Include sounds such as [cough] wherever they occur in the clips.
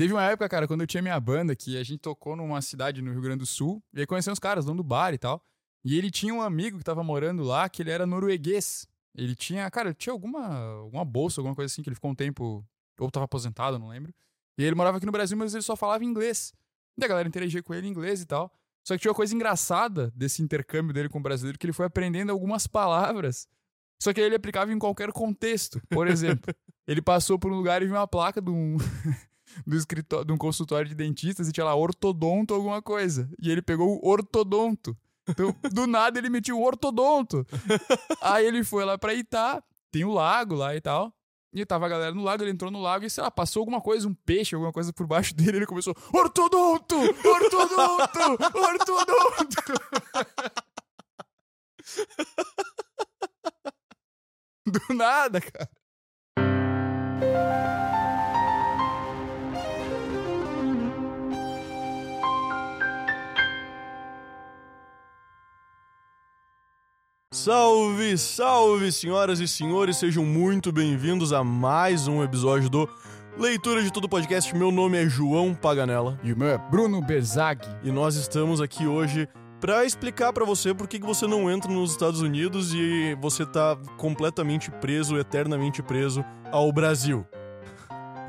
Teve uma época, cara, quando eu tinha minha banda, que a gente tocou numa cidade no Rio Grande do Sul, e aí conhecemos os caras, dono do bar e tal. E ele tinha um amigo que tava morando lá, que ele era norueguês. Ele tinha, cara, ele tinha alguma, alguma bolsa, alguma coisa assim, que ele ficou um tempo, ou tava aposentado, não lembro. E ele morava aqui no Brasil, mas ele só falava inglês. E a galera interagia com ele em inglês e tal. Só que tinha uma coisa engraçada desse intercâmbio dele com o brasileiro, que ele foi aprendendo algumas palavras. Só que ele aplicava em qualquer contexto. Por exemplo, [laughs] ele passou por um lugar e viu uma placa de um, do escritório, de um consultório de dentistas e tinha lá ortodonto alguma coisa. E ele pegou o ortodonto. Então, do nada ele metiu o ortodonto. Aí ele foi lá pra Itá, tem o lago lá e tal. E tava a galera no lago, ele entrou no lago e, sei lá, passou alguma coisa, um peixe, alguma coisa por baixo [laughs] dele, ele começou: Ortodonto! Ortodonto! Ortodonto! [laughs] Do nada, cara. Salve, salve, senhoras e senhores, sejam muito bem-vindos a mais um episódio do Leitura de Tudo Podcast. Meu nome é João Paganella E o meu é Bruno Berzag. e nós estamos aqui hoje para explicar para você por que que você não entra nos Estados Unidos e você tá completamente preso, eternamente preso ao Brasil.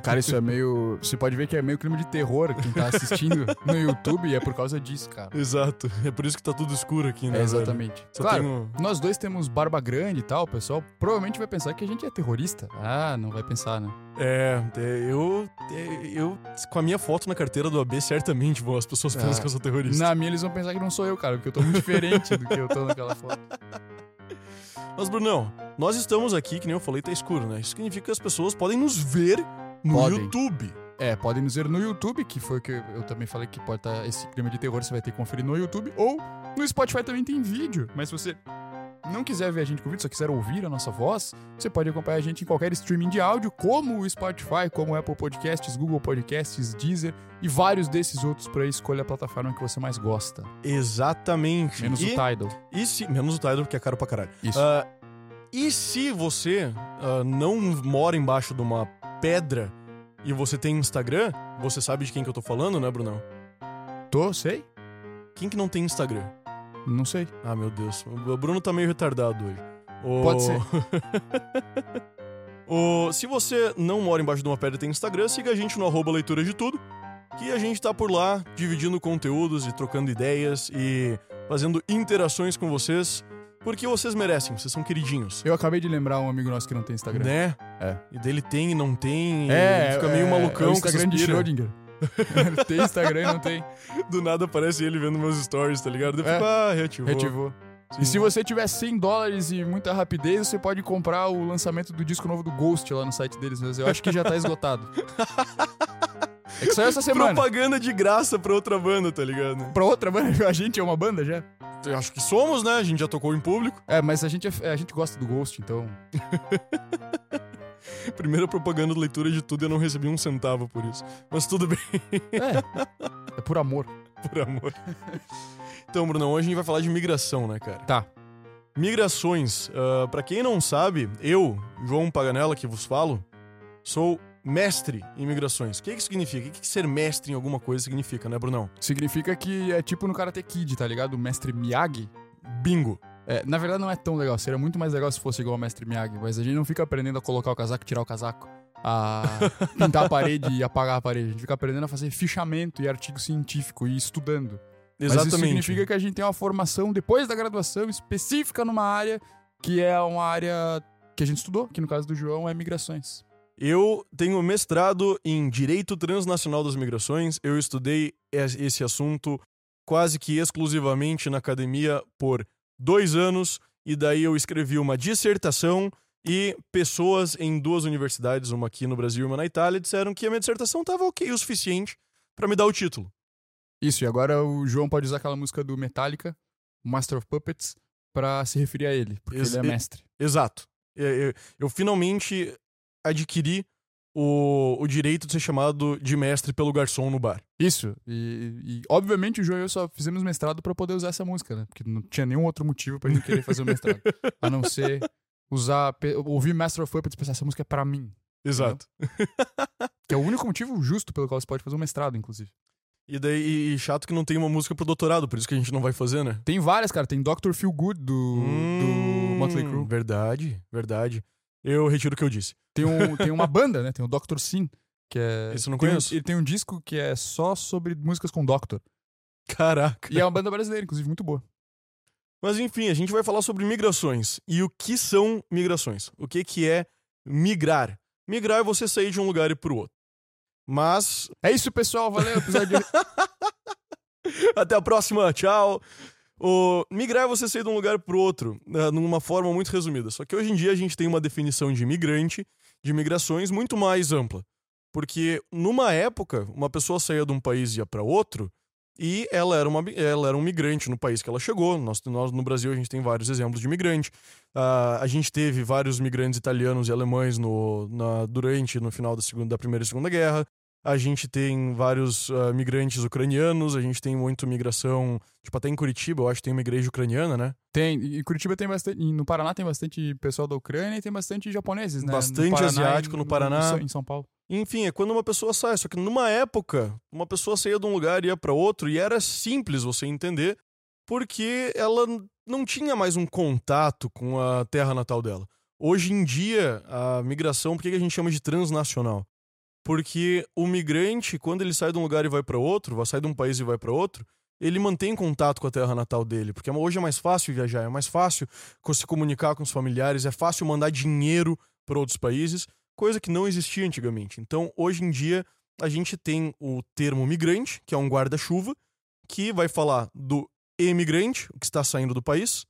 Cara, isso é meio. Você pode ver que é meio clima de terror quem tá assistindo [laughs] no YouTube e é por causa disso, cara. Exato, é por isso que tá tudo escuro aqui, né? É, exatamente. Só claro, tenho- nós dois temos barba grande e tal, o pessoal provavelmente vai pensar que a gente é terrorista. Ah, não vai pensar, né? É, é, eu, é, eu, com a minha foto na carteira do AB, certamente vão, as pessoas pensam Ah, que eu sou terrorista. Na minha eles vão pensar que não sou eu, cara, porque eu tô muito diferente do que eu tô naquela foto. [laughs] Mas, Brunão, nós estamos aqui, que nem eu falei, tá escuro, né? Isso significa que as pessoas podem nos ver no Podem. YouTube. É, podem nos ver no YouTube, que foi o que eu também falei que pode estar esse clima de terror, você vai ter que conferir no YouTube, ou no Spotify também tem vídeo. Mas se você não quiser ver a gente com vídeo, só quiser ouvir a nossa voz, você pode acompanhar a gente em qualquer streaming de áudio, como o Spotify, como o Apple Podcasts, Google Podcasts, Deezer e vários desses outros por aí. Escolha a plataforma que você mais gosta. Exatamente. Menos e, o Tidal. E se, menos o Tidal, porque é caro pra caralho. Isso. Ah, e se você ah, não mora embaixo de uma pedra e você tem Instagram, você sabe de quem que eu tô falando, né, Brunão? Tô, sei? Quem que não tem Instagram? Não sei. Ah, meu Deus. O Bruno tá meio retardado hoje. O- Pode ser. [laughs] o... Se você não mora embaixo de uma pedra e tem Instagram, siga a gente no arroba leitura de tudo, que a gente tá por lá dividindo conteúdos e trocando ideias e fazendo interações com vocês, porque vocês merecem, vocês são queridinhos. Eu acabei de lembrar um amigo nosso que não tem Instagram. Né? É. E dele tem e não tem, É, fica meio é, malucão é o Instagram de. Schrödinger. [laughs] tem Instagram e não tem. Do nada aparece ele vendo meus stories, tá ligado? Eu É. ah, reativou. Reativou. E se você tiver 100 dólares e muita rapidez, você pode comprar o lançamento do disco novo do Ghost lá no site deles, mas eu acho que já tá esgotado. [laughs] É que saiu essa semana. Propaganda de graça pra outra banda, tá ligado? Pra outra banda, [laughs] a gente é uma banda já. Eu acho que somos, né? A gente já tocou em público. É, mas a gente, é- a gente gosta do Ghost, então. [laughs] Primeira propaganda de leitura de tudo, eu não recebi um centavo por isso. Mas tudo bem, É. É por amor. [laughs] por amor. Então, Brunão, hoje a gente vai falar de migração, né, cara? Tá. Migrações. ah, pra quem não sabe, eu, João Paganella, que vos falo, sou mestre em migrações. O que que significa? O que que ser mestre em alguma coisa significa, né, Brunão? Significa que é tipo no Karate Kid, tá ligado? O mestre Miyagi. Bingo. É, na verdade, não é tão legal. Seria muito mais legal se fosse igual o mestre Miyagi. Mas a gente não fica aprendendo a colocar o casaco, tirar o casaco, a [laughs] pintar a parede e apagar a parede. A gente fica aprendendo a fazer fichamento e artigo científico e estudando. Mas Exatamente. isso significa que a gente tem uma formação depois da graduação específica numa área que é uma área que a gente estudou, que no caso do João é migrações. Eu tenho mestrado em Direito Transnacional das Migrações. Eu estudei es- esse assunto quase que exclusivamente na academia por dois anos. E daí eu escrevi uma dissertação e pessoas em duas universidades, uma aqui no Brasil e uma na Itália, disseram que a minha dissertação estava ok o suficiente para me dar o título. Isso, e agora o João pode usar aquela música do Metallica, Master of Puppets, pra se referir a ele, porque Ex- ele é mestre. Exato. Eu, eu- eu finalmente adquiri o, o direito de ser chamado de mestre pelo garçom no bar. Isso, e, e, obviamente o João e eu só fizemos mestrado pra poder usar essa música, né? Porque não tinha nenhum outro motivo pra gente querer fazer o mestrado. [laughs] a não ser usar, ouvir Master of Puppets e pensar, essa música é pra mim. Exato. [laughs] Que é o único motivo justo pelo qual você pode fazer um mestrado, inclusive. E daí, e chato que não tem uma música pro doutorado, por isso que a gente não vai fazer, né? Tem várias, cara. Tem Dr. Feel Good do, do Motley Crue. Hum, Verdade, verdade. Eu retiro o que eu disse. Tem, um, [laughs] tem uma banda, né? Tem o Dr. Sin, que é... Eu não tem um- conheço. ele tem um disco que é só sobre músicas com Doctor. Caraca. E é uma banda brasileira, inclusive, muito boa. Mas enfim, a gente vai falar sobre migrações. E o que são migrações? O que, que é migrar? Migrar é você sair de um lugar e pro outro. Mas É isso, pessoal. Valeu. Episódio. [laughs] Até a próxima, tchau. O migrar é você sair de um lugar pro outro, né, numa forma muito resumida. Só que hoje em dia a gente tem uma definição de migrante, de migrações muito mais ampla. Porque numa época, uma pessoa saía de um país e ia para outro, e ela era, uma, ela era um migrante no país que ela chegou. Nós, nós no Brasil a gente tem vários exemplos de migrante. Ah, a gente teve vários migrantes italianos e alemães no, na, durante no final da, segunda, da Primeira e Segunda Guerra. A gente tem vários ah, migrantes ucranianos, a gente tem muito migração, tipo, até em Curitiba, eu acho que tem uma igreja ucraniana, né? Tem. E Curitiba tem bastante. No Paraná tem bastante pessoal da Ucrânia e tem bastante japoneses, né? Bastante no Paraná asiático no Paraná. Em São Paulo. Enfim, é quando uma pessoa sai. Só que numa época, uma pessoa saía de um lugar e ia para outro, e era simples você entender, porque ela não tinha mais um contato com a terra natal dela. Hoje em dia, a migração, por que a gente chama de transnacional? Porque o migrante, quando ele sai de um lugar e vai para outro, vai sair de um país e vai para outro, ele mantém contato com a terra natal dele, porque hoje é mais fácil viajar, é mais fácil se comunicar com os familiares, é fácil mandar dinheiro para outros países, coisa que não existia antigamente. Então, hoje em dia, a gente tem o termo migrante, que é um guarda-chuva, que vai falar do emigrante, que está saindo do país,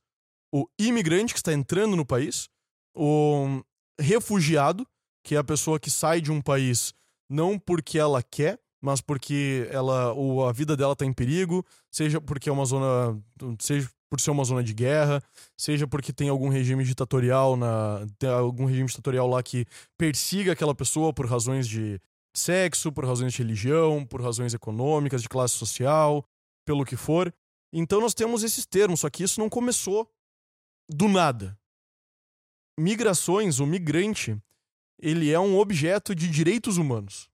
o imigrante, que está entrando no país, o refugiado, que é a pessoa que sai de um país não porque ela quer, mas porque ela ou a vida dela está em perigo, seja porque é uma zona, seja por ser uma zona de guerra, seja porque tem algum regime ditatorial na algum regime ditatorial lá que persiga aquela pessoa por razões de sexo, por razões de religião, por razões econômicas, de classe social, pelo que for. Então nós temos esses termos, só que isso não começou do nada. Migrações, o migrante, ele é um objeto de direitos humanos.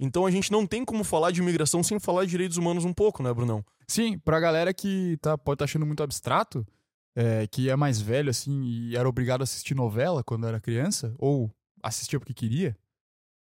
Então a gente não tem como falar de imigração sem falar de direitos humanos um pouco, né, Brunão? Sim, pra galera que tá, pode estar achando muito abstrato, é, que é mais velho, assim, e era obrigado a assistir novela quando era criança, ou assistia porque queria,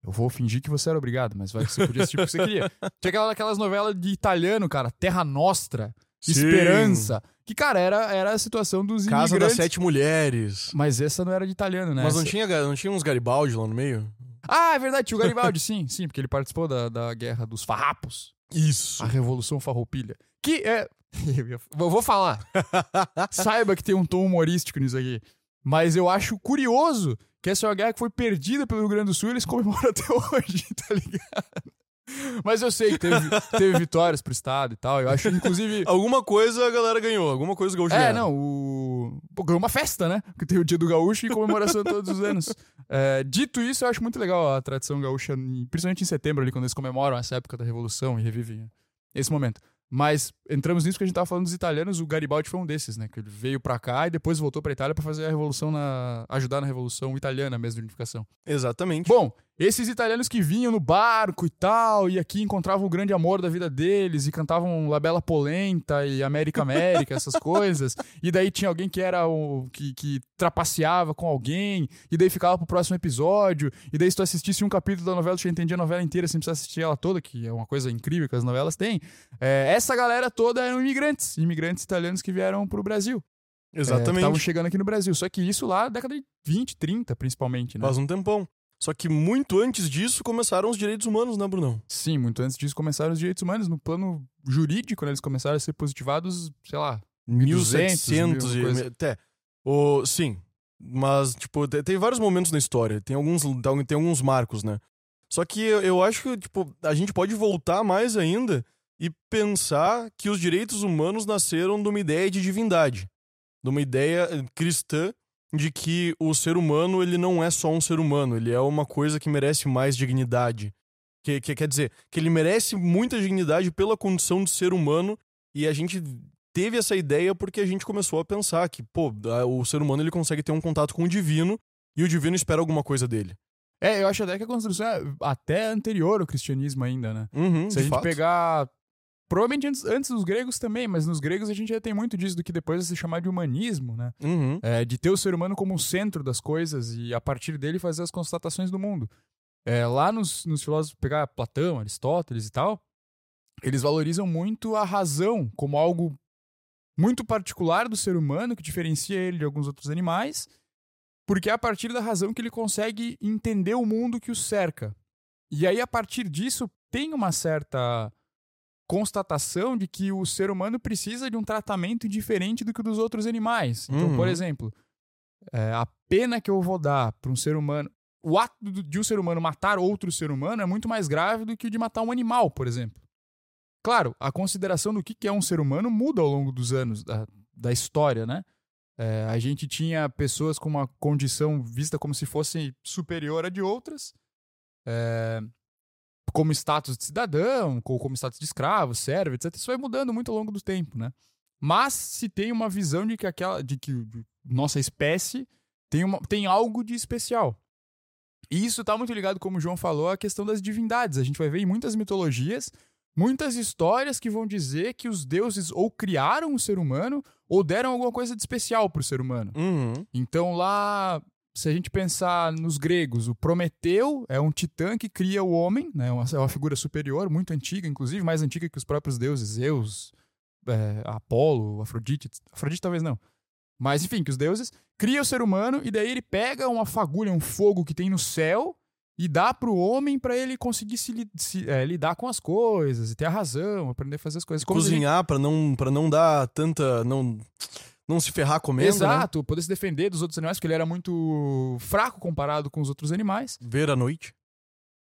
eu vou fingir que você era obrigado, mas vai, você podia assistir porque você queria. [laughs] Tinha aquela- aquelas novelas de italiano, cara, Terra Nostra, Esperança, que, cara, era, era a situação dos Casa das imigrantes. Sete Mulheres. Mas essa não era de italiano, né? Mas não Essa- tinha, não tinha uns Garibaldi lá no meio? Ah, é verdade, tinha o Garibaldi, [laughs] sim, sim, porque ele participou da, da guerra dos farrapos. Isso. A Revolução Farroupilha. Que é. [laughs] Eu ia- vou vou falar. [laughs] Saiba que tem um tom humorístico nisso aqui. Mas eu acho curioso que essa é uma guerra que foi perdida pelo Rio Grande do Sul e eles comemoram até hoje, tá ligado? Mas eu sei que teve, teve vitórias pro Estado e tal. Eu acho, inclusive. [laughs] Alguma coisa a galera ganhou, alguma coisa o Gaúcho É, não, o. Pô, ganhou uma festa, né? Porque tem o dia do gaúcho e comemoração todos os anos. É, dito isso, eu acho muito legal a tradição gaúcha, principalmente em setembro, ali, quando eles comemoram essa época da Revolução e revivem esse momento. Mas entramos nisso que a gente tava falando dos italianos, o Garibaldi foi um desses, né? Que ele veio pra cá e depois voltou pra Itália pra fazer a revolução na. ajudar na revolução italiana mesmo de unificação. Exatamente. Bom, esses italianos que vinham no barco e tal, e aqui encontravam o grande amor da vida deles, e cantavam La Bella Polenta e América América, essas [laughs] coisas, e daí tinha alguém que era o. que, que trapaceava com alguém, e daí ficava pro próximo episódio, e daí se tu assistisse um capítulo da novela, tu já entendia a novela inteira sem precisar assistir ela toda, que é uma coisa incrível que as novelas têm. É, essa galera toda eram imigrantes, imigrantes italianos que vieram pro Brasil. É, que Exatamente. Estavam chegando aqui no Brasil. Só que isso lá década de 20, 30, principalmente, né? Faz um tempão. Só que muito antes disso começaram os direitos humanos, né, Brunão? Sim, muito antes disso começaram os direitos humanos. No plano jurídico, né, eles começaram a ser positivados, sei lá, 1200, 1700 e... mil, coisa. Até. O... Sim. Mas, tipo, te- tem vários momentos na história. Tem alguns, tem alguns marcos, né? Só que eu- eu acho que, tipo, a gente pode voltar mais ainda e pensar que os direitos humanos nasceram de uma ideia de divindade. De uma ideia eh, cristã de que o ser humano, ele não é só um ser humano. Ele é uma coisa que merece mais dignidade. Que, que quer dizer, que ele merece muita dignidade pela condição de ser humano e a gente teve essa ideia porque a gente começou a pensar que, pô, o ser humano ele consegue ter um contato com o divino e o divino espera alguma coisa dele. É, eu acho até que a construção é até anterior ao cristianismo ainda, né? Uhum, Se a gente fato. pegar. Provavelmente antes, antes dos gregos também, mas nos gregos a gente já tem muito disso do que depois vai se chamar de humanismo, né? Uhum. É, de ter o ser humano como o centro das coisas e a partir dele fazer as constatações do mundo. É, lá nos, nos filósofos, pegar Platão, Aristóteles e tal, eles valorizam muito a razão como algo muito particular do ser humano que diferencia ele de alguns outros animais, porque é a partir da razão que ele consegue entender o mundo que o cerca. E aí, a partir disso, tem uma certa constatação de que o ser humano precisa de um tratamento diferente do que o dos outros animais. Então, Uhum. por exemplo, é, a pena que eu vou dar para um ser humano. O ato de um ser humano matar outro ser humano é muito mais grave do que o de matar um animal, por exemplo. Claro, a consideração do que que é um ser humano muda ao longo dos anos, da, da história, né? É, a gente tinha pessoas com uma condição vista como se fosse superior a de outras, é, como status de cidadão, ou como status de escravo, servo, etc. Isso vai mudando muito ao longo do tempo, né? Mas se tem uma visão de que aquela, de que nossa espécie tem, uma, tem algo de especial. E isso está muito ligado, como o João falou, à questão das divindades. A gente vai ver em muitas mitologias muitas histórias que vão dizer que os deuses ou criaram o ser humano ou deram alguma coisa de especial para o ser humano. Uhum. Então lá, se a gente pensar nos gregos, o Prometeu é um titã que cria o homem, né? É uma figura superior, muito antiga, inclusive mais antiga que os próprios deuses, Zeus, é, Apolo, Afrodite, Afrodite talvez não. Mas enfim, que os deuses cria o ser humano e daí ele pega uma fagulha, um fogo que tem no céu e dá pro homem para ele conseguir se, se, é, lidar com as coisas e ter a razão, aprender a fazer as coisas. Como Cozinhar pra não, pra não dar tanta. Não, não se ferrar comendo. Né? Exato, poder se defender dos outros animais, porque ele era muito fraco comparado com os outros animais. Ver à noite.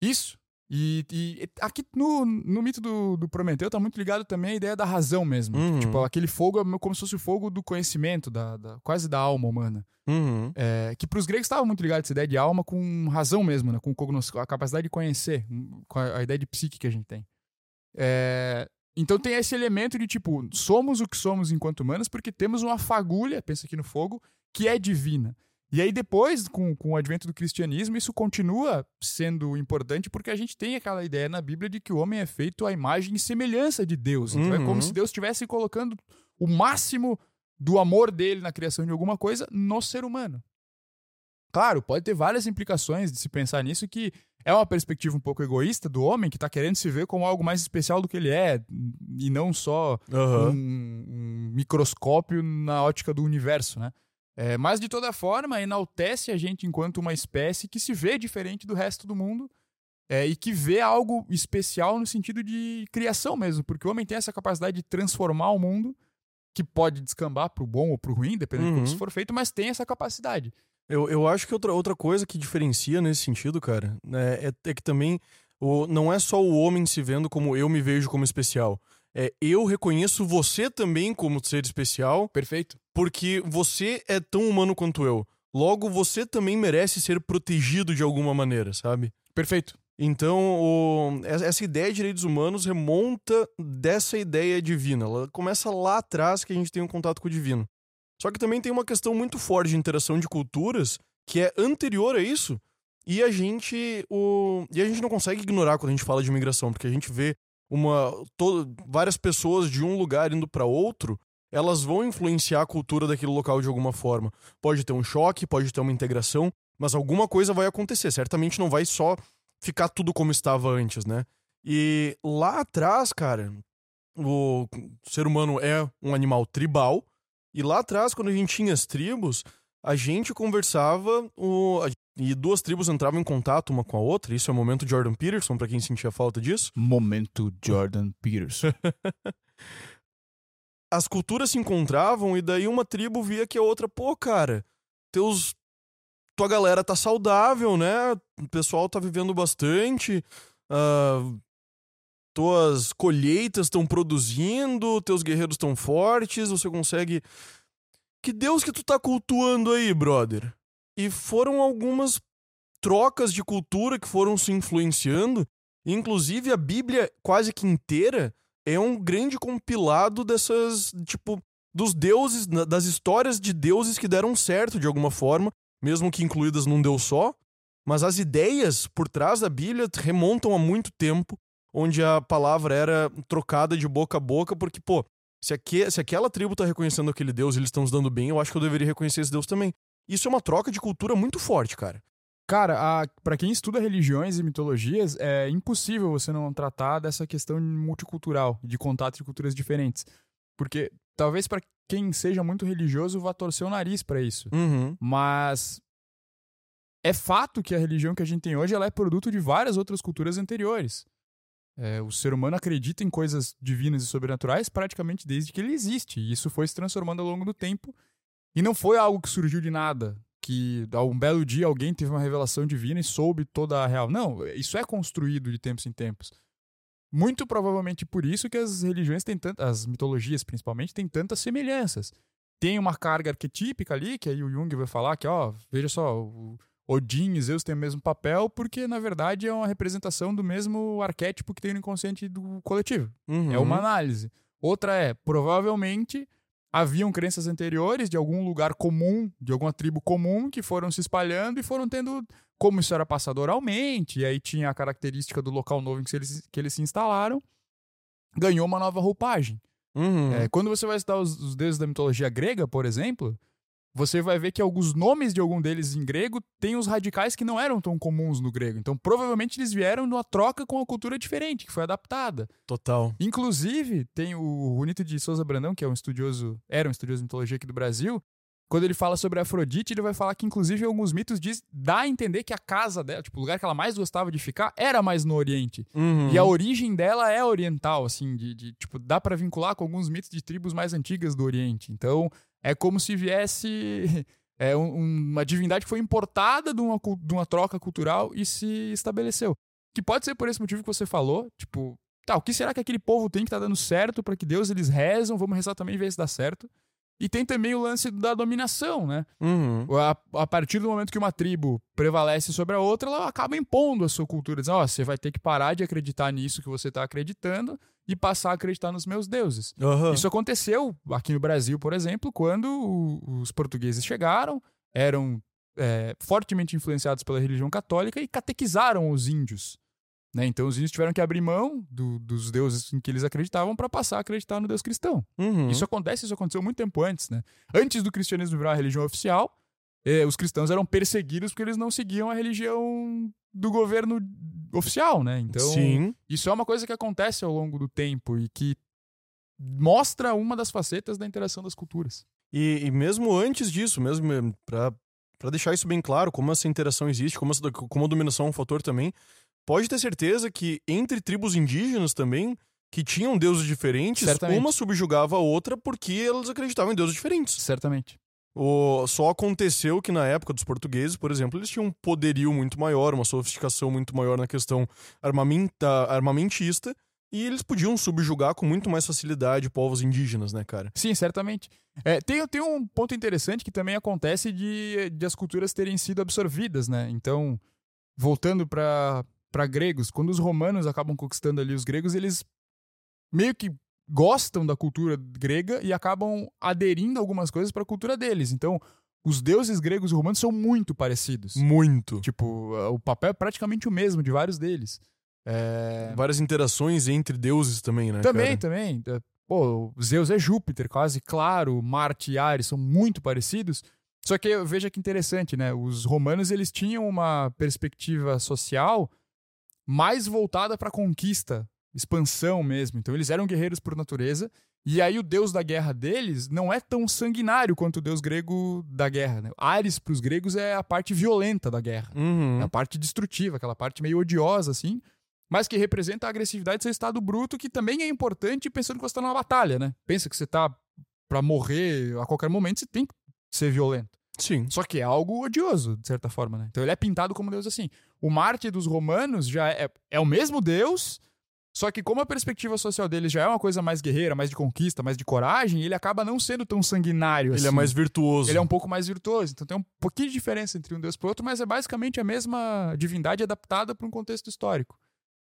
Isso. E, e aqui no, no mito do, do Prometeu tá muito ligado também a ideia da razão mesmo. Uhum. Tipo, aquele fogo é como se fosse o fogo do conhecimento, da, da- quase da alma humana. Uhum. É, que pros gregos estava muito ligado essa ideia de alma com razão mesmo, né? com a capacidade de conhecer, com a, a ideia de psique que a gente tem. É, então tem esse elemento de tipo, somos o que somos enquanto humanos porque temos uma fagulha, pensa aqui no fogo, que é divina. E aí depois, com, com o advento do cristianismo, isso continua sendo importante porque a gente tem aquela ideia na Bíblia de que o homem é feito à imagem e semelhança de Deus. Então é Uhum. como se Deus estivesse colocando o máximo do amor dele na criação de alguma coisa no ser humano. Claro, pode ter várias implicações de se pensar nisso que é uma perspectiva um pouco egoísta do homem que está querendo se ver como algo mais especial do que ele é e não só Aham. um, um microscópio na ótica do universo, né? É, mas de toda forma enaltece a gente enquanto uma espécie que se vê diferente do resto do mundo é, e que vê algo especial no sentido de criação mesmo, porque o homem tem essa capacidade de transformar o mundo que pode descambar pro bom ou pro ruim, dependendo de como Uhum. isso for feito, mas tem essa capacidade. Eu, eu acho que outra, outra coisa que diferencia nesse sentido, cara, né, é, é que também o, não é só o homem se vendo como eu me vejo como especial. É eu reconheço você também como ser especial, Perfeito. porque você é tão humano quanto eu. Logo, você também merece ser protegido de alguma maneira, sabe? Perfeito. Então, o- essa essa ideia de direitos humanos remonta dessa ideia divina. Ela começa lá atrás que a gente tem um contato com o divino. Só que também tem uma questão muito forte de interação de culturas que é anterior a isso. E a gente o e a gente não consegue ignorar quando a gente fala de imigração, porque a gente vê uma to- várias pessoas de um lugar indo para outro, elas vão influenciar a cultura daquele local de alguma forma. Pode ter um choque, pode ter uma integração, mas alguma coisa vai acontecer. Certamente não vai só ficar tudo como estava antes, né? E lá atrás, cara, o ser humano é um animal tribal. E lá atrás, quando a gente tinha as tribos, a gente conversava o, a- e duas tribos entravam em contato uma com a outra. Isso é o momento Jordan Peterson, pra quem sentia falta disso. Momento Jordan Peterson. [laughs] As culturas se encontravam e daí uma tribo via que a outra, pô, cara, teus tua galera tá saudável, né? O pessoal tá vivendo bastante. ah, tuas colheitas estão produzindo, teus guerreiros estão fortes, você consegue. Que Deus que tu tá cultuando aí, brother? E foram algumas trocas de cultura que foram se influenciando. Inclusive, a Bíblia quase que inteira é um grande compilado dessas, tipo, dos deuses, das histórias de deuses que deram certo de alguma forma, mesmo que incluídas num deus só. mas as ideias por trás da Bíblia remontam a muito tempo, onde a palavra era trocada de boca a boca, porque, pô, se, aqui, se aquela tribo tá reconhecendo aquele Deus e eles estão se dando bem, eu acho que eu deveria reconhecer esse Deus também. Isso é uma troca de cultura muito forte, cara. Cara, para quem estuda religiões e mitologias, é impossível você não tratar dessa questão multicultural, de contato de culturas diferentes. Porque talvez para quem seja muito religioso vá torcer o nariz para isso. Uhum. Mas é fato que a religião que a gente tem hoje ela é produto de várias outras culturas anteriores. É, o ser humano acredita em coisas divinas e sobrenaturais praticamente desde que ele existe. E isso foi se transformando ao longo do tempo. E não foi algo que surgiu de nada que um belo dia alguém teve uma revelação divina e soube toda a real. Não, isso é construído de tempos em tempos. Muito provavelmente por isso que as religiões têm tantas, as mitologias principalmente, têm tantas semelhanças. Tem uma carga arquetípica ali, que aí o Jung vai falar que, ó, veja só, o Odin e Zeus têm o mesmo papel, porque na verdade é uma representação do mesmo arquétipo que tem no inconsciente do coletivo. Uhum. É uma análise. Outra é, provavelmente haviam crenças anteriores de algum lugar comum, de alguma tribo comum, que foram se espalhando e foram tendo. Como isso era passado oralmente, e aí tinha a característica do local novo em que eles, que eles se instalaram, ganhou uma nova roupagem. Uhum. É, quando você vai estudar os, os deuses da mitologia grega, por exemplo, você vai ver que alguns nomes de algum deles em grego têm os radicais que não eram tão comuns no grego. Então, provavelmente eles vieram numa troca com uma cultura diferente, que foi adaptada. Total. Inclusive, tem o Runito de Souza Brandão, que é um estudioso, era um estudioso de mitologia aqui do Brasil. Quando ele fala sobre Afrodite, ele vai falar que, inclusive, alguns mitos diz, dá a entender que a casa dela, tipo, o lugar que ela mais gostava de ficar, era mais no Oriente. Uhum. E a origem dela é oriental, assim, de, de tipo, dá para vincular com alguns mitos de tribos mais antigas do Oriente. Então, é como se viesse [laughs] é, um, uma divindade que foi importada de uma, de uma troca cultural e se estabeleceu. Que pode ser por esse motivo que você falou, tipo, tá, o que será que aquele povo tem que tá dando certo para que Deus eles rezam, vamos rezar também e ver se dá certo. E tem também o lance da dominação, né? Uhum. A, a, partir do momento que uma tribo prevalece sobre a outra, ela acaba impondo a sua cultura. Dizendo, ó, oh, você vai ter que parar de acreditar nisso que você está acreditando e passar a acreditar nos meus deuses. Uhum. Isso aconteceu aqui no Brasil, por exemplo, quando o, os portugueses chegaram, eram é, fortemente influenciados pela religião católica e catequizaram os índios. Né? Então os índios tiveram que abrir mão do, dos deuses em que eles acreditavam para passar a acreditar no Deus cristão. Uhum. Isso acontece, isso aconteceu muito tempo antes. Né? Antes do cristianismo virar a religião oficial, eh, os cristãos eram perseguidos porque eles não seguiam a religião do governo oficial, né? Então, Sim. isso é uma coisa que acontece ao longo do tempo e que mostra uma das facetas da interação das culturas. E, e mesmo antes disso, mesmo eh, para deixar isso bem claro, como essa interação existe, como, essa, como a dominação é um fator também, pode ter certeza que entre tribos indígenas também, que tinham deuses diferentes, Certamente. uma subjugava a outra porque elas acreditavam em deuses diferentes. Certamente. O, só aconteceu que na época dos portugueses, por exemplo, eles tinham um poderio muito maior, uma sofisticação muito maior na questão armamenta, armamentista, e eles podiam subjugar com muito mais facilidade povos indígenas, né, cara? Sim, certamente. É, tem, tem um ponto interessante que também acontece de, de as culturas terem sido absorvidas, né? Então, voltando para para gregos. Quando os romanos acabam conquistando ali os gregos, eles meio que gostam da cultura grega e acabam aderindo algumas coisas para a cultura deles. Então, os deuses gregos e romanos são muito parecidos. Muito. Tipo, o papel é praticamente o mesmo de vários deles. É... Várias interações entre deuses também, né? Também, cara? também. Pô, Zeus é Júpiter, quase claro. Marte e Ares são muito parecidos. Só que veja que interessante, né? Os romanos eles tinham uma perspectiva social mais voltada para conquista, expansão mesmo. Então eles eram guerreiros por natureza. E aí o deus da guerra deles não é tão sanguinário quanto o deus grego da guerra. Né? Ares para os gregos é a parte violenta da guerra. Uhum. É a parte destrutiva, aquela parte meio odiosa assim, mas que representa a agressividade do seu estado bruto, que também é importante pensando que você está numa batalha, né? Pensa que você está para morrer a qualquer momento, você tem que ser violento. Sim. Só que é algo odioso, de certa forma, né? Então ele é pintado como Deus assim. O Marte dos romanos já é, é o mesmo Deus, só que como a perspectiva social deles já é uma coisa mais guerreira, mais de conquista, mais de coragem, ele acaba não sendo tão sanguinário ele assim. é mais virtuoso. Ele é um pouco mais virtuoso. Então tem um pouquinho de diferença entre um deus e outro, mas é basicamente a mesma divindade adaptada para um contexto histórico.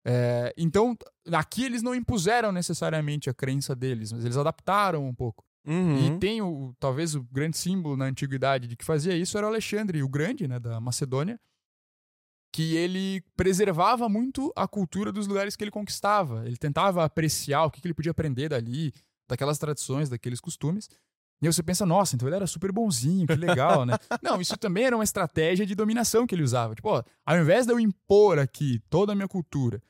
É, então, aqui eles não impuseram necessariamente a crença deles, mas eles adaptaram um pouco. Uhum. E tem o, talvez o grande símbolo na antiguidade de que fazia isso era o Alexandre o Grande, né, da Macedônia, que ele preservava muito a cultura dos lugares que ele conquistava. Ele tentava apreciar o que, que ele podia aprender dali, daquelas tradições, daqueles costumes. E aí você pensa, nossa, então ele era super bonzinho, que legal, né? [laughs] Não, isso também era uma estratégia de dominação que ele usava. Tipo, ó, ao invés de eu impor aqui toda a minha cultura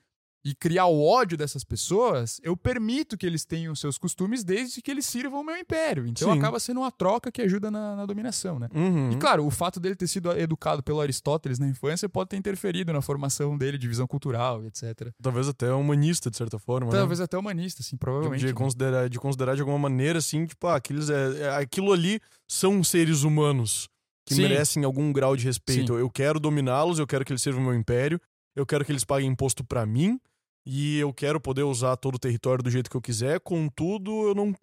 e criar o ódio dessas pessoas, eu permito que eles tenham seus costumes desde que eles sirvam o meu império. Então Sim. acaba sendo uma troca que ajuda na, na dominação, né? Uhum. E claro, o fato dele ter sido educado pelo Aristóteles na infância pode ter interferido na formação dele de visão cultural, etc. Talvez até humanista, de certa forma. né? Talvez até humanista, assim, De, provavelmente. de né? considerar, de considerar de alguma maneira, assim, tipo, ah, aqueles, é, é- aquilo ali são seres humanos que Sim. merecem algum grau de respeito. Sim. Eu quero dominá-los, eu quero que eles sirvam o meu império, eu quero que eles paguem imposto pra mim e eu quero poder usar todo o território do jeito que eu quiser. Contudo, eu não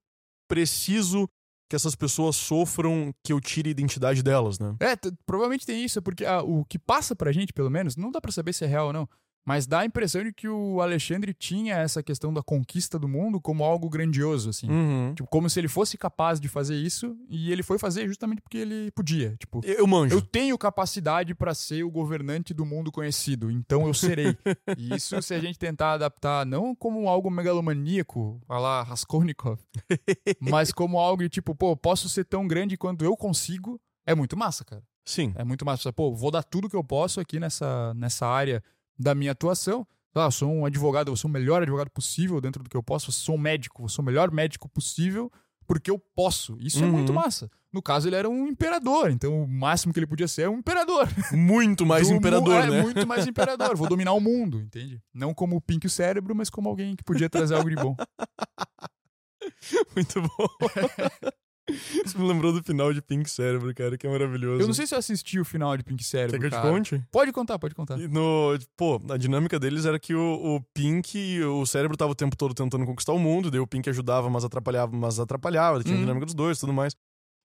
preciso que essas pessoas sofram que eu tire a identidade delas, né? É, provavelmente tem isso, porque ah, o que passa pra gente, pelo menos, não dá pra saber se é real ou não, mas dá a impressão de que o Alexandre tinha essa questão da conquista do mundo como algo grandioso, assim. Uhum. Tipo, como se ele fosse capaz de fazer isso e ele foi fazer justamente porque ele podia. Tipo, Eu, manjo. eu tenho capacidade pra ser o governante do mundo conhecido, então eu serei. [laughs] e isso, se a gente tentar adaptar, não como algo megalomaníaco, a lá Raskolnikov, [laughs] mas como algo de tipo, pô, posso ser tão grande quanto eu consigo, é muito massa, cara. Sim. É muito massa. Pô, vou dar tudo que eu posso aqui nessa, nessa área da minha atuação. Ah, sou um advogado, eu sou o melhor advogado possível dentro do que eu posso. Eu sou um médico, eu sou o melhor médico possível porque eu posso. Isso é Uhum. muito massa. No caso, ele era um imperador, então o máximo que ele podia ser é um imperador. Muito mais Do mu- imperador, é, né? muito mais [laughs] imperador. Vou dominar o mundo, entende? Não como o Pink o cérebro, mas como alguém que podia trazer algo de bom. [laughs] Muito bom. [laughs] Isso me lembrou do final de Pink Cérebro, cara, que é maravilhoso. Eu não sei se eu assisti o final de Pink Cérebro. Quer que eu te cara. conte? Pode contar, pode contar. E No, pô, a dinâmica deles era que o, o Pink, e o cérebro tava o tempo todo tentando conquistar o mundo, daí o Pink ajudava, mas atrapalhava, mas atrapalhava, tinha a Uhum. dinâmica dos dois e tudo mais.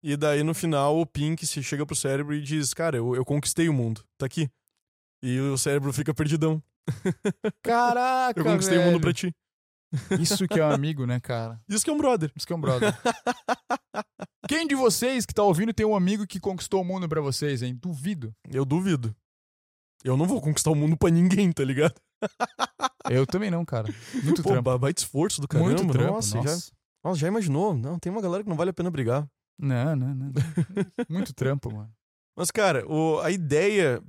E daí no final o Pink se chega pro cérebro e diz: Cara, eu, eu conquistei o mundo, tá aqui. E o cérebro fica perdidão. [laughs] Caraca, Eu conquistei o velho. mundo pra ti. Isso que é um amigo, né, cara? Isso que é um brother. Isso que é um brother. [laughs] Quem de vocês que tá ouvindo tem um amigo que conquistou o mundo pra vocês, hein? Duvido. Eu duvido. Eu não vou conquistar o mundo pra ninguém, tá ligado? [laughs] Eu também não, cara. Muito Pô, trampo. ba- baita esforço do caramba. Muito trampo. nossa, Nossa, Já, nossa, já imaginou? Não, tem uma galera que não vale a pena brigar. Não, não, não. [laughs] Muito trampo, mano. Mas, cara, o- a ideia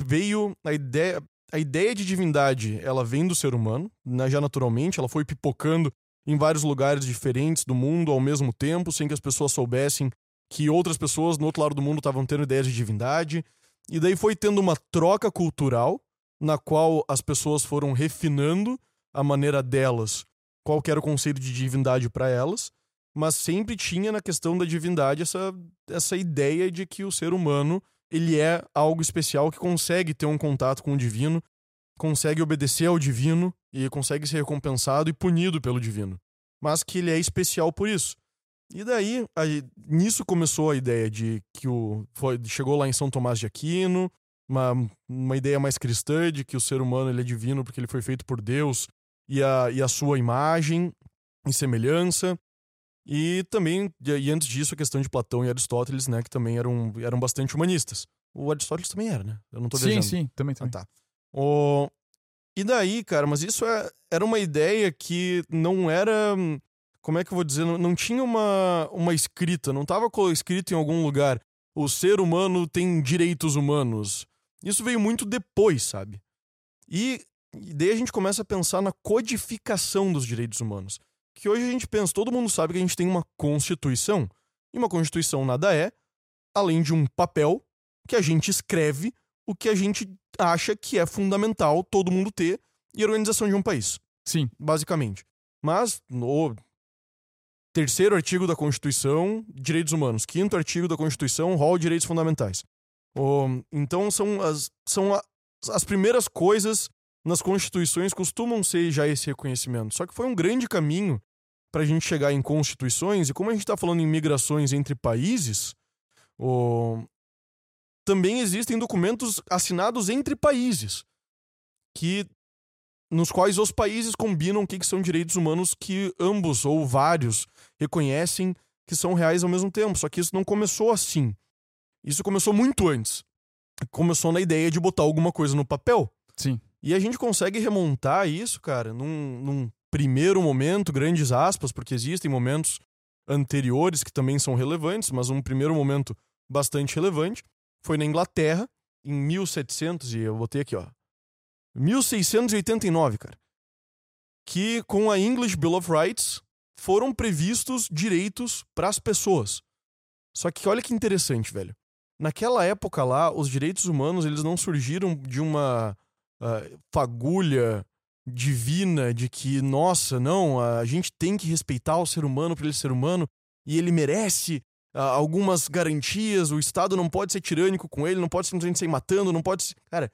veio. A ideia, a ideia de divindade, ela vem do ser humano, né, já naturalmente. Ela foi pipocando em vários lugares diferentes do mundo ao mesmo tempo, sem que as pessoas soubessem que outras pessoas no outro lado do mundo estavam tendo ideias de divindade. E daí foi tendo uma troca cultural, na qual as pessoas foram refinando a maneira delas, qual era o conceito de divindade para elas mas sempre tinha na questão da divindade essa, essa ideia de que o ser humano ele é algo especial que consegue ter um contato com o divino, consegue obedecer ao divino e consegue ser recompensado e punido pelo divino, mas que ele é especial por isso. E daí, aí, nisso começou a ideia de que o foi, chegou lá em São Tomás de Aquino, uma, uma ideia mais cristã de que o ser humano ele é divino porque ele foi feito por Deus e a, e a sua imagem e semelhança. E também, e antes disso, a questão de Platão e Aristóteles, né, que também eram, eram bastante humanistas. O Aristóteles também era, né? Eu não tô Sim, viajando. sim, também, Ah, também. tá. O... E daí, cara, mas isso é... era uma ideia que não era. Como é que eu vou dizer? Não, não tinha uma, uma escrita, não estava escrito em algum lugar. O ser humano tem direitos humanos. Isso veio muito depois, sabe? E, e daí a gente começa a pensar na codificação dos direitos humanos. Que hoje a gente pensa, todo mundo sabe que a gente tem uma Constituição. E uma Constituição nada é, além de um papel que a gente escreve o que a gente acha que é fundamental todo mundo ter e a organização de um país, Sim. basicamente. Mas no terceiro artigo da Constituição, direitos humanos. Quinto artigo da Constituição, rol direitos fundamentais. Então são as, são a- as primeiras coisas nas constituições costumam ser já esse reconhecimento. Só que foi um grande caminho para a gente chegar em constituições e como a gente está falando em migrações entre países, também existem documentos assinados entre países que nos quais os países combinam o que, que são direitos humanos que ambos ou vários reconhecem que são reais ao mesmo tempo. Só que isso não começou assim. Isso começou muito antes. começou na ideia de botar alguma coisa no papel. Sim. E a gente consegue remontar isso, cara, num, num primeiro momento, grandes aspas, porque existem momentos anteriores que também são relevantes, mas um primeiro momento bastante relevante foi na Inglaterra, em 1700, e eu botei aqui, ó. 1689, cara. Que com a English Bill of Rights foram previstos direitos para as pessoas. Só que olha que interessante, velho. Naquela época lá, os direitos humanos eles não surgiram de uma uh, fagulha divina de que, nossa, não, a gente tem que respeitar o ser humano para ele ser humano e ele merece uh, algumas garantias, o Estado não pode ser tirânico com ele, não pode simplesmente sair matando, não pode. Cara,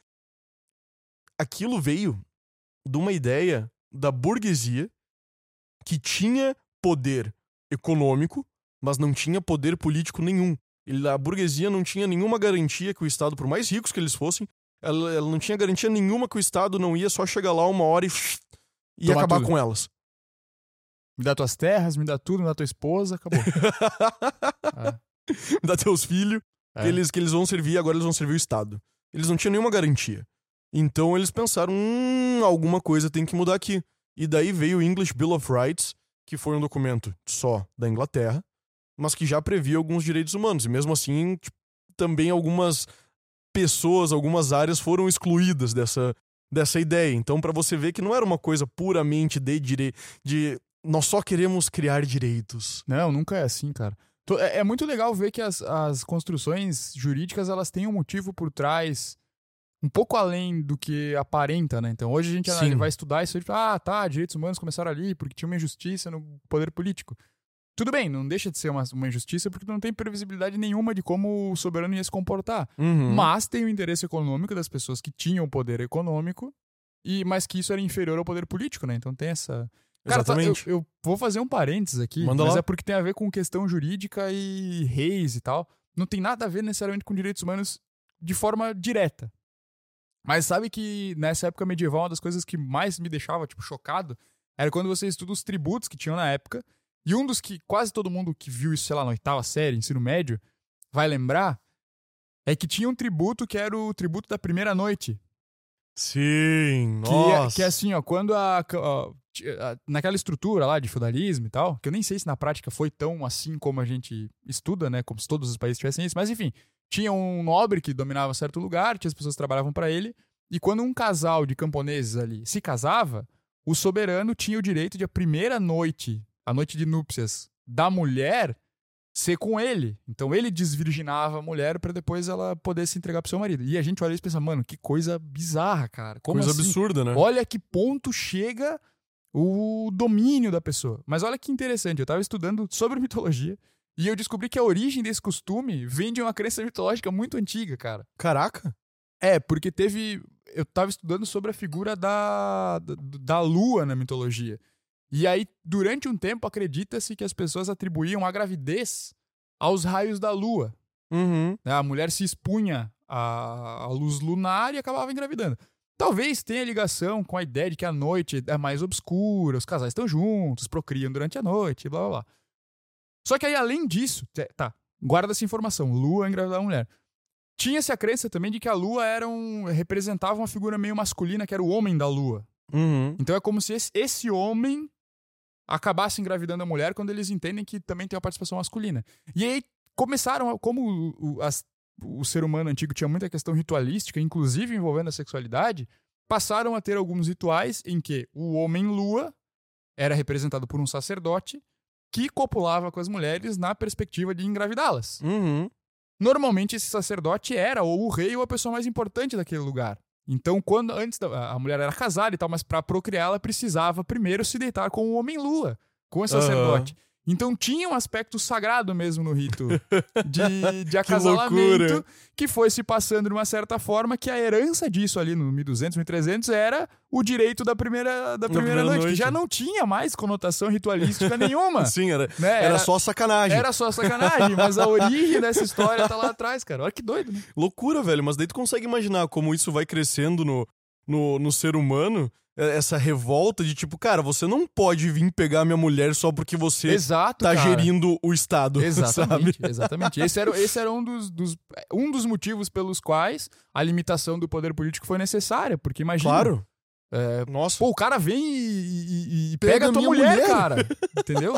aquilo veio de uma ideia da burguesia que tinha poder econômico, mas não tinha poder político nenhum. A burguesia não tinha nenhuma garantia que o Estado, por mais ricos que eles fossem, ela, ela não tinha garantia nenhuma que o Estado não ia só chegar lá uma hora e, e Tomar acabar tudo. com elas. Me dá tuas terras, me dá tudo, me dá tua esposa, acabou. [laughs] É. Dá teus filhos, É. que, eles, que eles vão servir, agora eles vão servir o Estado. Eles não tinham nenhuma garantia. Então eles pensaram, hum, alguma coisa tem que mudar aqui. E daí veio o English Bill of Rights, que foi um documento só da Inglaterra, mas que já previa alguns direitos humanos. E mesmo assim, tipo, também algumas pessoas, algumas áreas foram excluídas dessa, dessa ideia. Então, para você ver que não era uma coisa puramente de direito, de nós só queremos criar direitos. Não, nunca é assim, cara. É, é muito legal ver que as, as construções jurídicas elas têm um motivo por trás um pouco além do que aparenta, né? Então hoje a gente Sim. vai estudar isso e fala, ah, tá, direitos humanos começaram ali porque tinha uma injustiça no poder político. Tudo bem, não deixa de ser uma, uma injustiça porque não tem previsibilidade nenhuma de como o soberano ia se comportar. Uhum. Mas tem o interesse econômico das pessoas que tinham poder econômico, e mas que isso era inferior ao poder político, né? Então tem essa. Cara, tá, eu, Exatamente. eu vou fazer um parênteses aqui, Manda mas lá. é porque tem a ver com questão jurídica e reis e tal. Não tem nada a ver necessariamente com direitos humanos de forma direta. Mas sabe que nessa época medieval, uma das coisas que mais me deixava, tipo, chocado, era quando você estuda os tributos que tinham na época. E um dos que quase todo mundo que viu isso, sei lá, na oitava série, ensino médio, vai lembrar, é que tinha um tributo que era o tributo da primeira noite. Sim, Que é, nossa. que é assim, ó, quando a, a- a- Naquela estrutura lá de feudalismo e tal, que eu nem sei se na prática foi tão assim como a gente estuda, né? Como se todos os países tivessem isso, mas enfim, tinha um nobre que dominava certo lugar, tinha as pessoas que trabalhavam para ele, e quando um casal de camponeses ali se casava, o soberano tinha o direito de a primeira noite, a noite de núpcias da mulher, ser com ele. Então ele desvirginava a mulher para depois ela poder se entregar pro seu marido. E a gente olha isso e pensa, mano, que coisa bizarra, cara. Como Coisa assim? absurda, né? Olha que ponto chega o domínio da pessoa. Mas olha que interessante, eu tava estudando sobre mitologia e eu descobri que a origem desse costume vem de uma crença mitológica muito antiga, cara. Caraca. É, porque teve. Eu tava estudando sobre a figura da, da, da lua na mitologia. E aí, durante um tempo, acredita-se que as pessoas atribuíam a gravidez aos raios da lua. Uhum. né? A mulher se expunha à, luz lunar e acabava engravidando. Talvez tenha ligação com a ideia de que a noite é mais obscura, os casais estão juntos, procriam durante a noite, blá blá blá. Só que aí, além disso, tá, guarda essa informação: lua engravidar a mulher. Tinha-se a crença também de que a lua era um, representava uma figura meio masculina, que era o homem da lua. Uhum. Então é como se esse, esse homem acabasse engravidando a mulher quando eles entendem que também tem uma participação masculina. E aí começaram, como o, o- as- o ser humano antigo tinha muita questão ritualística, inclusive envolvendo a sexualidade, passaram a ter alguns rituais em que o homem-lua era representado por um sacerdote que copulava com as mulheres na perspectiva de engravidá-las. Uhum. Normalmente esse sacerdote era ou o rei ou a pessoa mais importante daquele lugar. Então, quando antes da, a mulher era casada e tal, mas para procriar ela precisava primeiro se deitar com o homem lua, com o sacerdote. Então tinha um aspecto sagrado mesmo no rito [laughs] de, de acasalamento loucura. que foi se passando de uma certa forma que a herança disso ali no 1200, 1300 era o direito da primeira, da primeira, primeira noite, noite. que já não tinha mais conotação ritualística nenhuma. [laughs] Sim, era, né? era só sacanagem. Era só sacanagem, mas a origem dessa história tá lá atrás, cara. Olha que doido, né? Loucura, velho. Mas daí tu consegue imaginar como isso vai crescendo no, no, no ser humano essa revolta de tipo, cara, você não pode vir pegar minha mulher só porque você Exato, tá cara. gerindo o Estado, [laughs] sabe? Exatamente, exatamente. Esse era, esse era um, dos, dos- um dos motivos pelos quais a limitação do poder político foi necessária. Porque imagina. Claro. é, Nossa. pô, o cara vem e, e- e Pega pega, a tua minha mulher, mulher. cara. Entendeu?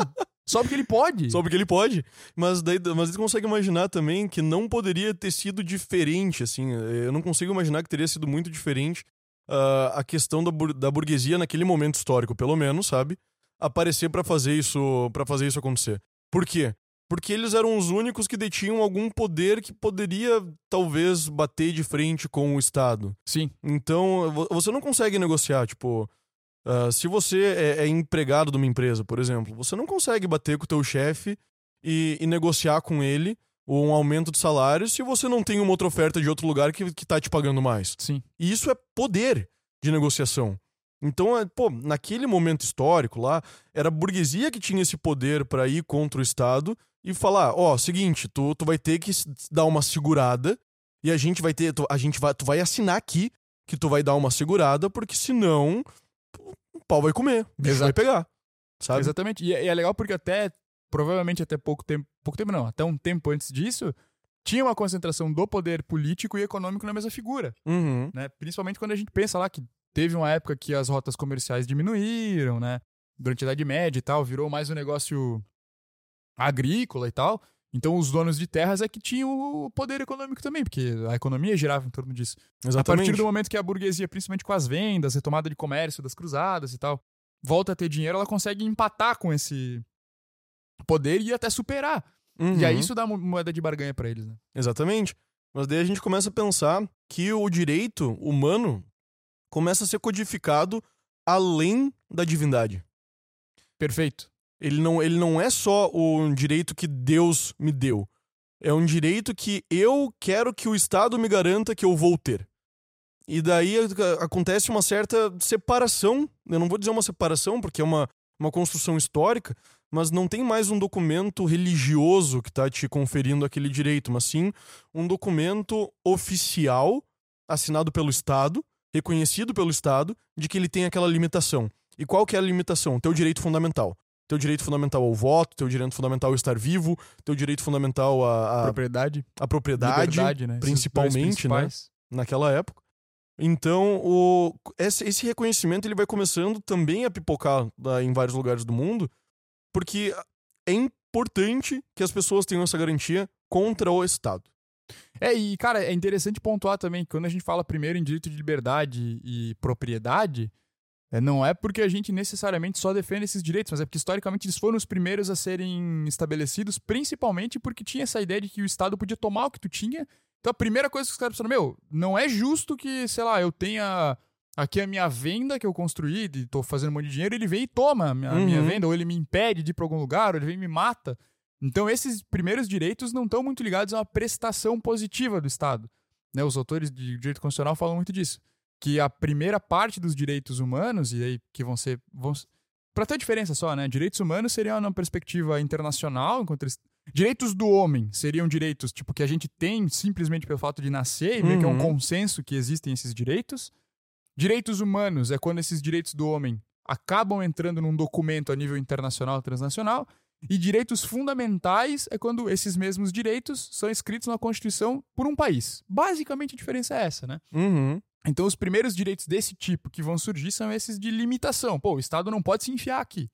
Só porque ele pode. Só porque ele pode. Mas daí mas você consegue imaginar também que não poderia ter sido diferente, assim. Eu não consigo imaginar que teria sido muito diferente ah, a questão da, bur- da burguesia naquele momento histórico, pelo menos, sabe? Aparecer pra fazer isso para fazer isso acontecer. Por quê? Porque eles eram os únicos que detinham algum poder que poderia, talvez, bater de frente com o Estado. Sim. Então, vo- você não consegue negociar, tipo. ah, se você é, é empregado de uma empresa, por exemplo, você não consegue bater com o teu chefe e, e negociar com ele um aumento de salário se você não tem uma outra oferta de outro lugar que, que tá te pagando mais. Sim. E isso é poder de negociação. Então, é, pô, naquele momento histórico lá, era a burguesia que tinha esse poder pra ir contra o Estado e falar: ó, seguinte, tu, tu vai ter que dar uma segurada e a gente vai ter. Tu, a gente vai, tu vai assinar aqui que tu vai dar uma segurada, porque senão o pau vai comer, o bicho Exato. vai pegar. Sabe? Exatamente. E, é- e é legal porque até, provavelmente até pouco tempo, pouco tempo não, até um tempo antes disso, tinha uma concentração do poder político e econômico na mesma figura, Uhum. né? Principalmente quando a gente pensa lá que teve uma época que as rotas comerciais diminuíram, né? Durante a Idade Média e tal, virou mais um negócio agrícola e tal. Então os donos de terras é que tinham o poder econômico também, porque a economia girava em torno disso. A Exatamente. partir do momento que a burguesia, principalmente com as vendas, retomada de comércio das cruzadas e tal, volta a ter dinheiro, ela consegue empatar com esse poder e até superar. Uhum. E aí isso dá mo- moeda de barganha pra eles, né? Exatamente. Mas daí a gente começa a pensar que o direito humano começa a ser codificado além da divindade. Perfeito. Ele não, ele não é só um direito que Deus me deu. É um direito que eu quero que o Estado me garanta que eu vou ter. E daí acontece uma certa separação. Eu não vou dizer uma separação, porque é uma, uma construção histórica, mas não tem mais um documento religioso que está te conferindo aquele direito, mas sim um documento oficial assinado pelo Estado, reconhecido pelo Estado, de que ele tem aquela limitação. E qual que é a limitação? Teu direito fundamental. Teu direito fundamental ao voto, teu direito fundamental ao estar vivo, teu direito fundamental à, à, Propriedade, à propriedade, né? Principalmente, né? naquela época. Então, o, esse, esse reconhecimento ele vai começando também a pipocar ah, em vários lugares do mundo, porque é importante que as pessoas tenham essa garantia contra o Estado. É, e cara, é interessante pontuar também que quando a gente fala primeiro em direito de liberdade e propriedade, é, não é porque a gente necessariamente só defende esses direitos, mas é porque historicamente eles foram os primeiros a serem estabelecidos, principalmente porque tinha essa ideia de que o Estado podia tomar o que tu tinha. Então a primeira coisa que os caras pensaram, meu, não é justo que, sei lá, eu tenha aqui a minha venda que eu construí, e tô fazendo um monte de dinheiro, ele vem e toma a minha, a minha Uhum. venda, ou ele me impede de ir pra algum lugar, ou ele vem e me mata. Então, esses primeiros direitos não estão muito ligados a uma prestação positiva do Estado. Né? Os autores de direito constitucional falam muito disso. Que a primeira parte dos direitos humanos, e aí que vão ser. Vão... Para ter diferença só, né? Direitos humanos seriam numa perspectiva internacional, enquanto eles... Direitos do homem seriam direitos tipo que a gente tem simplesmente pelo fato de nascer, e meio que é um Uhum. consenso que existem esses direitos. Direitos humanos é quando esses direitos do homem acabam entrando num documento a nível internacional, transnacional. E direitos fundamentais é quando esses mesmos direitos são escritos na Constituição por um país. Basicamente a diferença é essa, né? Uhum. Então os primeiros direitos desse tipo que vão surgir são esses de limitação. Pô, o Estado não pode se enfiar aqui.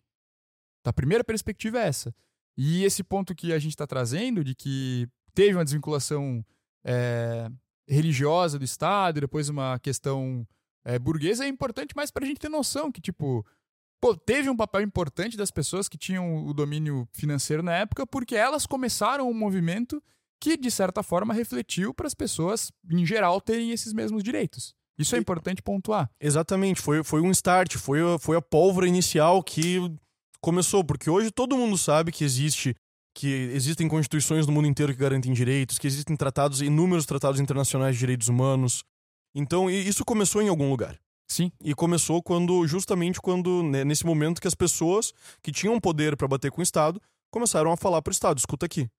A primeira perspectiva é essa. E esse ponto que a gente está trazendo de que teve uma desvinculação é, religiosa do Estado e depois uma questão é, burguesa é importante mais para a gente ter noção que, tipo, pô, teve um papel importante das pessoas que tinham o domínio financeiro na época porque elas começaram um movimento que, de certa forma, refletiu para as pessoas, em geral, terem esses mesmos direitos. Isso é importante pontuar. Exatamente, foi, foi um start, foi, a- foi a pólvora inicial que começou, porque hoje todo mundo sabe que existe que existem constituições no mundo inteiro que garantem direitos, que existem tratados, inúmeros tratados internacionais de direitos humanos. Então, e isso começou em algum lugar. Sim, E começou quando, justamente quando, né, nesse momento que as pessoas que tinham poder para bater com o Estado começaram a falar pro Estado: escuta aqui,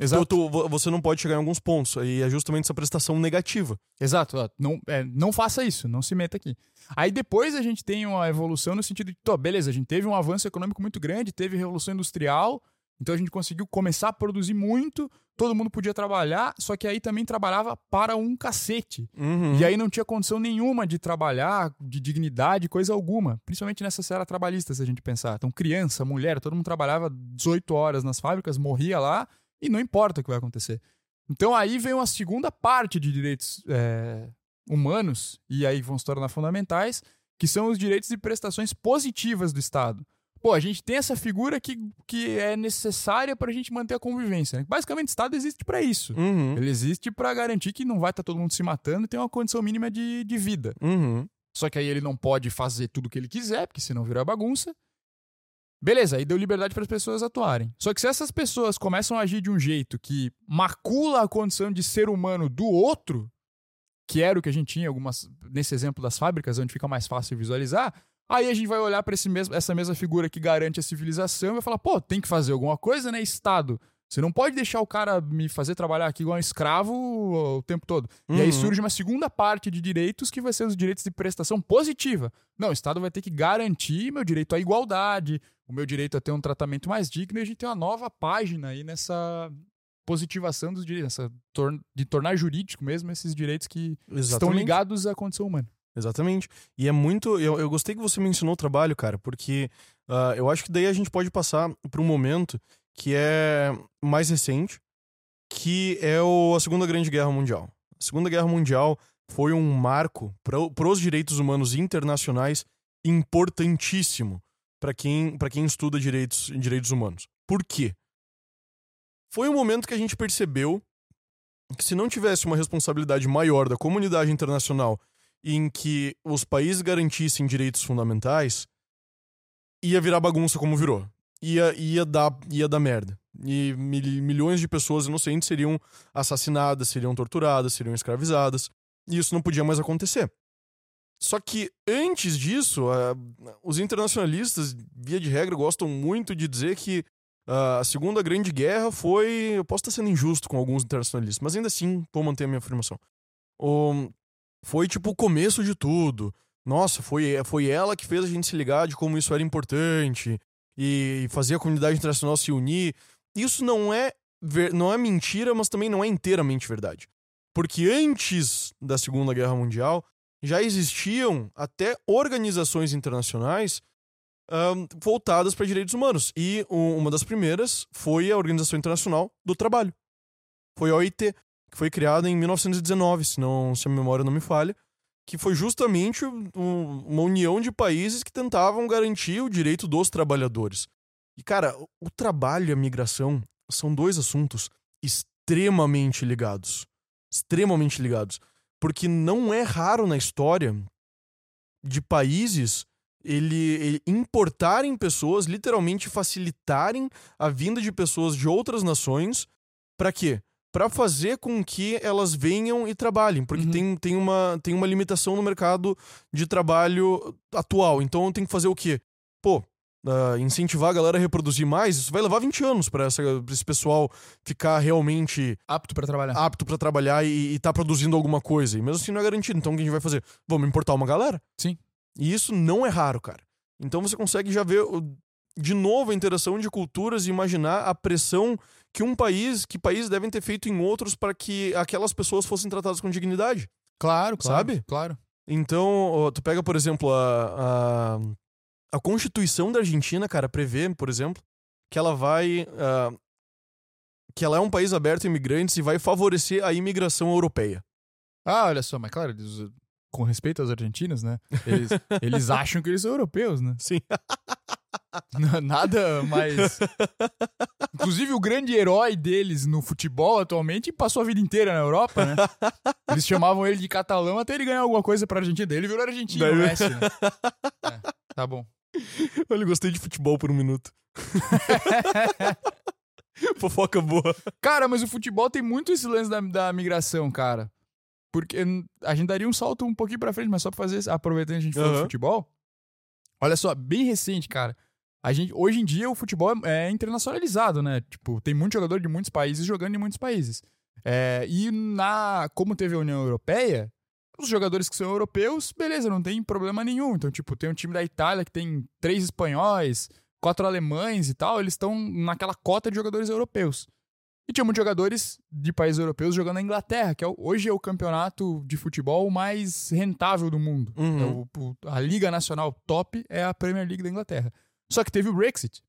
Então, tu- vo- você não pode chegar em alguns pontos. E é justamente essa prestação negativa. Exato, não, é, não faça isso, não se meta aqui. Aí depois a gente tem uma evolução no sentido de, tô, beleza, a gente teve um avanço econômico muito grande, teve revolução industrial, então a gente conseguiu começar a produzir muito, todo mundo podia trabalhar, só que aí também trabalhava para um cacete. Uhum. E aí não tinha condição nenhuma de trabalhar, de dignidade, coisa alguma. Principalmente nessa seara trabalhista, se a gente pensar. Então, criança, mulher, todo mundo trabalhava 18 horas nas fábricas, morria lá, e não importa o que vai acontecer. Então aí vem uma segunda parte de direitos é, humanos, e aí vão se tornar fundamentais, que são os direitos e prestações positivas do Estado. Pô, a gente tem essa figura que, que é necessária para a gente manter a convivência. né? Basicamente, o Estado existe para isso. Uhum. Ele existe para garantir que não vai estar todo mundo se matando e tem uma condição mínima de, de vida. Uhum. Só que aí ele não pode fazer tudo o que ele quiser, porque senão vira bagunça. Beleza, aí deu liberdade para as pessoas atuarem. Só que se essas pessoas começam a agir de um jeito que macula a condição de ser humano do outro, que era o que a gente tinha algumas nesse exemplo das fábricas, onde fica mais fácil visualizar, aí a gente vai olhar para essa mesma figura que garante a civilização e vai falar, pô, tem que fazer alguma coisa, né, Estado? Você não pode deixar o cara me fazer trabalhar aqui igual um escravo o tempo todo. E aí Uhum. surge uma segunda parte de direitos que vai ser os direitos de prestação positiva. Não, o Estado vai ter que garantir meu direito à igualdade, o meu direito a ter um tratamento mais digno, e a gente tem uma nova página aí nessa positivação dos direitos, nessa tor- de tornar jurídico mesmo esses direitos que estão Exatamente. ligados à condição humana. Exatamente. E é muito. Eu, eu gostei que você mencionou o trabalho, cara, porque ah, eu acho que daí a gente pode passar para um momento que é mais recente, que é o, a Segunda Grande Guerra Mundial. A Segunda Guerra Mundial foi um marco para os direitos humanos internacionais importantíssimo para quem, quem estuda direitos, direitos humanos. Por quê? Foi um momento que a gente percebeu que se não tivesse uma responsabilidade maior da comunidade internacional em que os países garantissem direitos fundamentais, ia virar bagunça como virou. Ia, ia, dar, ia dar merda. E mil- milhões de pessoas inocentes seriam assassinadas, seriam torturadas, seriam escravizadas. E isso não podia mais acontecer. Só que antes disso, ah, os internacionalistas, via de regra, gostam muito de dizer que ah, a Segunda Grande Guerra foi. Eu posso estar sendo injusto com alguns internacionalistas, mas ainda assim vou manter a minha afirmação. O- foi tipo o começo de tudo. Nossa, foi, foi ela que fez a gente se ligar de como isso era importante e fazer a comunidade internacional se unir. Isso não é, ver- não é mentira, mas também não é inteiramente verdade. Porque antes da Segunda Guerra Mundial já existiam até organizações internacionais ahn, voltadas para direitos humanos. E u- uma das primeiras foi a Organização Internacional do Trabalho. Foi a OIT, que foi criada em 1919, se, não, se a memória não me falha, que foi justamente um- uma união de países que tentavam garantir o direito dos trabalhadores. E, cara, o- trabalho e a migração são dois assuntos extremamente ligados. Extremamente ligados. Porque não é raro na história de países ele, ele importarem pessoas, literalmente facilitarem a vinda de pessoas de outras nações. Pra quê? Pra fazer com que elas venham e trabalhem. Porque Uhum. tem, tem, uma, tem uma limitação no mercado de trabalho atual. Então tem que fazer o quê? Pô, ah, incentivar a galera a reproduzir mais, isso vai levar 20 anos pra esse pessoal ficar realmente Apto para trabalhar. apto pra trabalhar e, e tá produzindo alguma coisa. E mesmo assim não é garantido. Então o que a gente vai fazer? Vamos importar uma galera? Sim. E isso não é raro, cara. Então você consegue já ver de novo a interação de culturas e imaginar a pressão que um país, que países devem ter feito em outros para que aquelas pessoas fossem tratadas com dignidade. Claro, claro. Sabe? Claro. Então, tu pega, por exemplo, a, a, a Constituição da Argentina, cara, prevê, por exemplo, que ela vai. ah, que ela é um país aberto a imigrantes e vai favorecer a imigração europeia. Ah, olha só, mas claro, eles, com respeito aos argentinos, né? Eles, [laughs] eles acham que eles são europeus, né? Sim. [laughs] [laughs] Nada mais. Inclusive, o grande herói deles no futebol atualmente passou a vida inteira na Europa, né? Eles chamavam ele de catalão até ele ganhar alguma coisa pra Argentina. Ele virou argentino, Daí- o Messi, né? É, tá bom. [laughs] Olha, eu gostei de futebol por um minuto. [laughs] Fofoca boa. Cara, mas o futebol tem muito esse lance da, da migração, cara. Porque a gente daria um salto um pouquinho pra frente, mas só pra fazer, aproveitando a gente falou Aham. de futebol. Olha só, bem recente, cara. A gente, hoje em dia o futebol é, é internacionalizado, né? Tipo, tem muito jogador de muitos países jogando em muitos países. É, e na, como teve a União Europeia, os jogadores que são europeus, beleza, não tem problema nenhum. Então, tipo, tem um time da Itália que tem três espanhóis, quatro alemães e tal, eles estão naquela cota de jogadores europeus. E tinha muitos jogadores de países europeus jogando na Inglaterra, que é, hoje é o campeonato de futebol mais rentável do mundo. Uhum. É o, a Liga Nacional top é a Premier League da Inglaterra. Só que teve o Brexit.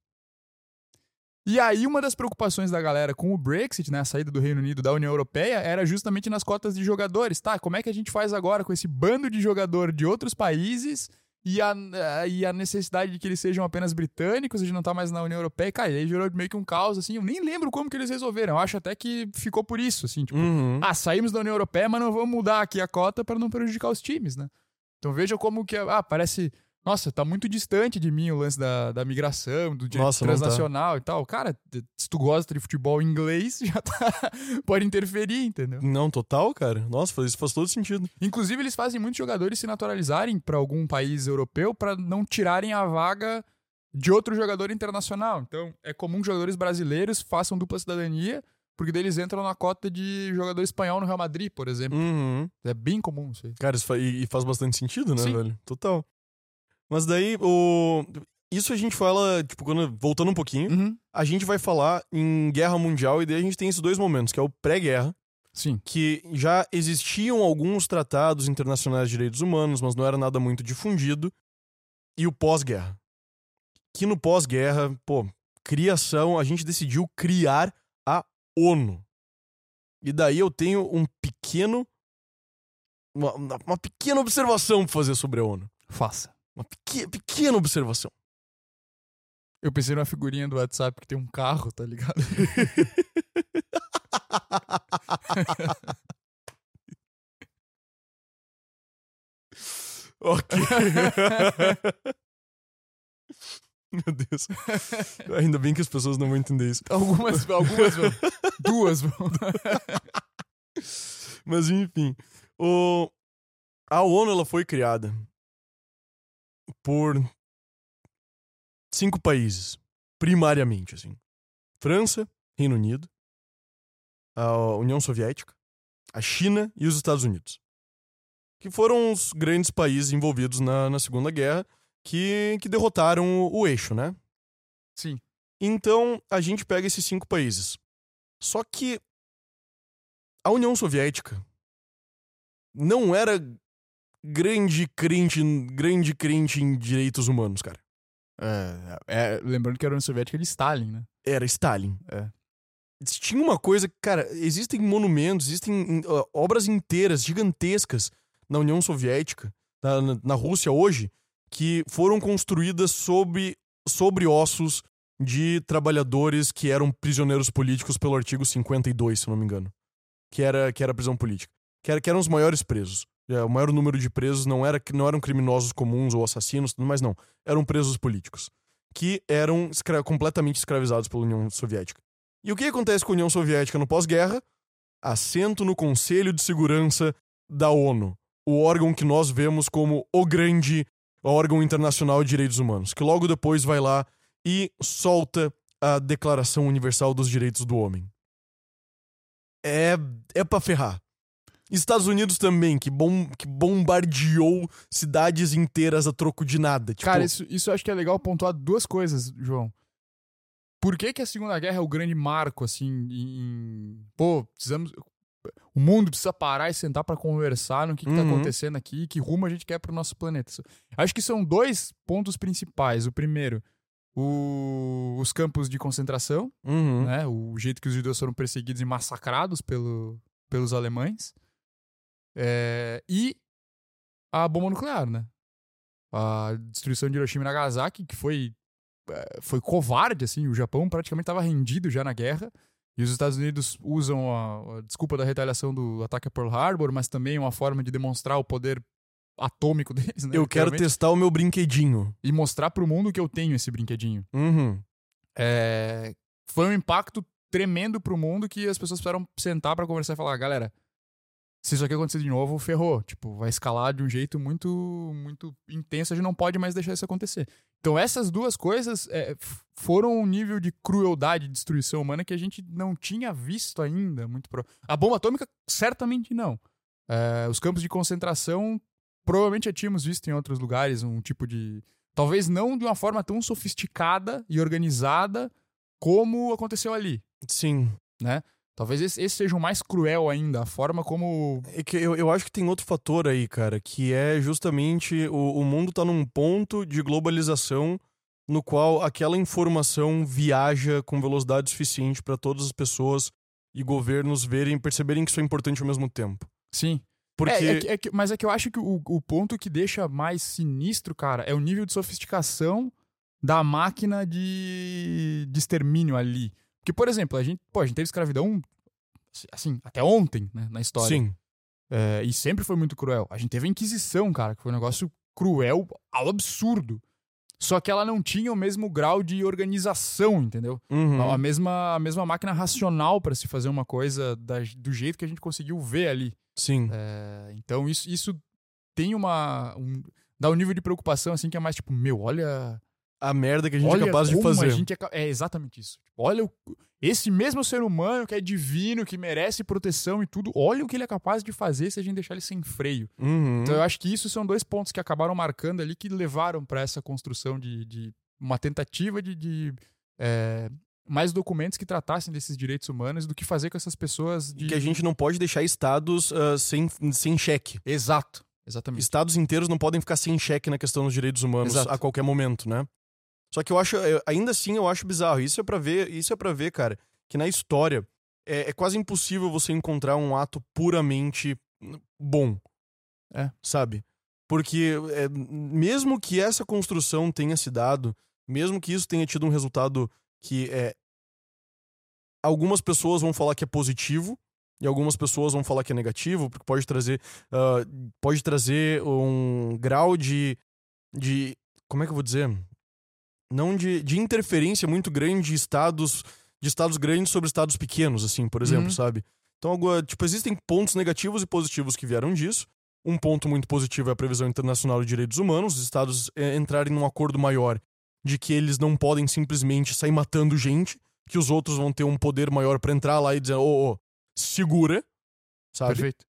E aí, uma das preocupações da galera com o Brexit, né, a saída do Reino Unido da União Europeia, era justamente nas cotas de jogadores. Tá, como é que a gente faz agora com esse bando de jogador de outros países e a, e a necessidade de que eles sejam apenas britânicos, a gente não tá mais na União Europeia? Cara, e aí gerou meio que um caos, assim. Eu nem lembro como que eles resolveram. Eu acho até que ficou por isso, assim, tipo, Uhum. ah, saímos da União Europeia, mas não vamos mudar aqui a cota para não prejudicar os times, né? Então veja como que, ah, parece nossa, tá muito distante de mim o lance da, da migração, do direito Nossa, tá. transnacional e tal. Cara, se tu gosta de futebol inglês, [laughs] já tá. pode interferir, entendeu? Não, total, cara. Nossa, isso faz todo sentido. Inclusive, eles fazem muitos jogadores se naturalizarem pra algum país europeu pra não tirarem a vaga de outro jogador internacional. Então, é comum que jogadores brasileiros façam dupla cidadania, porque daí eles entram na cota de jogador espanhol no Real Madrid, por exemplo. Uhum. É bem comum isso aí. Cara, isso fa- e, e faz bastante sentido, né, Sim. velho? Total. Mas daí, o... isso a gente fala, tipo, quando... voltando um pouquinho, Uhum. a gente vai falar em guerra mundial e daí a gente tem esses dois momentos, que é o pré-guerra, Sim. que já existiam alguns tratados internacionais de direitos humanos, mas não era nada muito difundido, e o pós-guerra. Que no pós-guerra, pô, criação, a gente decidiu criar a ONU. E daí eu tenho um pequeno. Uma, uma pequena observação pra fazer sobre a ONU. Faça. Uma pequena, pequena observação. Eu pensei numa figurinha do WhatsApp que tem um carro, tá ligado? [laughs] Ok. [laughs] Meu Deus. Ainda bem que as pessoas não vão entender isso. Algumas, algumas vão. Duas vão. [laughs] Mas enfim, o... a ONU ela foi criada por cinco países, primariamente assim: França, Reino Unido, a União Soviética, a China e os Estados Unidos, que foram os grandes países envolvidos na, na Segunda Guerra que, que derrotaram o, o eixo, né? Sim. Então, a gente pega esses cinco países. Só que a União Soviética não era grande crente, grande crente em direitos humanos, cara. É, é, lembrando que a União Soviética é de Stalin, né? Era Stalin. É. Tinha uma coisa, cara, existem monumentos, existem ó, obras inteiras, gigantescas na União Soviética, na, na- Rússia hoje, que foram construídas sobre, sobre ossos de trabalhadores que eram prisioneiros políticos pelo artigo 52, se não me engano. Que era, que era prisão política. Que, era, que eram os maiores presos. É, o maior número de presos não, era, não eram criminosos comuns ou assassinos, mais não. Eram presos políticos. Que eram escra- completamente escravizados pela União Soviética. E o que acontece com a União Soviética no pós-guerra? Assento no Conselho de Segurança da ONU, o órgão que nós vemos como o grande órgão internacional de direitos humanos, que logo depois vai lá e solta a Declaração Universal dos Direitos do Homem. É, é pra ferrar. Estados Unidos também, que, bom, que bombardeou cidades inteiras a troco de nada. Tipo, Cara, isso, isso eu acho que é legal pontuar duas coisas, João. Por que, que a Segunda Guerra é o grande marco, assim, em... Pô, precisamos... O mundo precisa parar e sentar pra conversar no que, que tá Uhum. acontecendo aqui e que rumo a gente quer pro nosso planeta. Acho que são dois pontos principais. O primeiro, o- os campos de concentração, uhum. né? O jeito que os judeus foram perseguidos e massacrados pelo, pelos alemães. É, e a bomba nuclear, né? A destruição de Hiroshima e Nagasaki, que foi, é, foi covarde, assim. O Japão praticamente estava rendido já na guerra. E os Estados Unidos usam a, a desculpa da retaliação do ataque a Pearl Harbor, mas também uma forma de demonstrar o poder atômico [laughs] deles, né? Eu quero testar o meu brinquedinho. E mostrar pro mundo que eu tenho esse brinquedinho. Uhum. É, foi um impacto tremendo pro mundo que as pessoas precisaram sentar pra conversar e falar, galera, se isso aqui acontecer de novo, ferrou. Tipo, vai escalar de um jeito muito muito intenso, a gente não pode mais deixar isso acontecer. Então essas duas coisas é, foram um nível de crueldade e destruição humana que a gente não tinha visto ainda. muito pro... A bomba atômica, certamente não. É, os campos de concentração, provavelmente já tínhamos visto em outros lugares um tipo de. Talvez não de uma forma tão sofisticada e organizada como aconteceu ali. Sim. Né? Talvez esse, esse, seja o mais cruel ainda, a forma como. É que eu, eu acho que tem outro fator aí, cara, que é justamente o, o mundo tá num ponto de globalização no qual aquela informação viaja com velocidade suficiente para todas as pessoas e governos verem perceberem que isso é importante ao mesmo tempo. Sim. Porque... É, é, é que, mas é que eu acho que o, o ponto que deixa mais sinistro, cara, é o nível de sofisticação da máquina de, de extermínio ali. Porque, por exemplo, a gente, pô, a gente teve escravidão, assim, até ontem, né, na história. Sim. É, e sempre foi muito cruel. A gente teve a Inquisição, cara, que foi um negócio cruel ao absurdo. Só que ela não tinha o mesmo grau de organização, entendeu? Uhum. A, mesma, a mesma máquina racional para se fazer uma coisa da, do jeito que a gente conseguiu ver ali. Sim. É, então isso, isso tem uma. Um, dá um nível de preocupação assim que é mais tipo, meu, olha a merda que a gente é Olha é capaz de fazer. É, é exatamente isso. Tipo, olha o, esse mesmo ser humano que é divino, que merece proteção e tudo, olha o que ele é capaz de fazer se a gente deixar ele sem freio. Uhum. Então eu acho que isso são dois pontos que acabaram marcando ali que levaram para essa construção de, de, uma tentativa de, de é, mais documentos que tratassem desses direitos humanos do que fazer com essas pessoas. De... Que a gente não pode deixar estados uh, sem, sem cheque. Exato. Exatamente. Estados inteiros não podem ficar sem cheque na questão dos direitos humanos Exato. a qualquer momento, né? Só que eu acho, ainda assim, eu acho bizarro. Isso é para ver, isso é para ver, cara, que na história é, é, quase impossível você encontrar um ato puramente bom. É. Sabe? Porque é, mesmo que essa construção tenha se dado, mesmo que isso tenha tido um resultado que é. Algumas pessoas vão falar que é positivo, e algumas pessoas vão falar que é negativo, porque pode trazer, uh, pode trazer um grau de, de. Como é que eu vou dizer? Não de, de interferência muito grande de estados de estados grandes sobre estados pequenos, assim, por exemplo, uhum. sabe? Então, tipo, existem pontos negativos e positivos que vieram disso. Um ponto muito positivo é a previsão internacional de direitos humanos, os estados é, entrarem num acordo maior de que eles não podem simplesmente sair matando gente, que os outros vão ter um poder maior para entrar lá e dizer, ô, oh, oh, segura, sabe? Perfeito.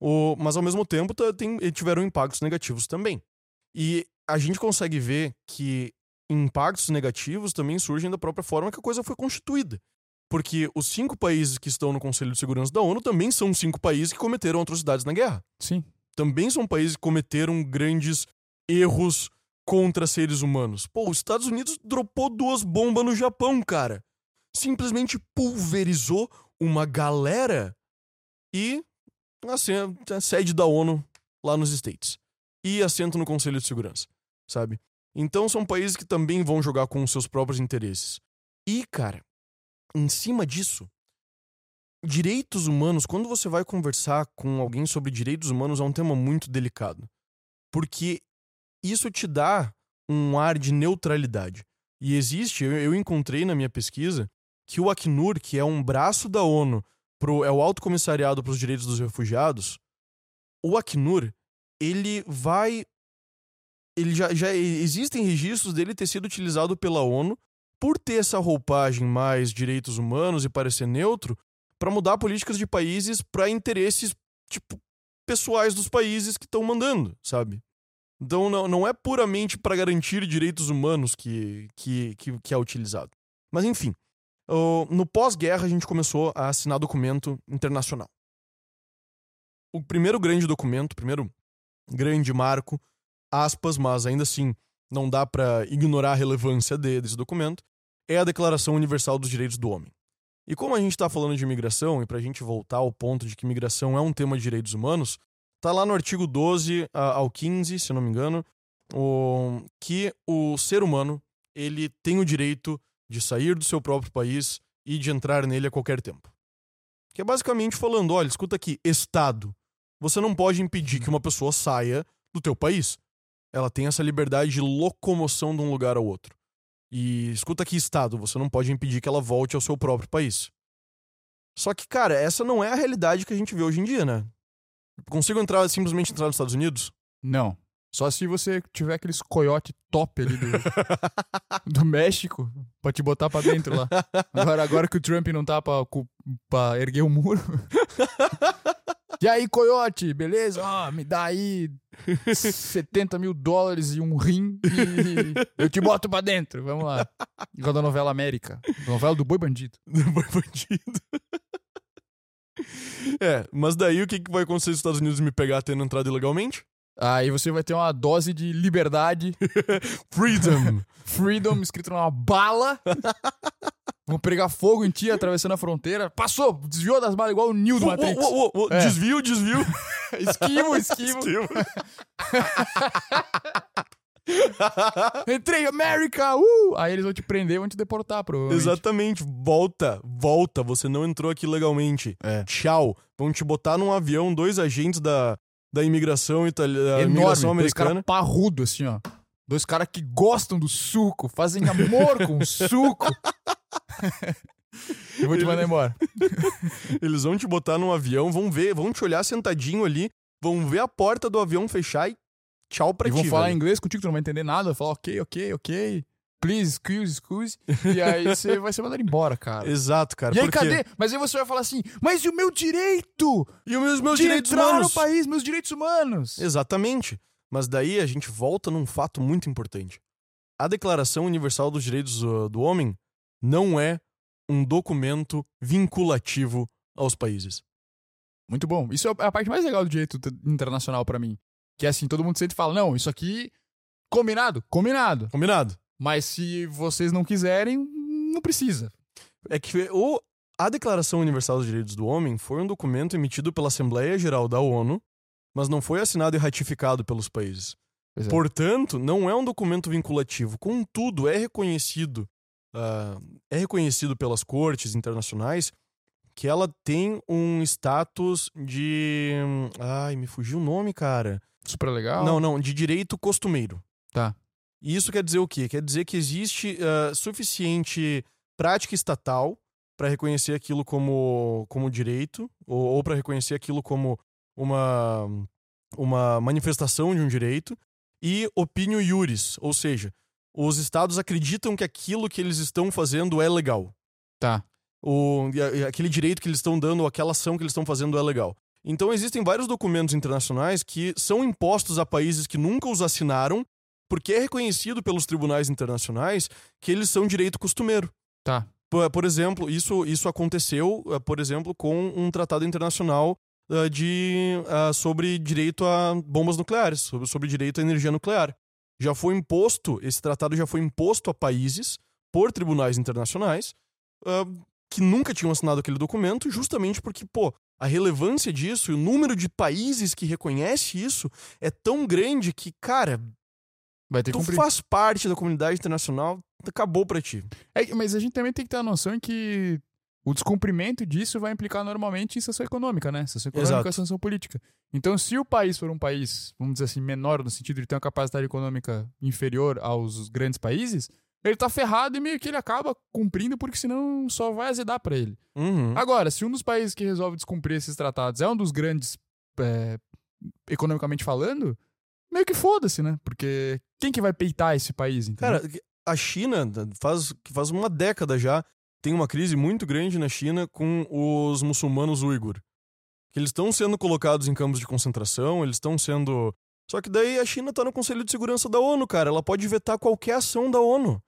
O, mas ao mesmo tempo tem, tiveram impactos negativos também. E a gente consegue ver que impactos negativos também surgem da própria forma que a coisa foi constituída. Porque os cinco países que estão no Conselho de Segurança da ONU também são cinco países que cometeram atrocidades na guerra. Sim. Também são países que cometeram grandes erros contra seres humanos. Pô, os Estados Unidos dropou duas bombas no Japão, cara. Simplesmente pulverizou uma galera e assim, a sede da ONU lá nos States. E assento no Conselho de Segurança, sabe? Então são países que também vão jogar com os seus próprios interesses. E, cara, em cima disso, direitos humanos, quando você vai conversar com alguém sobre direitos humanos, é um tema muito delicado. Porque isso te dá um ar de neutralidade. E existe, eu, encontrei na minha pesquisa, que o Acnur, que é um braço da ONU, pro, é o Alto Comissariado para os Direitos dos Refugiados, o Acnur, ele vai ele já, já existem registros dele ter sido utilizado pela ONU por ter essa roupagem mais direitos humanos e parecer neutro para mudar políticas de países para interesses tipo pessoais dos países que estão mandando, sabe? Então não, não é puramente para garantir direitos humanos que, que, que, que é utilizado. Mas enfim, no pós-guerra a gente começou a assinar documento internacional. O primeiro grande documento, o primeiro grande marco aspas, mas ainda assim não dá para ignorar a relevância de, desse documento, é a Declaração Universal dos Direitos do Homem. E como a gente está falando de imigração, e para a gente voltar ao ponto de que imigração é um tema de direitos humanos, tá lá no artigo 12 ao 15, se não me engano, o, que o ser humano ele tem o direito de sair do seu próprio país e de entrar nele a qualquer tempo. Que é basicamente falando, olha, escuta aqui, Estado, você não pode impedir que uma pessoa saia do teu país ela tem essa liberdade de locomoção de um lugar ao outro. E escuta aqui, Estado, você não pode impedir que ela volte ao seu próprio país. Só que, cara, essa não é a realidade que a gente vê hoje em dia, né? Consigo entrar, simplesmente entrar nos Estados Unidos? Não. Só se você tiver aqueles coiote top ali do, [laughs] do México pra te botar pra dentro lá. [laughs] Agora, agora que o Trump não tá pra, pra erguer o muro. [laughs] E aí, coiote, beleza? Ó, me dá aí 70 mil dólares e um rim e eu te boto pra dentro. Vamos lá. Igual da novela América. Novela do Boi Bandido. Boi bandido. É, mas daí o que, que vai acontecer se os Estados Unidos me pegar tendo entrado ilegalmente? Aí você vai ter uma dose de liberdade, [laughs] Freedom! freedom escrito numa bala. [laughs] Vão pregar fogo em ti atravessando a fronteira. Passou, desviou das balas igual o Neo do Matrix. É. Desvio, desvio. [laughs] Esquivo, esquivo. Esquivo. [laughs] Entrei, América! Uh! Aí eles vão te prender, vão te deportar, provavelmente. Exatamente. Volta, volta. Você não entrou aqui legalmente. É. Tchau. Vão te botar num avião, dois agentes da, da imigração italiana, imigração dois caras americana. parrudo assim, ó. Dois caras que gostam do suco, fazem amor com o suco. [laughs] e vou te mandar embora. [laughs] Eles vão te botar num avião, vão ver, vão te olhar sentadinho ali, vão ver a porta do avião fechar e tchau pra E ti. vão falar velho. inglês contigo, tu não vai entender nada. Vai falar ok, ok, ok. Please, excuse, excuse. E aí você vai ser mandado embora, cara. Exato, cara. E aí, cadê? Mas aí você vai falar assim, mas e o meu direito? E os meus, meus direitos entrar humanos? no país, meus direitos humanos. Exatamente. Mas daí a gente volta num fato muito importante. A Declaração Universal dos Direitos uh, do Homem não é um documento vinculativo aos países. Muito bom. Isso é a parte mais legal do direito internacional pra mim. Que é assim, todo mundo sempre fala, não, isso aqui, combinado, combinado. Combinado? Mas se vocês não quiserem, não precisa. É que o, a Declaração Universal dos Direitos do Homem foi um documento emitido pela Assembleia Geral da ONU, mas não foi assinado e ratificado pelos países. É. Portanto, não é um documento vinculativo. Contudo, é reconhecido, ah, é reconhecido pelas cortes internacionais que ela tem um status de. Ai, me fugiu o nome, cara. Super legal. Não, não, de direito costumeiro. Tá. E isso quer dizer o quê? Quer dizer que existe ah, suficiente prática estatal para reconhecer aquilo como, como direito, ou, ou para reconhecer aquilo como uma, uma manifestação de um direito, e opinio iuris, ou seja, os estados acreditam que aquilo que eles estão fazendo é legal. Tá. O, aquele direito que eles estão dando, ou aquela ação que eles estão fazendo é legal. Então existem vários documentos internacionais que são impostos a países que nunca os assinaram, porque é reconhecido pelos tribunais internacionais que eles são direito costumeiro. Tá. Por, por exemplo, isso, isso aconteceu, eh, por exemplo, com um tratado internacional eh, de, ah, sobre direito a bombas nucleares, sobre, sobre direito à energia nuclear. Já foi imposto, esse tratado já foi imposto a países por tribunais internacionais ah, que nunca tinham assinado aquele documento, justamente porque, pô, a relevância disso e o número de países que reconhece isso é tão grande que, cara, Vai ter tu cumprir. faz parte da comunidade internacional, acabou pra ti. É, mas a gente também tem que ter a noção que o descumprimento disso vai implicar normalmente em sanção econômica, né? Sanção econômica Exato. e sanção política. Então, se o país for um país, vamos dizer assim, menor no sentido de ter uma capacidade econômica inferior aos grandes países, ele tá ferrado e meio que ele acaba cumprindo porque senão só vai azedar pra ele. Uhum. Agora, se um dos países que resolve descumprir esses tratados é um dos grandes, é, economicamente falando, meio que foda-se, né? Porque quem que vai peitar esse país, entendeu? Cara, a China faz, faz uma década já tem uma crise muito grande na China com os muçulmanos uigur. Que eles estão sendo colocados em campos de concentração, eles estão sendo. Só que daí a China tá no Conselho de Segurança da ONU, cara. Ela pode vetar qualquer ação da ONU.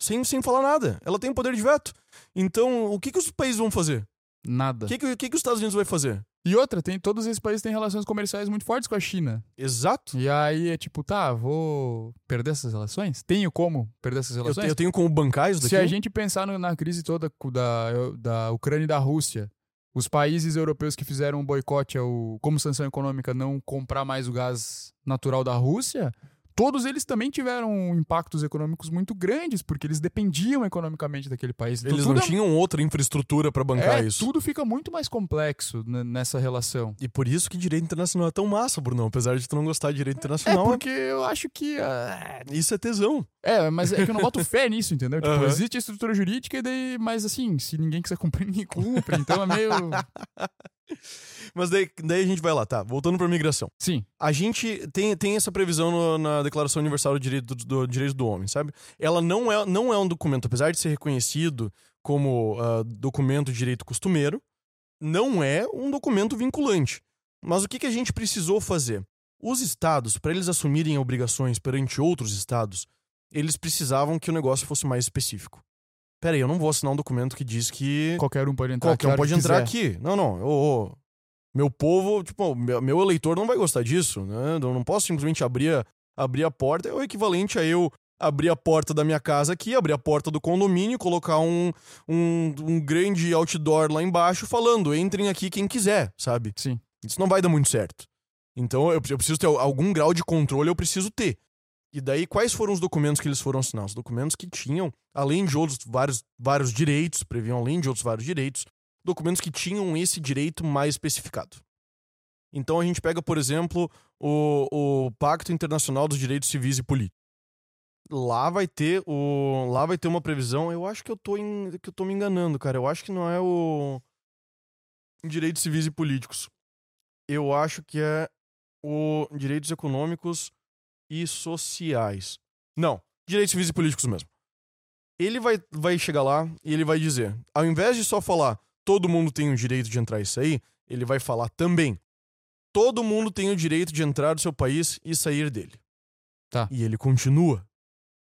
Sem, sem falar nada. Ela tem o poder de veto. Então, o que, que os países vão fazer? Nada. O que, que, que, que os Estados Unidos vai fazer? E outra, tem, todos esses países têm relações comerciais muito fortes com a China. Exato. E aí é tipo, tá, vou perder essas relações? Tenho como perder essas Eu, relações? te- eu tenho como bancar isso daqui? Se a gente pensar no- na crise toda da, da Ucrânia e da Rússia, os países europeus que fizeram um boicote ao, como sanção econômica não comprar mais o gás natural da Rússia, todos eles também tiveram impactos econômicos muito grandes, porque eles dependiam economicamente daquele país. Então, Eles tudo não é- tinham outra infraestrutura pra bancar é, isso. tudo fica muito mais complexo nessa relação. E por isso que direito internacional é tão massa, Brunão. Apesar de tu não gostar de direito É, internacional, porque eu acho que. ah, isso é tesão. É, mas é que eu não boto fé nisso, entendeu? Tipo, Aham. existe a estrutura jurídica, e daí, mas assim, se ninguém quiser cumprir, ninguém cumpre. Então é meio. [laughs] Mas daí, daí a gente vai lá, tá? Voltando pra migração. Sim. A gente tem, tem essa previsão no- na Declaração Universal do Direito do, do Direitos do Homem, sabe? Ela não é, não é um documento, apesar de ser reconhecido como ah, documento de direito costumeiro, não é um documento vinculante. Mas o que, que a gente precisou fazer? Os estados, para eles assumirem obrigações perante outros estados, eles precisavam que o negócio fosse mais específico. Peraí, eu não vou assinar um documento que diz que Qualquer um pode entrar Qualquer um pode hora entrar quiser. aqui. Não, não. ô, ô, meu povo, tipo, meu, eleitor não vai gostar disso, né? Eu não posso simplesmente abrir a, abrir a porta. É o equivalente a eu abrir a porta da minha casa aqui, abrir a porta do condomínio, colocar um, um, um grande outdoor lá embaixo falando: entrem aqui quem quiser, sabe? Sim. Isso não vai dar muito certo. Então eu, eu preciso ter algum grau de controle, eu preciso ter. E daí, quais foram os documentos que eles foram assinar? Os documentos que tinham, além de outros vários, vários direitos, previam além de outros vários direitos, documentos que tinham esse direito mais especificado. Então a gente pega, por exemplo, o, o Pacto Internacional dos Direitos Civis e Políticos. Lá vai ter o lá vai ter uma previsão, eu acho que eu tô em, que eu tô me enganando, cara. Eu acho que não é o Direitos Civis e Políticos. Eu acho que é o Direitos Econômicos e Sociais. Não, Direitos Civis e Políticos mesmo. Ele vai, vai chegar lá e ele vai dizer, ao invés de só falar todo mundo tem o direito de entrar e sair, ele vai falar também todo mundo tem o direito de entrar no seu país e sair dele. Tá. E ele continua.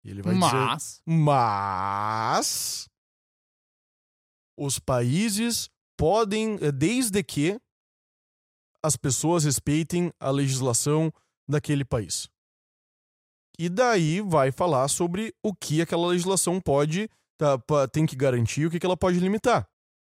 E ele vai dizer Mas. mas os países podem, eh, desde que as pessoas respeitem a legislação daquele país. E daí vai falar sobre o que aquela legislação pode, tá, tem que garantir e o que ela pode limitar.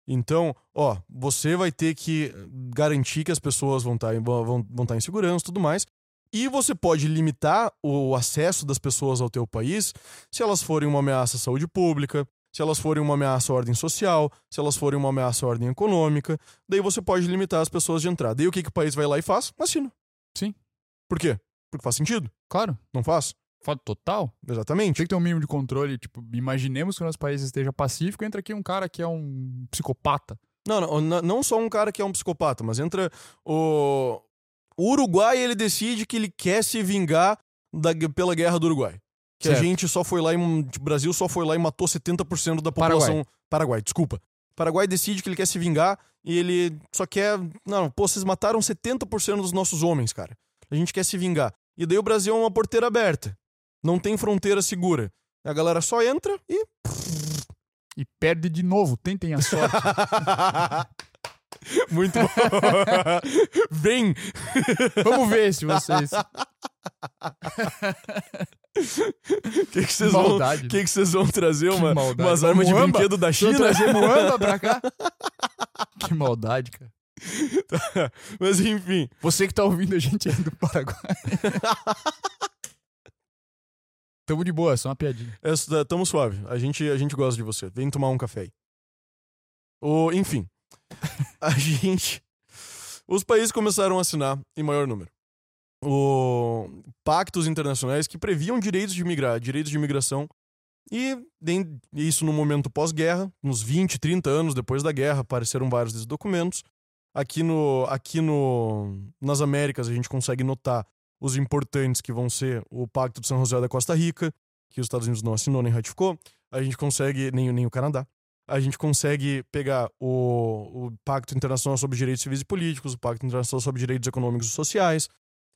Então, ó, você vai ter que garantir que as pessoas vão estar vão, vão estar em segurança e tudo mais. E você pode limitar o acesso das pessoas ao teu país se elas forem uma ameaça à saúde pública, se elas forem uma ameaça à ordem social, se elas forem uma ameaça à ordem econômica. Daí você pode limitar as pessoas de entrar. Daí o que, que o país vai lá e faz? Assina. Sim. Por quê? Porque faz sentido. Claro. Não faz? Foto total. Exatamente. Tem que ter um mínimo de controle. Tipo, imaginemos que o nosso país esteja pacífico entra aqui um cara que é um psicopata. Não, não, não só um cara que é um psicopata, mas entra o. O Uruguai, ele decide que ele quer se vingar da, pela guerra do Uruguai. Que Certo. a gente só foi lá e. O Brasil só foi lá e matou 70% da população. Paraguai. desculpa. Paraguai decide que ele quer se vingar e ele só quer. Não, pô, vocês mataram 70% dos nossos homens, cara. A gente quer se vingar. E daí o Brasil é uma porteira aberta. Não tem fronteira segura. A galera só entra e. E perde de novo. Tentem a sorte. [laughs] Muito bom. [laughs] Vem! [laughs] Vamos ver se vocês. O que vocês vão, Maldade. que que vocês vão trazer? Uma, umas armas de brinquedo da China? trazer Muamba pra cá. Que maldade, cara. Mas enfim. Você que tá ouvindo a gente aí do Paraguai. Tamo de boa, é só uma piadinha. Essa, tamo suave. A gente, a gente gosta de você. Vem tomar um café aí. O, enfim. [laughs] A gente. Os países começaram a assinar em maior número. O, pactos internacionais que previam direitos de migrar, direitos de imigração. E isso no momento pós-guerra, nos 20, 30 anos depois da guerra, apareceram vários desses documentos. Aqui, no, aqui no, nas Américas a gente consegue notar os importantes que vão ser o Pacto de São José da Costa Rica, que os Estados Unidos não assinou nem ratificou. A gente consegue, nem, nem o Canadá. A gente consegue pegar o, o Pacto Internacional sobre Direitos Civis e Políticos, o Pacto Internacional sobre Direitos Econômicos e Sociais.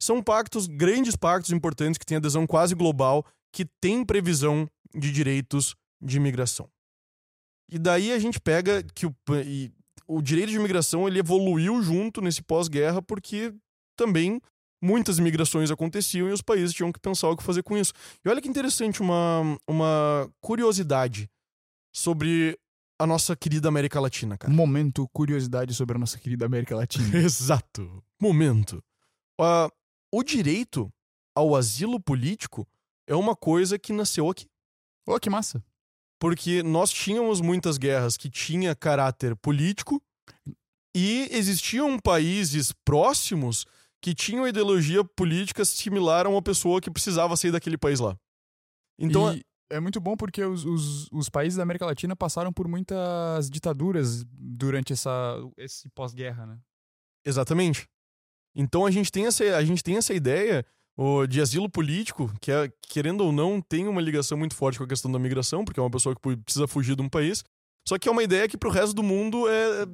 São pactos, grandes pactos importantes que têm adesão quase global, que têm previsão de direitos de imigração. E daí a gente pega que o, e o direito de imigração ele evoluiu junto nesse pós-guerra porque também muitas imigrações aconteciam e os países tinham que pensar o que fazer com isso. E olha que interessante uma, uma curiosidade sobre a nossa querida América Latina, cara. Um momento, curiosidade sobre a nossa querida América Latina. [laughs] Exato. Momento. Ah, o direito ao asilo político é uma coisa que nasceu aqui. Ô, que massa. Porque nós tínhamos muitas guerras que tinha caráter político e existiam países próximos que tinham ideologia política similar a uma pessoa que precisava sair daquele país lá. Então, E é muito bom porque os, os, os países da América Latina passaram por muitas ditaduras durante essa, esse pós-guerra, né? Exatamente. Então a gente tem essa, a gente tem essa ideia o, de asilo político, que é, querendo ou não, tem uma ligação muito forte com a questão da migração, porque é uma pessoa que precisa fugir de um país. Só que é uma ideia que pro resto do mundo é,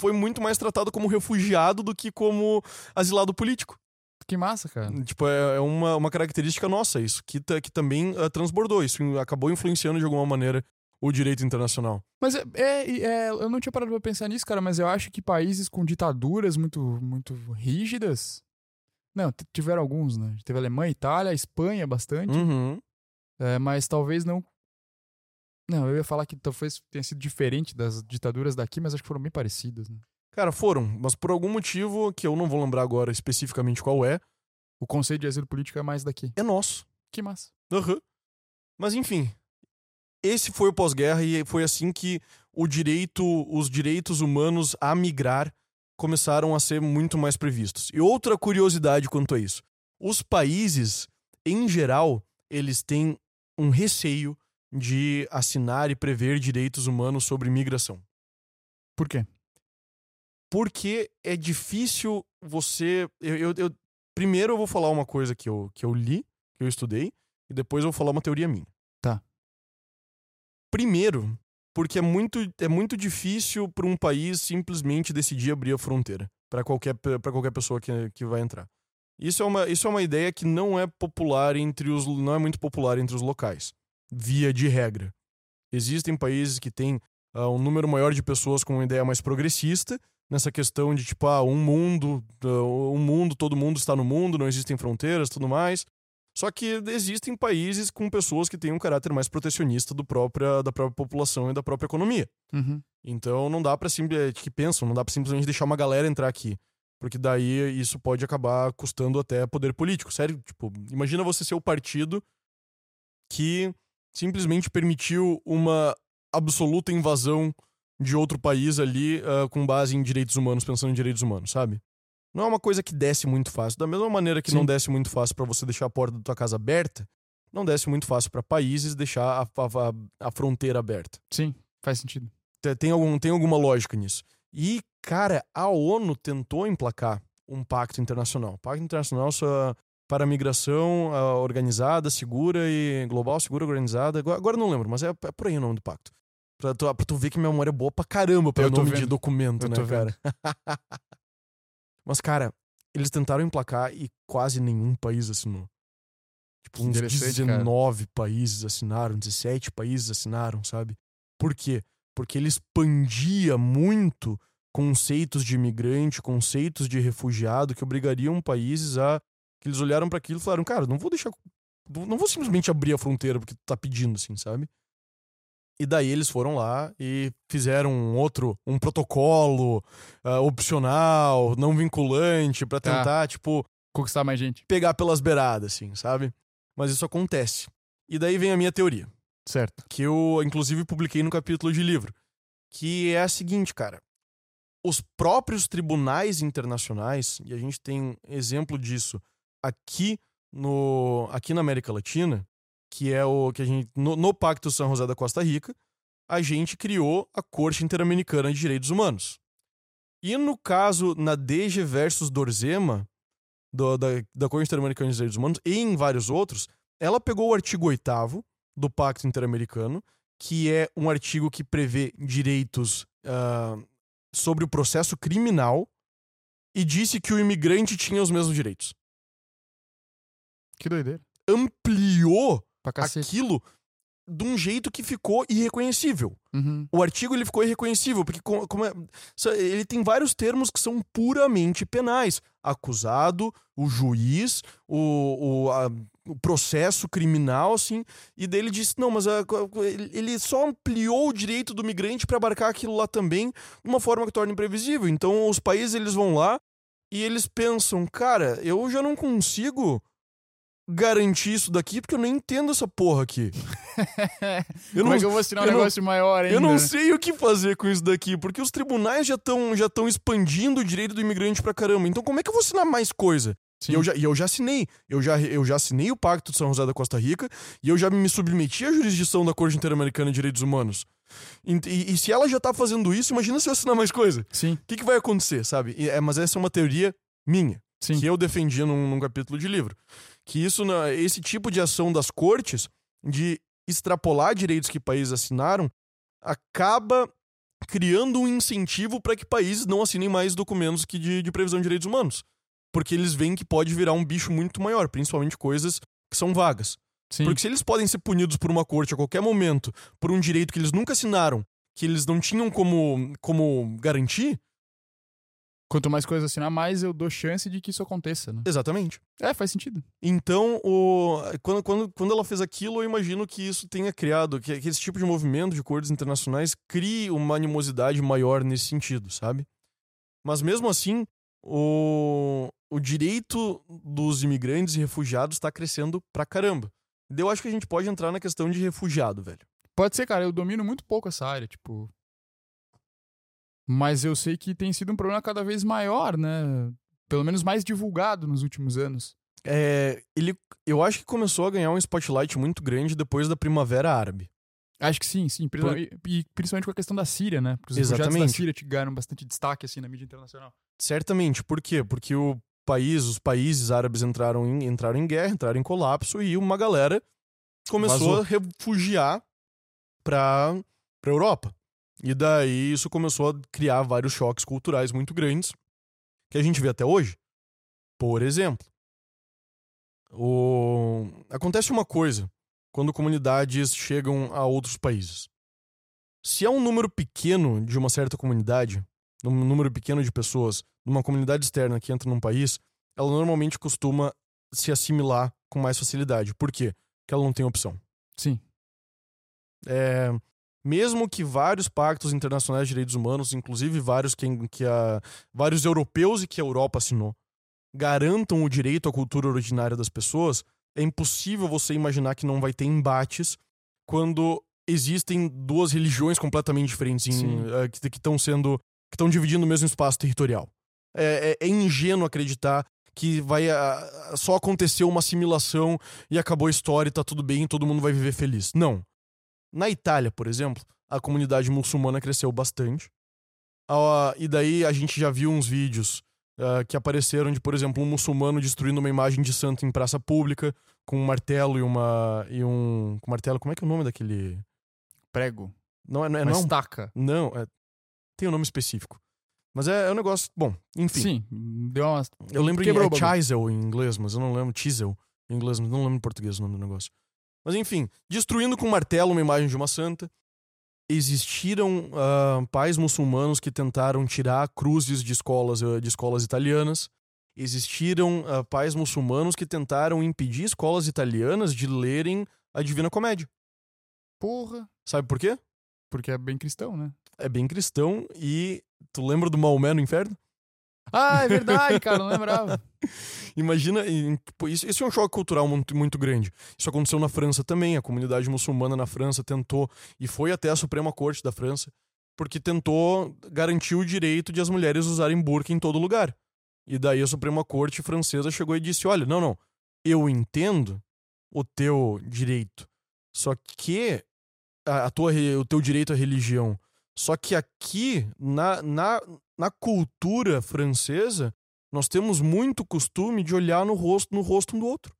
foi muito mais tratado como refugiado do que como asilado político. Que massa, cara. Tipo, é, é uma, uma característica nossa isso, que, que também uh, transbordou, isso acabou influenciando de alguma maneira o direito internacional. Mas é, é, é, eu não tinha parado pra pensar nisso, cara, mas eu acho que países com ditaduras muito, muito rígidas. Não, tiveram alguns, né? Teve Alemanha, Itália, Espanha bastante. Uhum. É, mas talvez não. Não, eu ia falar que talvez tenha sido diferente das ditaduras daqui, mas acho que foram bem parecidas, né? Cara, foram, mas por algum motivo que eu não vou lembrar agora especificamente qual é. O conceito de asilo político é mais daqui. É nosso. Que massa. Uhum. Mas enfim, esse foi o pós-guerra e foi assim que o direito, os direitos humanos a migrar começaram a ser muito mais previstos. E outra curiosidade quanto a isso: os países, em geral, eles têm um receio de assinar e prever direitos humanos sobre migração. Por quê? Porque é difícil você. Eu, eu, eu, primeiro eu vou falar uma coisa que eu, que eu li, que eu estudei, e depois eu vou falar uma teoria minha. Tá. Primeiro, porque é muito, é muito difícil para um país simplesmente decidir abrir a fronteira para qualquer, qualquer pessoa que, que vai entrar. Isso é, uma, isso é uma ideia que não é popular entre os não é muito popular entre os locais, via de regra. Existem países que têm uh, um número maior de pessoas com uma ideia mais progressista nessa questão de tipo ah, um mundo, uh, um mundo, todo mundo está no mundo, não existem fronteiras, tudo mais. Só que existem países com pessoas que têm um caráter mais protecionista do própria, da própria população e da própria economia. Uhum. Então não dá para simplesmente que pensam, não dá para simplesmente deixar uma galera entrar aqui, porque daí isso pode acabar custando até poder político. Sério, tipo, imagina você ser o partido que simplesmente permitiu uma absoluta invasão de outro país ali uh, com base em direitos humanos, pensando em direitos humanos, sabe? Não é uma coisa que desce muito fácil. Da mesma maneira que Sim. não desce muito fácil para você deixar a porta da tua casa aberta, não desce muito fácil para países deixar a, a, a, fronteira aberta. Sim, faz sentido. Tem, algum, tem alguma lógica nisso. E, cara, a ONU tentou emplacar um pacto internacional. Pacto internacional para migração uh, organizada, segura e global, segura, organizada. Agora, agora não lembro, mas é, é, por aí o nome do pacto. Pra tu, pra tu ver que minha memória é boa pra caramba pelo nome vendo. de documento, Eu né, cara? [laughs] Mas, cara, eles tentaram emplacar e quase nenhum país assinou. Tipo, uns 19 cara. países assinaram, 17 países assinaram, sabe? Por quê? Porque ele expandia muito conceitos de imigrante, conceitos de refugiado que obrigariam países a. que eles olharam para aquilo e falaram, cara, não vou deixar. Não vou simplesmente abrir a fronteira porque tu tá pedindo, assim, sabe? E daí eles foram lá e fizeram um outro, um protocolo uh, opcional, não vinculante, para tá. tentar, tipo. Conquistar mais gente. Pegar pelas beiradas, assim, sabe? Mas isso acontece. E daí vem a minha teoria. Certo. Que eu, inclusive, publiquei no capítulo de livro. Que é a seguinte, cara. Os próprios tribunais internacionais, e a gente tem exemplo disso aqui, no, aqui na América Latina, que é o que a gente. No, no Pacto São José da Costa Rica, a gente criou a Corte Interamericana de Direitos Humanos. E no caso, na DG versus Dorzema, do, da, da Corte Interamericana de Direitos Humanos, e em vários outros, ela pegou o artigo 8 do Pacto Interamericano, que é um artigo que prevê direitos uh, sobre o processo criminal, e disse que o imigrante tinha os mesmos direitos. Que doideira. Ampliou aquilo de um jeito que ficou irreconhecível. Uhum. O artigo ele ficou irreconhecível, porque como é, ele tem vários termos que são puramente penais. Acusado, o juiz, o, o, a, o processo criminal, assim. E daí ele disse, não, mas a, ele só ampliou o direito do migrante para abarcar aquilo lá também, de uma forma que torna imprevisível. Então os países eles vão lá e eles pensam, cara, eu já não consigo garantir isso daqui porque eu nem entendo essa porra aqui. [laughs] eu Como não, é que eu vou assinar um negócio não, maior ainda? Eu não sei o que fazer com isso daqui, porque os tribunais já estão já expandindo o direito do imigrante pra caramba. Então como é que eu vou assinar mais coisa? E eu, já, e eu já assinei. Eu já, eu já assinei o Pacto de São José da Costa Rica e eu já me submeti à jurisdição da Corte Interamericana de Direitos Humanos. E, e- e se ela já tá fazendo isso, imagina se eu assinar mais coisa. Sim, O que, que vai acontecer, sabe? E- é, mas essa é uma teoria minha, sim. que eu defendia num, num capítulo de livro. Que isso, esse tipo de ação das cortes, de extrapolar direitos que países assinaram, acaba criando um incentivo para que países não assinem mais documentos que de, de previsão de direitos humanos. Porque eles veem que pode virar um bicho muito maior, principalmente coisas que são vagas. sim. Porque se eles podem ser punidos por uma corte a qualquer momento por um direito que eles nunca assinaram, que eles não tinham como, como garantir, Quanto mais coisas assinar, mais eu dou chance de que isso aconteça, né? exatamente. É, faz sentido. Então, o, quando, quando, quando ela fez aquilo, eu imagino que isso tenha criado, que, que esse tipo de movimento de cortes internacionais crie uma animosidade maior nesse sentido, sabe? Mas mesmo assim, o, o direito dos imigrantes e refugiados está crescendo pra caramba. Eu acho que a gente pode entrar na questão de refugiado, velho. Pode ser, cara, eu domino muito pouco essa área, tipo. Mas eu sei que tem sido um problema cada vez maior, né? Pelo menos mais divulgado nos últimos anos. É, ele, eu acho que começou a ganhar um spotlight muito grande depois da Primavera Árabe. Acho que sim, sim. E, e principalmente com a questão da Síria, né? Porque os refugiados da Exatamente. Síria te ganharam bastante destaque, assim, na mídia internacional. Certamente. Por quê? Porque o país, os países árabes entraram em, entraram em guerra, entraram em colapso e uma galera começou Vazou. a refugiar pra, pra Europa. E daí isso começou a criar vários choques culturais muito grandes que a gente vê até hoje. Por exemplo, o... acontece uma coisa quando comunidades chegam a outros países. Se é um número pequeno de uma certa comunidade, um número pequeno de pessoas, numa comunidade externa que entra num país, ela normalmente costuma se assimilar com mais facilidade. Por quê? Porque ela não tem opção. Sim. É, mesmo que vários pactos internacionais de direitos humanos, inclusive vários que, que a, vários europeus e que a Europa assinou, garantam o direito à cultura originária das pessoas, é impossível você imaginar que não vai ter embates quando existem duas religiões completamente diferentes em, eh, que estão sendo que estão dividindo o mesmo espaço territorial. É, é- é ingênuo acreditar que vai ah, só acontecer uma assimilação e acabou a história e tá tudo bem e todo mundo vai viver feliz. Não. Na Itália, por exemplo, a comunidade muçulmana cresceu bastante. E daí a gente já viu uns vídeos ah, que apareceram de, por exemplo, um muçulmano destruindo uma imagem de santo em praça pública com um martelo e uma e um com martelo. Como é que é o nome daquele? Prego. Não é, não é, Uma não, estaca. não é- tem um nome específico. Mas é, é um negócio. Bom, enfim. Sim. Deu uma. Eu lembro em Quebrou é chisel em inglês, mas eu não lembro chisel em inglês, mas não lembro em português o nome do negócio. Mas enfim, destruindo com martelo uma imagem de uma santa. Existiram ah, pais muçulmanos que tentaram tirar cruzes de escolas, eh, de escolas italianas. Existiram ah, pais muçulmanos que tentaram impedir escolas italianas de lerem a Divina Comédia. Porra. Sabe por quê? Porque é bem cristão, né? É bem cristão e tu lembra do Maomé no inferno? Ah, é verdade, cara, não lembrava. [laughs] Imagina, isso, é um choque cultural muito, muito grande. Isso aconteceu na França também. A comunidade muçulmana na França tentou, e foi até a Suprema Corte da França, porque tentou garantir o direito de as mulheres usarem burca em todo lugar. E daí a Suprema Corte francesa chegou e disse: olha, não, não, eu entendo o teu direito, só que a, a tua, o teu direito à religião. Só que aqui, na, na, na cultura francesa, nós temos muito costume de olhar no rosto, no rosto um do outro.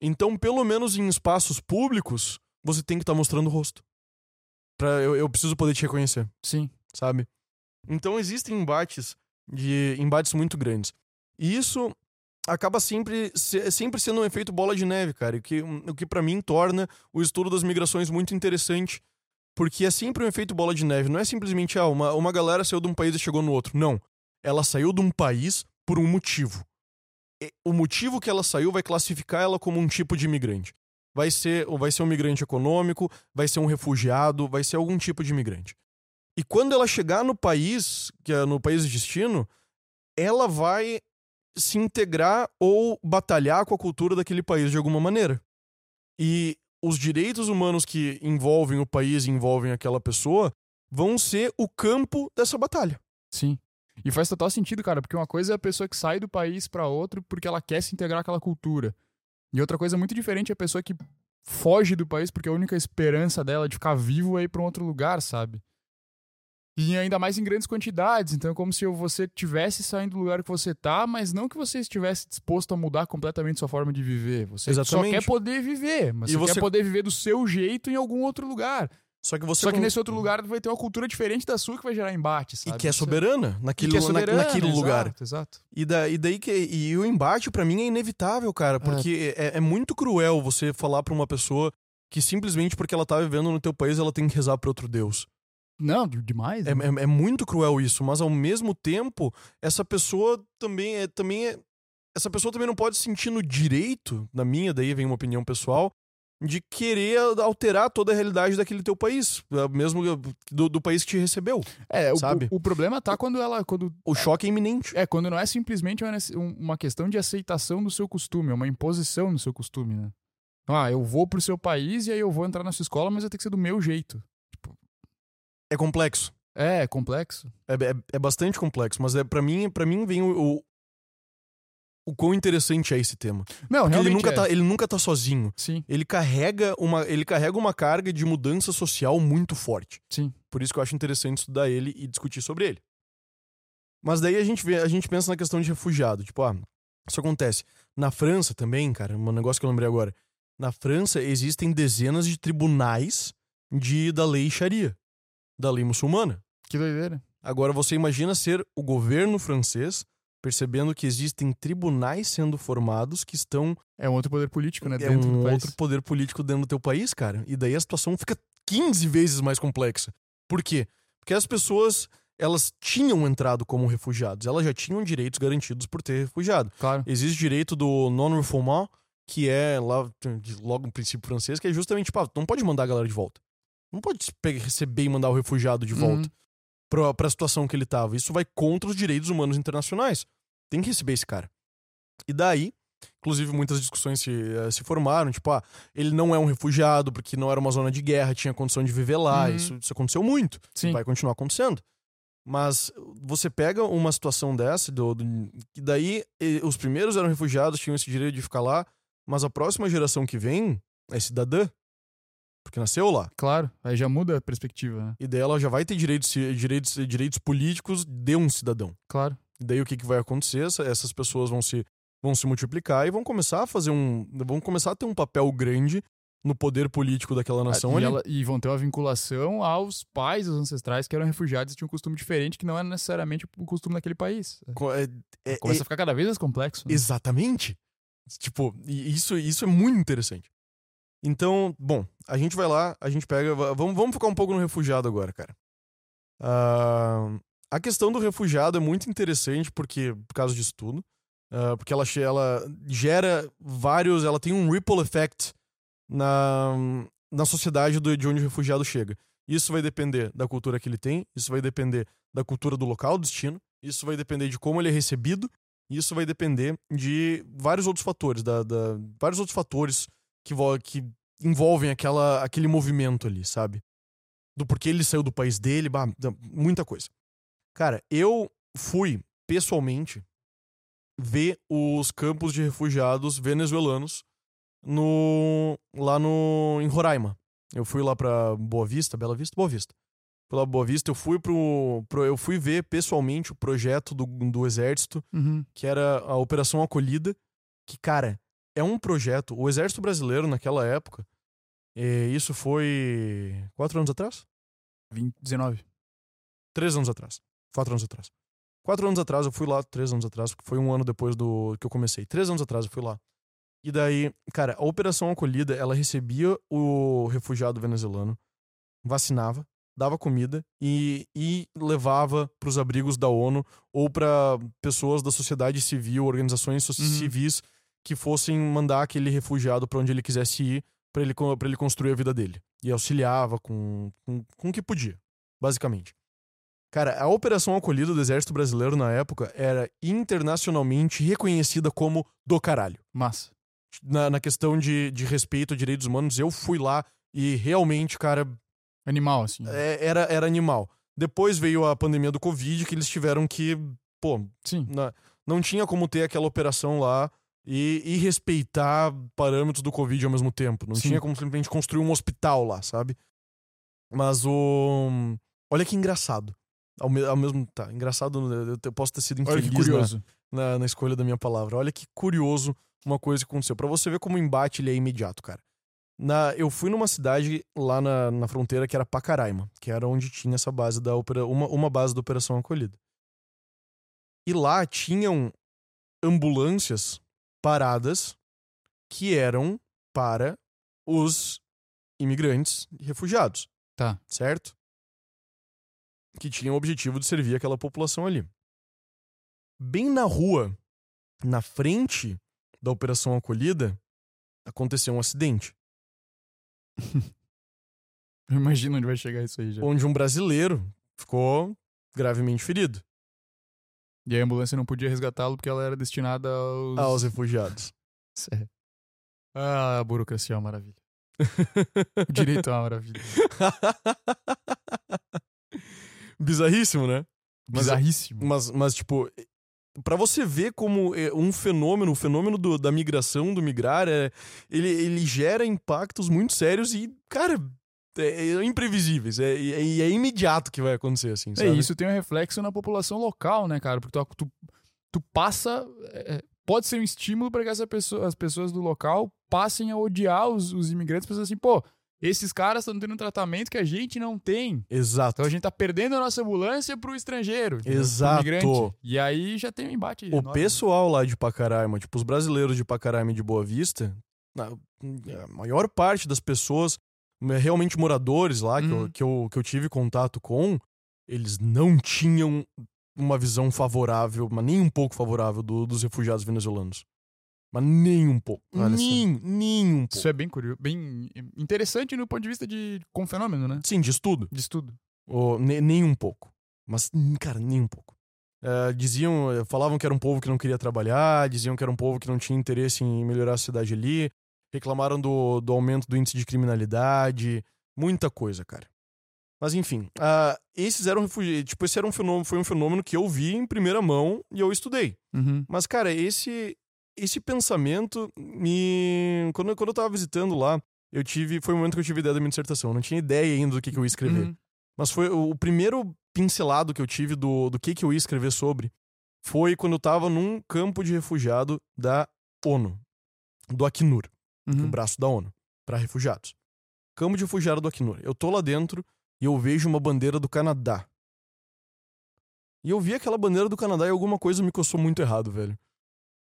Então, pelo menos em espaços públicos, você tem que estar mostrando o rosto. Pra, eu, eu preciso poder te reconhecer, Sim. sabe? Então existem embates de embates muito grandes. E isso acaba sempre, se- sempre sendo um efeito bola de neve, cara. O que, o que para mim torna o estudo das migrações muito interessante. Porque é sempre um efeito bola de neve. Não é simplesmente, ah, uma, uma galera saiu de um país e chegou no outro. Não. Ela saiu de um país por um motivo. E o motivo que ela saiu vai classificar ela como um tipo de imigrante. Vai ser, vai ser um migrante econômico, vai ser um refugiado, vai ser algum tipo de imigrante. E quando ela chegar no país, que é no país de destino, ela vai se integrar ou batalhar com a cultura daquele país de alguma maneira. E os direitos humanos que envolvem o país e envolvem aquela pessoa vão ser o campo dessa batalha. Sim. E faz total sentido, cara, porque uma coisa é a pessoa que sai do país pra outro porque ela quer se integrar àquela cultura. E outra coisa muito diferente é a pessoa que foge do país porque a única esperança dela de ficar vivo é ir pra um outro lugar, sabe? E ainda mais em grandes quantidades. Então é como se você tivesse saindo do lugar que você tá, mas não que você estivesse disposto a mudar completamente sua forma de viver. Você Exatamente. só quer poder viver, mas E você, você- quer poder viver do seu jeito em algum outro lugar. Só que você Só que con- nesse outro lugar vai ter uma cultura diferente da sua que vai gerar embate, e sabe? que é Isso soberana e naquele, que é na- soberana, naquele lugar. Exato, exato. E, da, e daí que e o embate pra mim é inevitável, cara, porque é, é muito cruel você falar pra uma pessoa que simplesmente porque ela tá vivendo no teu país ela tem que rezar pra outro deus. Não, de- demais. É, né? é, é muito cruel isso, mas ao mesmo tempo essa pessoa também é também é, essa pessoa também não pode se sentir no direito, na minha daí vem uma opinião pessoal, de querer alterar toda a realidade daquele teu país, é, mesmo do, do país que te recebeu. É, o, sabe? o, o problema tá quando ela. Quando, O choque é iminente. é, quando não é simplesmente uma, um- uma questão de aceitação do seu costume, é uma imposição do seu costume, né? Ah, eu vou pro seu país e aí eu vou entrar na sua escola, mas vai ter que ser do meu jeito. É complexo. É, é complexo. É, é, é bastante complexo, mas é para mim, para mim vem o, o o quão interessante é esse tema. Não, Porque realmente ele nunca é. tá, ele nunca tá sozinho. Sim, Ele carrega uma, ele carrega uma carga de mudança social muito forte. sim. Por isso que eu acho interessante estudar ele e discutir sobre ele. Mas daí a gente vê, a gente pensa na questão de refugiado, tipo, ah, isso acontece na França também, cara, um negócio que eu lembrei agora. Na França existem dezenas de tribunais de da lei Sharia, da lei muçulmana. Que doideira. Agora você imagina ser o governo francês percebendo que existem tribunais sendo formados que estão É um outro poder político, né? é Dentro um do país. outro poder político dentro do teu país, cara. E daí a situação fica 15 vezes mais complexa. Por quê? Porque as pessoas, elas tinham entrado como refugiados, elas já tinham direitos garantidos por ter refugiado. Claro. Existe direito do non-refoulement, que é lá, logo um princípio francês, que é justamente, pá, tu não pode mandar a galera de volta. Não pode receber e mandar o refugiado de volta Uhum. pra, pra situação que ele tava. Isso vai contra os direitos humanos internacionais. Tem que receber esse cara. E daí, inclusive, muitas discussões se, eh, se formaram, tipo, ah, ele não é um refugiado porque não era uma zona de guerra, tinha condição de viver lá. Uhum. Isso, isso aconteceu muito. Sim. Vai continuar acontecendo. Mas você pega uma situação dessa, do, do, que daí os primeiros eram refugiados, tinham esse direito de ficar lá, mas a próxima geração que vem é cidadã. Porque nasceu lá. Claro. Aí já muda a perspectiva, né? E daí ela já vai ter direitos, direitos, direitos políticos de um cidadão. Claro. E daí o que, que vai acontecer? Essa- Essas pessoas vão se, vão se multiplicar e vão começar a fazer um. vão começar a ter um papel grande no poder político daquela nação e, ali. ela- e vão ter uma vinculação aos pais, aos ancestrais que eram refugiados e tinham um costume diferente que não era necessariamente o costume daquele país. Co- é- é- Começa é- a ficar cada vez mais complexo. né? Exatamente. Tipo, isso, isso é muito interessante. Então, bom, a gente vai lá, a gente pega. va- Vamos, vamos ficar um pouco no refugiado agora, cara. Ah, a questão do refugiado é muito interessante porque, por causa disso tudo. ah, porque ela, ela gera vários. Ela tem um ripple effect na, na sociedade do- de onde o refugiado chega. Isso vai depender da cultura que ele tem, isso vai depender da cultura do local, destino, isso vai depender de como ele é recebido, isso vai depender de vários outros fatores, da, da- vários outros fatores que, que envolvem aquela, aquele movimento ali, sabe? Do porquê ele saiu do país dele, bah, muita coisa. Cara, eu fui pessoalmente ver os campos de refugiados venezuelanos no lá no em Roraima. Eu fui lá pra Boa Vista, Bela Vista, Boa Vista. Fui lá pra Boa Vista, eu fui pro, pro eu fui ver pessoalmente o projeto do, do exército Uhum. que era a Operação Acolhida, que, cara, é um projeto. O Exército Brasileiro, naquela época, eh, isso foi. Quatro anos atrás? 20, 19. Três anos atrás. Quatro anos atrás. Quatro anos atrás, eu fui lá, três anos atrás, porque foi um ano depois do que eu comecei. Três anos atrás eu fui lá. E daí, cara, a Operação Acolhida, ela recebia o refugiado venezuelano, vacinava, dava comida e, e levava para os abrigos da ONU ou para pessoas da sociedade civil, organizações so- Uhum. civis que fossem mandar aquele refugiado para onde ele quisesse ir para ele, pra ele construir a vida dele. E auxiliava com, com, com o que podia, basicamente. Cara, a Operação Acolhida do Exército Brasileiro na época era internacionalmente reconhecida como do caralho Massa. na, na questão de, de respeito a direitos humanos, eu fui lá e realmente, cara, Animal, assim. é- era, era animal. Depois veio a pandemia do Covid, que eles tiveram que. Pô, Sim. na- não tinha como ter aquela operação lá e, e respeitar parâmetros do Covid ao mesmo tempo. Não Sim. tinha como simplesmente construir um hospital lá, sabe? Mas o. Olha que engraçado. Ao, me- ao mesmo. Tá, engraçado, eu, eu posso ter sido infeliz na- curioso. na, na escolha da minha palavra. Olha que curioso uma coisa que aconteceu. Pra você ver como o embate ele é imediato, cara. Na, eu fui numa cidade lá na, na fronteira que era Pacaraima, que era onde tinha essa base da opera, uma, uma base da Operação Acolhida. E lá tinham ambulâncias paradas que eram para os imigrantes e refugiados. Tá. Certo? Que tinham o objetivo de servir aquela população ali. Bem na rua, na frente da Operação Acolhida, aconteceu um acidente. [laughs] Eu imagino onde vai chegar isso aí já. onde um brasileiro ficou gravemente ferido E a ambulância não podia resgatá-lo porque ela era destinada aos. aos refugiados. Certo. Ah, a burocracia é uma maravilha. O direito é uma maravilha. [laughs] Bizarríssimo, né? Mas- Bizarríssimo. Mas, mas tipo, pra você ver como é um fenômeno, o fenômeno do- da migração, do migrar, é, ele, ele gera impactos muito sérios e, cara, é, é imprevisíveis. É, e é, é imediato que vai acontecer, assim, É, sabe? isso tem um reflexo na população local, né, cara? Porque tu, tu, tu passa. é, pode ser um estímulo para que essa pessoa, as pessoas do local passem a odiar os, os imigrantes, pensando assim, pô, esses caras estão tendo um tratamento que a gente não tem. Exato. Então a gente tá perdendo a nossa ambulância pro estrangeiro. entendeu? Pro Exato. imigrante. E aí já tem um embate. O enorme. pessoal lá de Pacaraima, tipo, os brasileiros de Pacaraima e de Boa Vista, a maior parte das pessoas, realmente moradores lá, que, eu, Uhum. que, eu, que eu tive contato com, eles não tinham uma visão favorável, mas nem um pouco favorável do- dos refugiados venezuelanos. Mas nem um pouco. Nem, nem um pouco. Isso é bem curioso, bem interessante no ponto de vista de com fenômeno, né? Sim, de estudo. De estudo. Ou, ne- nem um pouco. Mas, hum, cara, nem um pouco. Eh, diziam, eh, falavam que era um povo que não queria trabalhar, diziam que era um povo que não tinha interesse em melhorar a cidade ali, reclamaram do, do aumento do índice de criminalidade, muita coisa, cara. Mas enfim, ah, esses eram refugiados. Tipo, esse era um fenômeno, foi um fenômeno que eu vi em primeira mão e eu estudei. Uhum. Mas, cara, esse esse pensamento me. Quando, eu- quando eu tava visitando lá, eu tive. Foi o momento que eu tive ideia da minha dissertação. Eu não tinha ideia ainda do que, que eu ia escrever. Uhum. Mas foi o primeiro pincelado que eu tive do, do que, que eu ia escrever sobre foi quando eu tava num campo de refugiado da ONU, do Acnur, Uhum. o braço da ONU, para refugiados. Campo de refugiado do Acnur. Eu tô lá dentro e eu vejo uma bandeira do Canadá. E eu vi aquela bandeira do Canadá e alguma coisa me coçou muito errado, velho.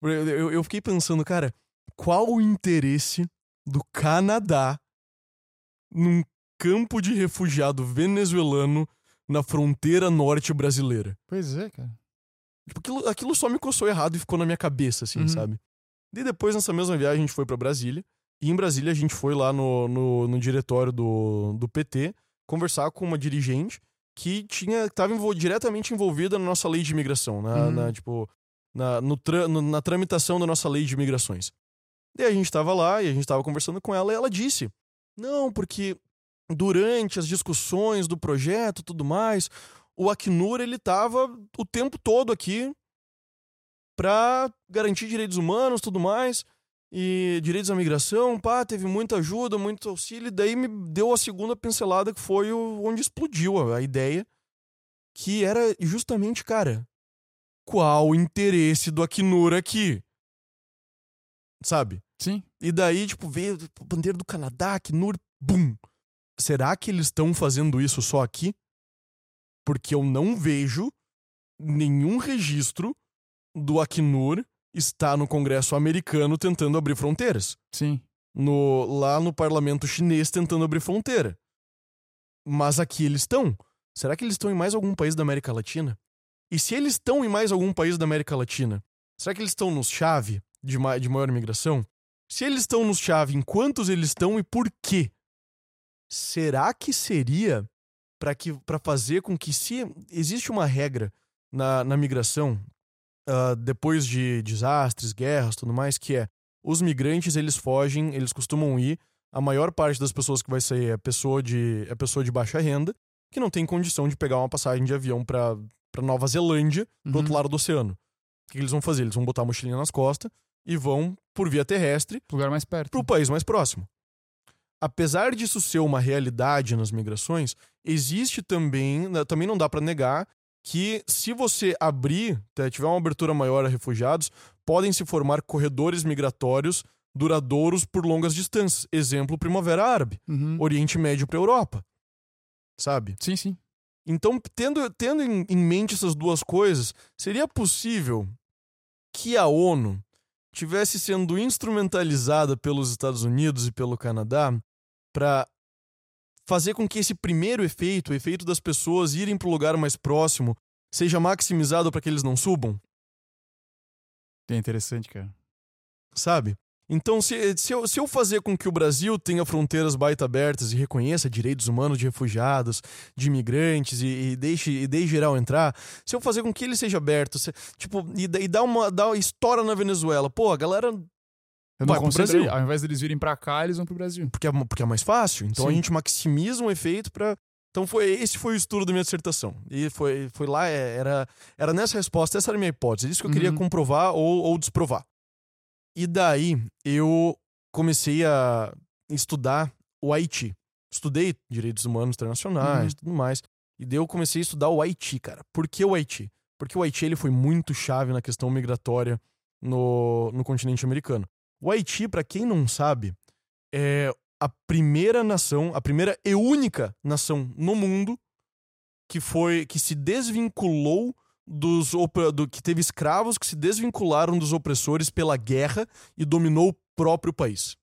Eu, eu- eu fiquei pensando, cara, qual o interesse do Canadá num campo de refugiado venezuelano na fronteira norte brasileira? Pois é, cara. Tipo, aquilo, aquilo só me coçou errado e ficou na minha cabeça, assim, Uhum. sabe? E depois, nessa mesma viagem, a gente foi pra Brasília. E em Brasília, a gente foi lá no, no, no diretório do, do PT conversar com uma dirigente que tinha estava diretamente envolvida na nossa lei de imigração, na, Uhum. na, tipo, na, no tra- no- na tramitação da nossa lei de imigrações. E a gente tava lá e a gente tava conversando com ela e ela disse: Não, porque durante as discussões do projeto e tudo mais, o Acnur ele tava o tempo todo aqui pra garantir direitos humanos tudo mais e direitos à migração, pá, teve muita ajuda, muito auxílio, e daí me deu a segunda pincelada que foi o, onde explodiu a, a ideia, que era justamente, cara, qual o interesse do Acnur aqui? Sabe? Sim. E daí, tipo, veio a bandeira do Canadá, Acnur, bum. Será que eles estão fazendo isso só aqui? Porque eu não vejo nenhum registro do Acnur estar no Congresso americano tentando abrir fronteiras. Sim. No, lá no parlamento chinês tentando abrir fronteira. Mas aqui eles estão. Será que eles estão em mais algum país da América Latina? E se eles estão em mais algum país da América Latina, será que eles estão nos chave de, ma de maior imigração? Se eles estão nos chave, em quantos eles estão e por quê? Será que seria para fazer com que se existe uma regra na, na migração ah, depois de desastres, guerras, tudo mais, que é os migrantes eles fogem, eles costumam ir. A maior parte das pessoas que vai sair é pessoa de é pessoa de baixa renda que não tem condição de pegar uma passagem de avião para para Nova Zelândia do Uhum. outro lado do oceano. O que eles vão fazer? Eles vão botar a mochilinha nas costas, e vão por via terrestre Lugar mais perto. para o país mais próximo. Apesar disso ser uma realidade nas migrações, existe também, né, também não dá para negar que se você abrir, tá, tiver uma abertura maior a refugiados, podem se formar corredores migratórios duradouros por longas distâncias. Exemplo, Primavera Árabe, Uhum. Oriente Médio para Europa. Sabe? Sim, sim. Então, tendo, tendo em, em mente essas duas coisas, seria possível que a ONU tivesse sendo instrumentalizada pelos Estados Unidos e pelo Canadá para fazer com que esse primeiro efeito, o efeito das pessoas irem para o lugar mais próximo, seja maximizado para que eles não subam, É interessante, cara. sabe? Então, se, se, eu, se eu fazer com que o Brasil tenha fronteiras baita abertas e reconheça direitos humanos de refugiados, de imigrantes e, e deixe, e deixe geral entrar, se eu fazer com que ele seja aberto, se- tipo, e, e dar uma dá história na Venezuela, pô, a galera. Eu Vai não concentrei. Ao invés deles virem pra cá, eles vão pro Brasil. Porque é, porque é mais fácil. Então a Sim. gente maximiza um efeito para Então foi esse foi o estudo da minha dissertação. E foi, foi lá, é, era, era nessa resposta, essa era a minha hipótese. Isso que eu queria Uhum. comprovar ou, ou desprovar. E daí eu comecei a estudar o Haiti. Estudei direitos humanos internacionais Uhum. e tudo mais. E daí eu comecei a estudar o Haiti, cara. Por que o Haiti? Porque o Haiti ele foi muito chave na questão migratória no, no continente americano. O Haiti, para quem não sabe, é a primeira nação, a primeira e única nação no mundo que foi que se desvinculou dos do que teve escravos que se desvincularam dos opressores pela guerra e dominou o próprio país.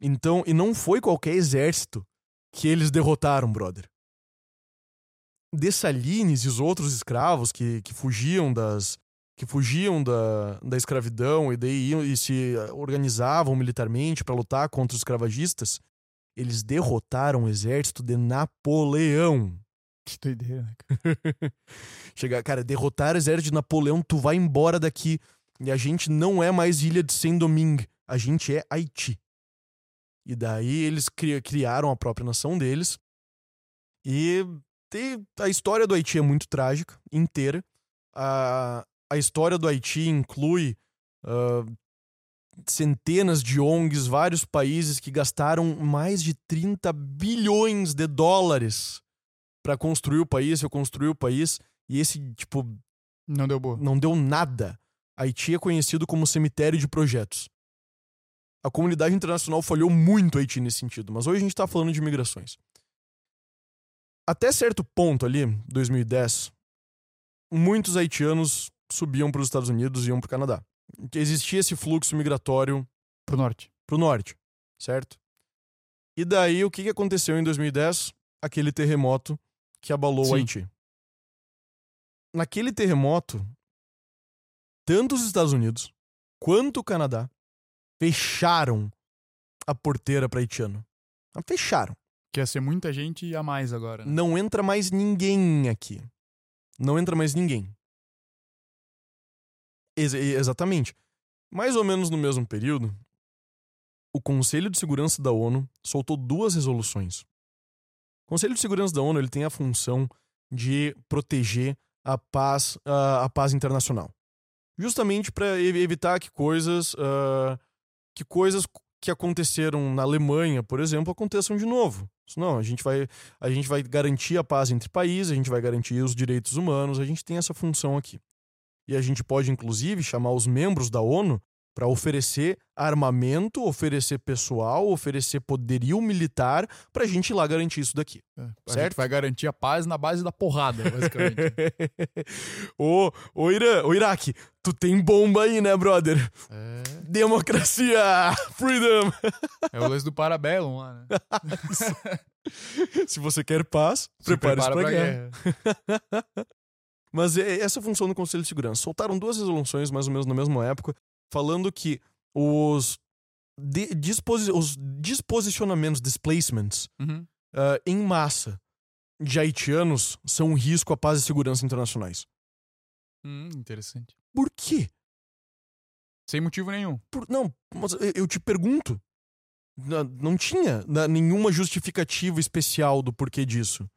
Então, e não foi qualquer exército que eles derrotaram, brother. Dessalines e os outros escravos que, que fugiam das que fugiam da, da escravidão e daí iam, e se organizavam militarmente para lutar contra os escravagistas, eles derrotaram o exército de Napoleão. Que doideira, né? cara? [laughs] Chegar, cara, derrotar o exército de Napoleão, tu vai embora daqui. E a gente não é mais ilha de Saint-Domingue, a gente é Haiti. E daí eles cri- criaram a própria nação deles. E a história do Haiti é muito trágica, inteira. A, a história do Haiti inclui ah, centenas de ONGs, vários países que gastaram mais de 30 bilhões de dólares para construir o país, reconstruir o país. E esse, tipo, Não deu boa. não deu nada. Haiti é conhecido como cemitério de projetos. A comunidade internacional falhou muito Haiti nesse sentido, mas hoje a gente tá falando de migrações. Até certo ponto ali, 2010, muitos haitianos subiam para os Estados Unidos e iam para o Canadá. Existia esse fluxo migratório Pro norte. pro norte, certo? E daí o que que aconteceu em 2010? Aquele terremoto que abalou Sim. o Haiti. Naquele terremoto, tanto os Estados Unidos quanto o Canadá fecharam a porteira para haitiano. Ah, Fecharam. Que ia ser muita gente a mais agora. Né? Não entra mais ninguém aqui. Não entra mais ninguém. Ex- exatamente. Mais ou menos no mesmo período, o Conselho de Segurança da ONU soltou duas resoluções. O Conselho de Segurança da ONU ele tem a função de proteger a paz, a, a paz internacional. Justamente para evitar que coisas, ah, que coisas que aconteceram na Alemanha, por exemplo, aconteçam de novo. Não, a gente vai a gente vai garantir a paz entre países, a gente vai garantir os direitos humanos, a gente tem essa função aqui. E a gente pode, inclusive, chamar os membros da ONU para oferecer armamento, oferecer pessoal, oferecer poderio militar para a gente ir lá garantir isso daqui. É, Certo? vai garantir a paz na base da porrada, basicamente. [laughs] ô, ô, Irã, ô Iraque, tu tem bomba aí, né, brother? é, Democracia! [laughs] Freedom! é o lance do Parabellum lá, né? [laughs] Se você quer paz, Se prepare-se prepara para guerra. guerra. Mas é essa a função do Conselho de Segurança. Soltaram duas resoluções, mais ou menos na mesma época, falando que os, de- disposi- os disposicionamentos, displacements, Uhum. ah, em massa de haitianos são um risco à paz e segurança internacionais. Hum, interessante. Por quê? Sem motivo nenhum. Por- não, mas eu- te pergunto. Na- Não tinha nenhuma justificativa especial do porquê disso.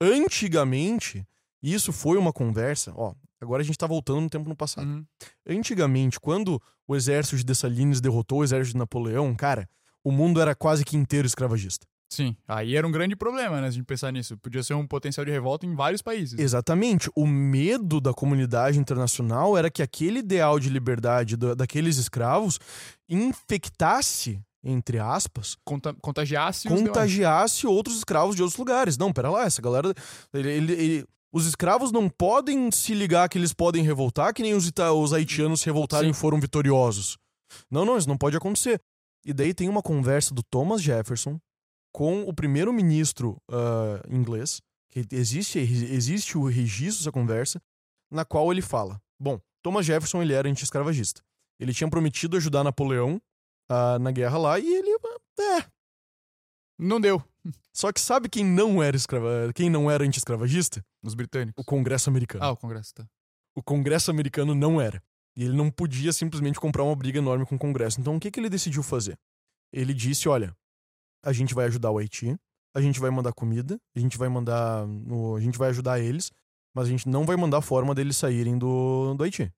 Antigamente, isso foi uma conversa. Ó, agora a gente tá voltando no tempo no passado. Uhum. Antigamente, quando o exército de Dessalines derrotou o exército de Napoleão, cara, o mundo era quase que inteiro escravagista. Sim, aí era um grande problema, né, a gente pensar nisso. Podia ser um potencial de revolta em vários países. Exatamente. O medo da comunidade internacional era que aquele ideal de liberdade do- daqueles escravos infectasse, entre aspas, Conta- contagiasse contagiasse outros escravos de outros lugares. Não, pera lá, essa galera. ele- ele- ele- os escravos não podem se ligar que eles podem revoltar, que nem os, ita- os haitianos se revoltaram Sim. e foram vitoriosos. Não, não, isso não pode acontecer. E daí tem uma conversa do Thomas Jefferson com o primeiro-ministro ah, inglês, que existe, existe o registro dessa conversa, na qual ele fala: Bom, Thomas Jefferson ele era anti-escravagista. Ele tinha prometido ajudar Napoleão ah, na guerra lá e ele. É, Não deu. Só que sabe quem não era escrava, quem não era anti-escravagista? Os britânicos. O Congresso americano. Ah, o Congresso, tá. O Congresso americano não era. E ele não podia simplesmente comprar uma briga enorme com o Congresso. Então o que, que ele decidiu fazer? Ele disse: olha, a gente vai ajudar o Haiti, a gente vai mandar comida, a gente vai mandar. a gente vai ajudar eles, mas a gente não vai mandar forma deles saírem do, do Haiti.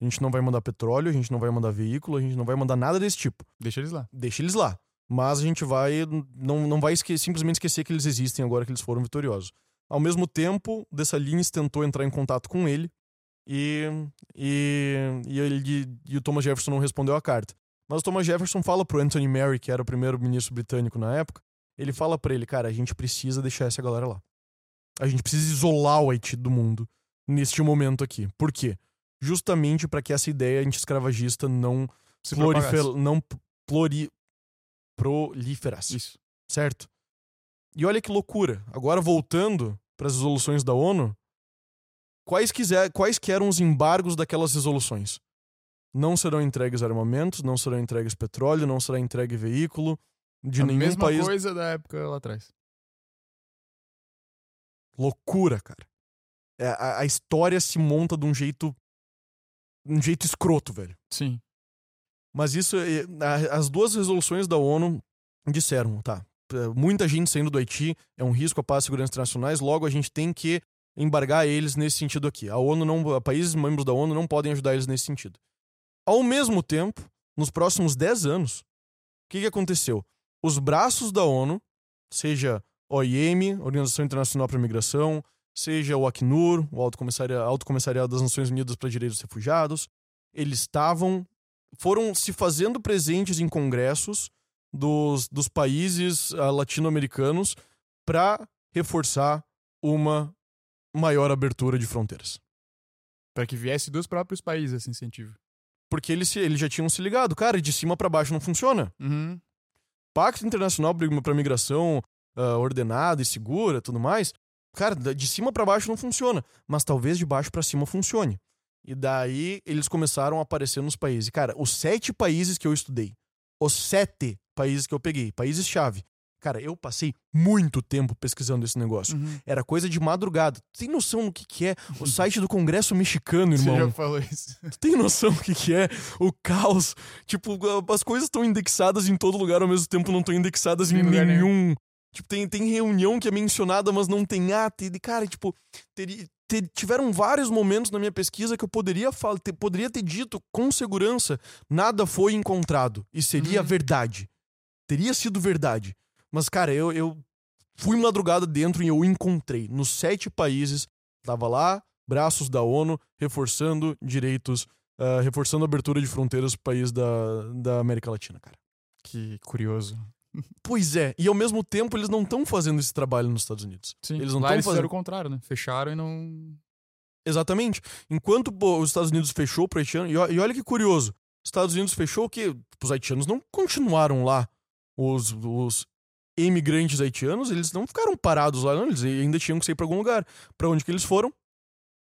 A gente não vai mandar petróleo, a gente não vai mandar veículo, a gente não vai mandar nada desse tipo. Deixa eles lá. Deixa eles lá. Mas a gente vai. Não, não vai esque- simplesmente esquecer que eles existem agora que eles foram vitoriosos. Ao mesmo tempo, Dessalines tentou entrar em contato com ele e, e, e, ele, e o Thomas Jefferson não respondeu a carta. Mas o Thomas Jefferson fala pro Anthony Mary, que era o primeiro-ministro britânico na época, ele fala pra ele, cara, a gente precisa deixar essa galera lá. A gente precisa isolar o Haiti do mundo neste momento aqui. Por quê? Justamente para que essa ideia anti-escravagista não Se não plori, proliferasse, Isso. certo? E olha que loucura. Agora voltando para as resoluções da ONU, quais, quiser, quais que eram os embargos daquelas resoluções? Não serão entregues armamentos, não serão entregues petróleo, não será entregue veículo de a nenhum mesma país. coisa da época lá atrás. Loucura, cara. É, a, a história se monta de um jeito. um jeito escroto, velho. Sim. Mas isso, a- as duas resoluções da ONU disseram, tá, é, muita gente saindo do Haiti é um risco à paz e segurança internacionais, logo a gente tem que embargar eles nesse sentido aqui. A ONU não, países membros da ONU não podem ajudar eles nesse sentido. Ao mesmo tempo, nos próximos 10 anos, o que, que aconteceu? Os braços da ONU, seja OIM, Organização Internacional para a Migração, seja o Acnur, o Alto Comissariado das Nações Unidas para Direitos dos Refugiados, eles estavam foram se fazendo presentes em congressos dos, dos países ah, latino-americanos para reforçar uma maior abertura de fronteiras. Pra que viesse dos próprios países esse incentivo. Porque eles, eles já tinham se ligado, cara, de cima para baixo não funciona. Uhum. Pacto Internacional para Migração ah, ordenada e segura, tudo mais, cara, de cima para baixo não funciona, mas talvez de baixo para cima funcione. E daí eles começaram a aparecer nos países. Cara, os sete países que eu estudei, os sete países que eu peguei, países-chave. Cara, eu passei muito tempo pesquisando esse negócio. Uhum. Era coisa de madrugada. Tu tem noção do que, que é o [laughs] site do Congresso Mexicano, Você irmão? já falou isso. Tu tem noção do que, que é o caos? Tipo, as coisas estão indexadas em todo lugar ao mesmo tempo, não estão indexadas em Em lugar nenhum. Tipo, tem, tem reunião que é mencionada, mas não tem ata. E, cara, tipo, teria- ter- tiveram vários momentos na minha pesquisa que eu poderia, ter, poderia ter dito com segurança: nada foi encontrado. E seria Uhum. verdade. Teria sido verdade. Mas, cara, eu, eu fui madrugada dentro e eu encontrei. Nos sete países, tava lá, braços da ONU, reforçando direitos, ah, reforçando a abertura de fronteiras pro país da, da América Latina, cara. Que curioso. Pois é, e ao mesmo tempo eles não estão fazendo esse trabalho nos Estados Unidos. Sim. Eles não estão fazendo. o contrário, né? Fecharam e não. Exatamente. Enquanto pô, os Estados Unidos fechou pro haitiano, e, e olha que curioso, os Estados Unidos fechou que os haitianos não continuaram lá. Os, os imigrantes haitianos, eles não ficaram parados lá, não, eles ainda tinham que sair pra algum lugar. Pra onde que eles foram?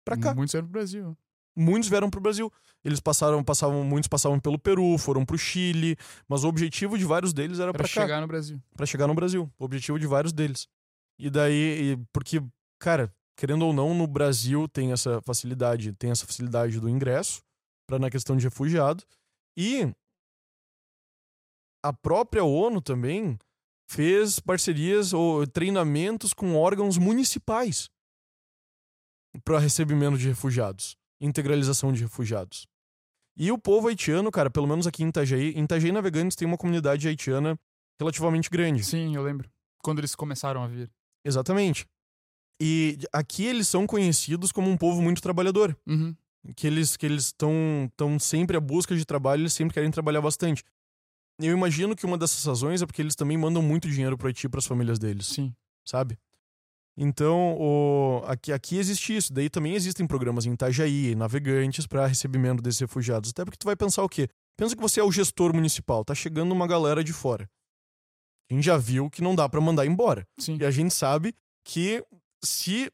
Pra cá. Muitos eram pro Brasil. muitos vieram pro Brasil. Eles passaram, passavam, muitos passavam pelo Peru, foram pro Chile, mas o objetivo de vários deles era cá, chegar no Brasil. Pra chegar no Brasil. O objetivo de vários deles. E daí, porque, cara, querendo ou não, no Brasil tem essa facilidade, tem essa facilidade do ingresso para na questão de refugiado e a própria ONU também fez parcerias ou treinamentos com órgãos municipais para recebimento de refugiados, integralização de refugiados. E o povo haitiano, cara, pelo menos aqui em Itajaí, em Itajaí Navegantes tem uma comunidade haitiana relativamente grande. Sim, eu lembro. Quando eles começaram a vir. Exatamente. E aqui eles são conhecidos como um povo muito trabalhador. Uhum. Que eles que eles estão tão sempre à busca de trabalho, eles sempre querem trabalhar bastante. Eu imagino que uma dessas razões é porque eles também mandam muito dinheiro pro Haiti para as famílias deles, Sim. sabe? Então, o, aqui, aqui existe isso. Daí também existem programas em Itajaí, Navegantes, para recebimento desses refugiados. Até porque tu vai pensar o quê? Pensa que você é o gestor municipal, tá chegando uma galera de fora. A gente já viu que não dá para mandar embora. Sim. E a gente sabe que se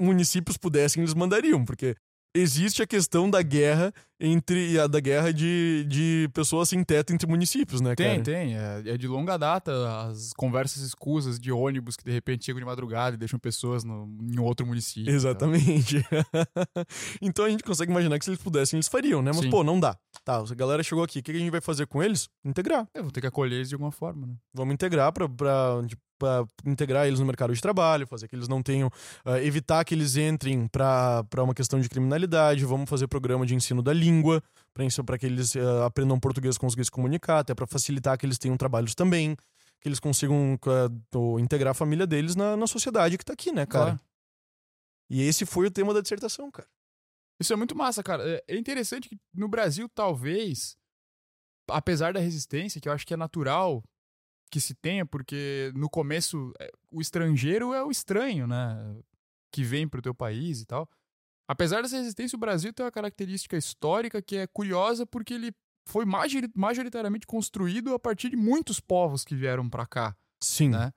municípios pudessem, eles mandariam, porque existe a questão da guerra entre a da guerra de, de pessoas sem teto entre municípios, né, Tem, cara? tem. É, é de longa data as conversas escusas de ônibus que de repente chegam de madrugada e deixam pessoas no, em outro município. Exatamente. [laughs] então a gente consegue imaginar que se eles pudessem, eles fariam, né? Mas, Sim. pô, não dá. Tá, a galera chegou aqui, o que a gente vai fazer com eles? Integrar. Eu vou ter que acolher eles de alguma forma, né? Vamos integrar pra, pra, pra integrar eles no mercado de trabalho, fazer que eles não tenham. ah, evitar que eles entrem pra pra uma questão de criminalidade. Vamos fazer programa de ensino da língua, pra que eles ah, aprendam português, conseguirem se comunicar, até pra facilitar que eles tenham trabalhos também. Que eles consigam ou integrar a família deles na, na sociedade que tá aqui, né, cara? Claro. E esse foi o tema da dissertação, cara. Isso é muito massa, cara. É- É interessante que no Brasil, talvez, apesar da resistência, que eu acho que é natural que se tenha, porque no começo é, o estrangeiro é o estranho, né? Que vem pro teu país e tal. Apesar dessa resistência, o Brasil tem uma característica histórica que é curiosa porque ele foi majori- majoritariamente construído a partir de muitos povos que vieram pra cá Sim. né?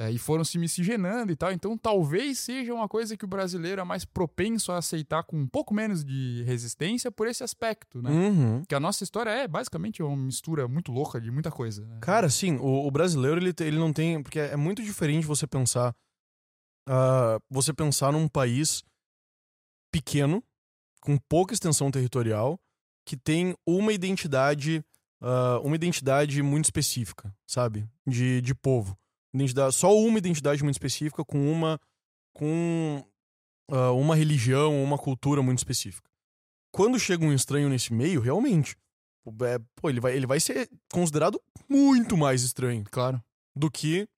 É, e foram se miscigenando e tal. Então, talvez seja uma coisa que o brasileiro é mais propenso a aceitar com um pouco menos de resistência por esse aspecto, né? Uhum. Que a nossa história é basicamente uma mistura muito louca de muita coisa. Né? Cara, sim, o, o brasileiro ele, ele não tem. Porque é muito diferente você pensar. ah, você pensar num país pequeno, com pouca extensão territorial, que tem uma identidade. ah, uma identidade muito específica, sabe? De, de povo. Identidade, só uma identidade muito específica, com uma. com ah, uma religião, uma cultura muito específica. Quando chega um estranho nesse meio, realmente. é, pô, ele vai, ele vai ser considerado muito mais estranho Claro. do que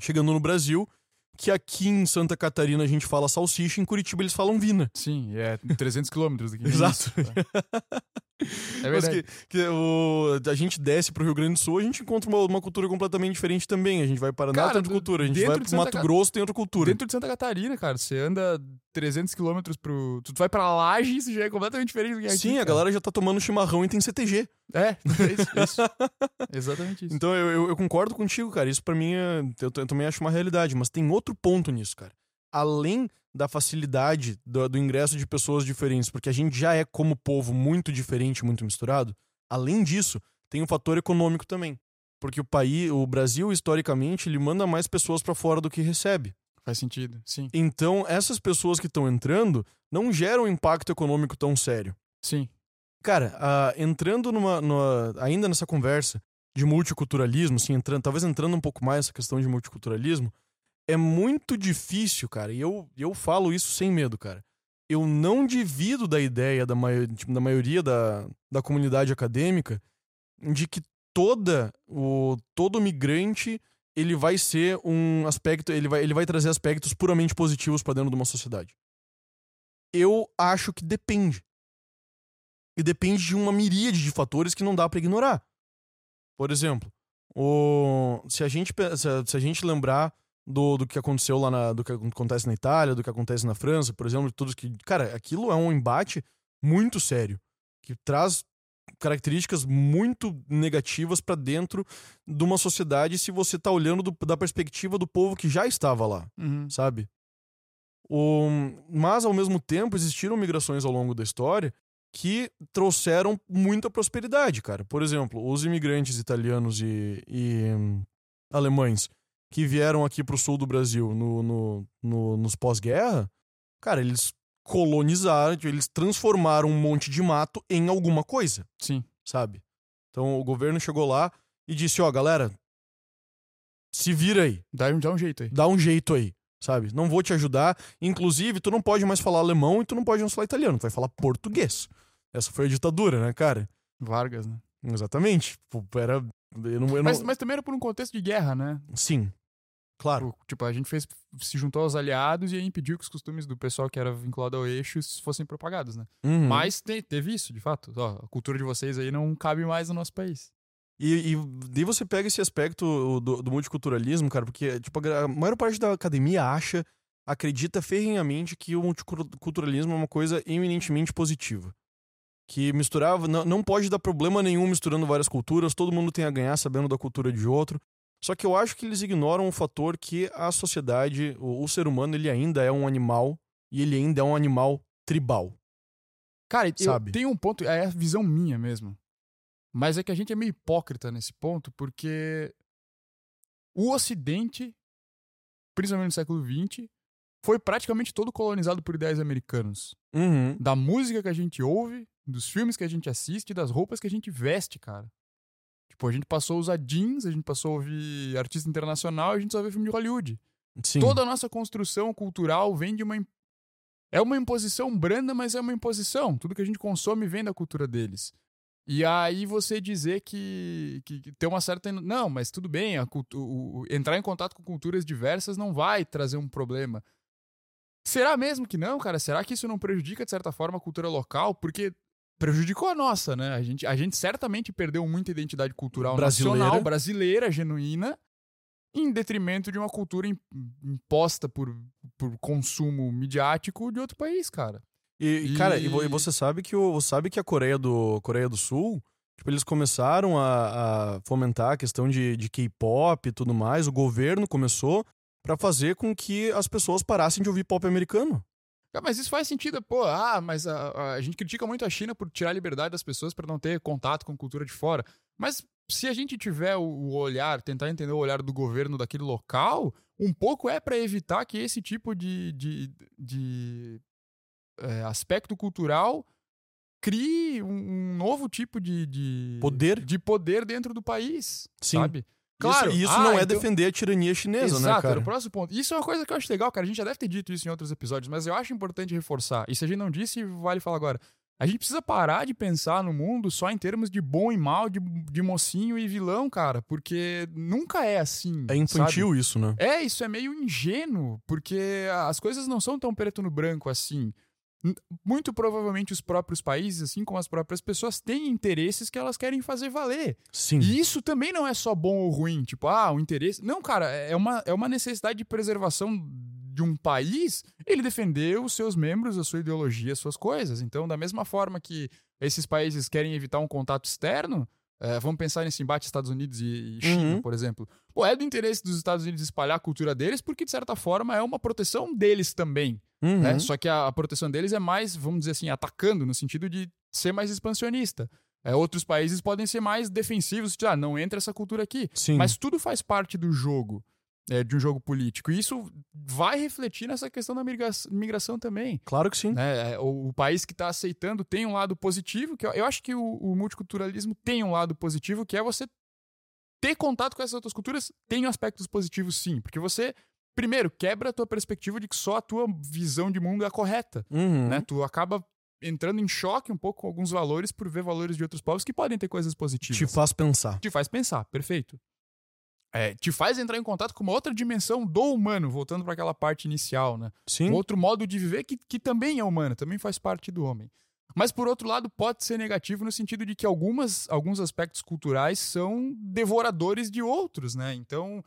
chegando no Brasil, que aqui em Santa Catarina a gente fala salsicha, em Curitiba eles falam vina. Sim, é 300 quilômetros daqui. [laughs] Exato. Isso, tá. É Mas que, que o, a gente desce pro Rio Grande do Sul, a gente encontra uma, uma cultura completamente diferente também. A gente vai para Paraná, Cara, tem outra cultura. A gente vai pro Mato Ca- Grosso, tem outra cultura. Dentro de Santa Catarina, cara, você anda 300 quilômetros pro. Tu vai pra Laje, isso já é completamente diferente do que aqui. Sim, a cara. galera já tá tomando chimarrão e tem CTG. É, é isso, isso. [laughs] Exatamente isso. Então eu, eu, eu concordo contigo, cara. Isso pra mim é, eu, eu também acho uma realidade. Mas tem outro ponto nisso, cara. Além da facilidade do, do ingresso de pessoas diferentes, porque a gente já é, como povo, muito diferente, muito misturado. Além disso, tem o fator econômico também. Porque o país, o Brasil, historicamente, ele manda mais pessoas pra fora do que recebe. Faz sentido, sim. Então, essas pessoas que estão entrando não geram um impacto econômico tão sério. Sim. Cara, ah, entrando numa, numa- ainda nessa conversa de multiculturalismo, assim, entrando, talvez entrando um pouco mais nessa questão de multiculturalismo, é muito difícil, cara, e eu, eu falo isso sem medo, cara. Eu não divido da ideia da, tipo, da maioria da, da comunidade acadêmica de que toda o todo migrante ele vai ser um aspecto, ele vai, ele vai trazer aspectos puramente positivos para dentro de uma sociedade. Eu acho que depende. E depende de uma miríade de fatores que não dá pra ignorar. Por exemplo, o... se, a gente, se a gente lembrar do, do que aconteceu lá na, do que acontece na Itália, do que acontece na França, por exemplo, tudo que. Cara, aquilo é um embate muito sério. Que traz características muito negativas pra dentro de uma sociedade se você tá olhando do- da perspectiva do povo que já estava lá Uhum. sabe? O... Mas, ao mesmo tempo, existiram migrações ao longo da história que trouxeram muita prosperidade, cara. Por exemplo, os imigrantes italianos e, e, hum, alemães que vieram aqui pro sul do Brasil no, no- no- nos pós-guerra, cara, eles colonizaram, eles transformaram um monte de mato em alguma coisa, Sim. sabe? Então o governo chegou lá e disse, ó, galera, se vira aí Dá, um- dá um jeito aí. dá um jeito aí, sabe? Não vou te ajudar. Inclusive, tu não pode mais falar alemão e tu não pode mais falar italiano, tu vai falar português. Essa foi a ditadura, né, cara? Vargas, né? Exatamente. Tipo, era. Eu não, eu Mas, não... mas também era por um contexto de guerra, né? Sim. Claro. Tipo, Tipo, a gente fez, se juntou aos aliados e aí impediu que os costumes do pessoal que era vinculado ao eixo fossem propagados, né? Uhum. Mas te- teve isso, de fato. Ó, a cultura de vocês aí não cabe mais no nosso país. E, e daí você pega esse aspecto do, do multiculturalismo, cara, porque tipo, a a maior parte da academia acha, acredita ferrenhamente que o multiculturalismo é uma coisa eminentemente positiva. Que misturava. Não, não pode dar problema nenhum misturando várias culturas, todo mundo tem a ganhar sabendo da cultura de outro. Só que eu acho que eles ignoram o fator que a sociedade, o, o ser humano, ele ainda é um animal e ele ainda é um animal tribal. Cara, Sabe? tenho um ponto, é a visão minha mesmo. Mas é que a gente é meio hipócrita nesse ponto, porque o Ocidente, principalmente no século XX, foi praticamente todo colonizado por ideias americanos. Uhum. Da música que a gente ouve, dos filmes que a gente assiste, das roupas que a gente veste, cara. Tipo, a gente passou a usar jeans, a gente passou a ouvir artista internacional, a gente só vê filme de Hollywood. Sim. Toda a nossa construção cultural vem de uma. É uma imposição branda, mas é uma imposição. Tudo que a gente consome vem da cultura deles. E aí você dizer que, que, que tem uma certa. Não, mas tudo bem, a cultu... o- entrar em contato com culturas diversas não vai trazer um problema. Será mesmo que não, cara? Será que isso não prejudica, de certa forma, a cultura local? Porque prejudicou a nossa, né? A gente, a gente certamente perdeu muita identidade cultural Brasileira. nacional, brasileira, genuína, em detrimento de uma cultura im- imposta por, por consumo midiático de outro país, cara. E, E- cara, e vo- você sabe que o sabe que a Coreia do Coreia do Sul, tipo, eles começaram a, a fomentar a questão de, de K-pop e tudo mais. O governo começou pra fazer com que as pessoas parassem de ouvir pop americano. Mas isso faz sentido, pô. Ah, mas a, a- gente critica muito a China por tirar a liberdade das pessoas para não ter contato com cultura de fora. Mas se a gente tiver o, o olhar, tentar entender o olhar do governo daquele local, um pouco é para evitar que esse tipo de, de, de, é, aspecto cultural crie um, um novo tipo de, de Poder. de poder dentro do país, Sim. sabe? Claro, Isso, isso ah, não é então- defender a tirania chinesa, Exato, né, era cara? o próximo ponto. Isso é uma coisa que eu acho legal, cara. A gente já deve ter dito isso em outros episódios, mas eu acho importante reforçar. E se a gente não disse, vale falar agora. A gente precisa parar de pensar no mundo só em termos de bom e mal, de, de mocinho e vilão, cara. Porque nunca é assim. É infantil isso, né? É, isso é meio ingênuo, porque as coisas não são tão preto no branco assim. Muito provavelmente os próprios países, assim como as próprias pessoas, têm interesses que elas querem fazer valer. Sim. E isso também não é só bom ou ruim, tipo, ah, o interesse. Não, cara, é uma, é uma necessidade de preservação de um país ele defender os seus membros, a sua ideologia, as suas coisas. Então, da mesma forma que esses países querem evitar um contato externo, é, vamos pensar nesse embate Estados Unidos e, e China, Uhum. por exemplo. Pô, é do interesse dos Estados Unidos espalhar a cultura deles, porque, de certa forma, é uma proteção deles também Uhum. né? Só que a, a proteção deles é mais, vamos dizer assim, atacando, no sentido de ser mais expansionista. É, outros países podem ser mais defensivos, tipo, ah, não entra essa cultura aqui. Sim. Mas tudo faz parte do jogo, é, de um jogo político. E isso vai refletir nessa questão da migra- migração também. Claro que sim. Né? É, O, o país que está aceitando tem um lado positivo, que eu, eu acho que o, o multiculturalismo tem um lado positivo, que é você ter contato com essas outras culturas tem aspectos positivos sim, porque você primeiro quebra a tua perspectiva de que só a tua visão de mundo é a correta, Uhum. né? Tu acaba entrando em choque um pouco com alguns valores por ver valores de outros povos que podem ter coisas positivas. Te faz pensar. Te faz pensar, perfeito. É, te faz entrar em contato com uma outra dimensão do humano, voltando para aquela parte inicial, né? Sim. Um outro modo de viver que, que também é humano, também faz parte do homem. Mas, por outro lado, pode ser negativo no sentido de que algumas, alguns aspectos culturais são devoradores de outros, né? Então,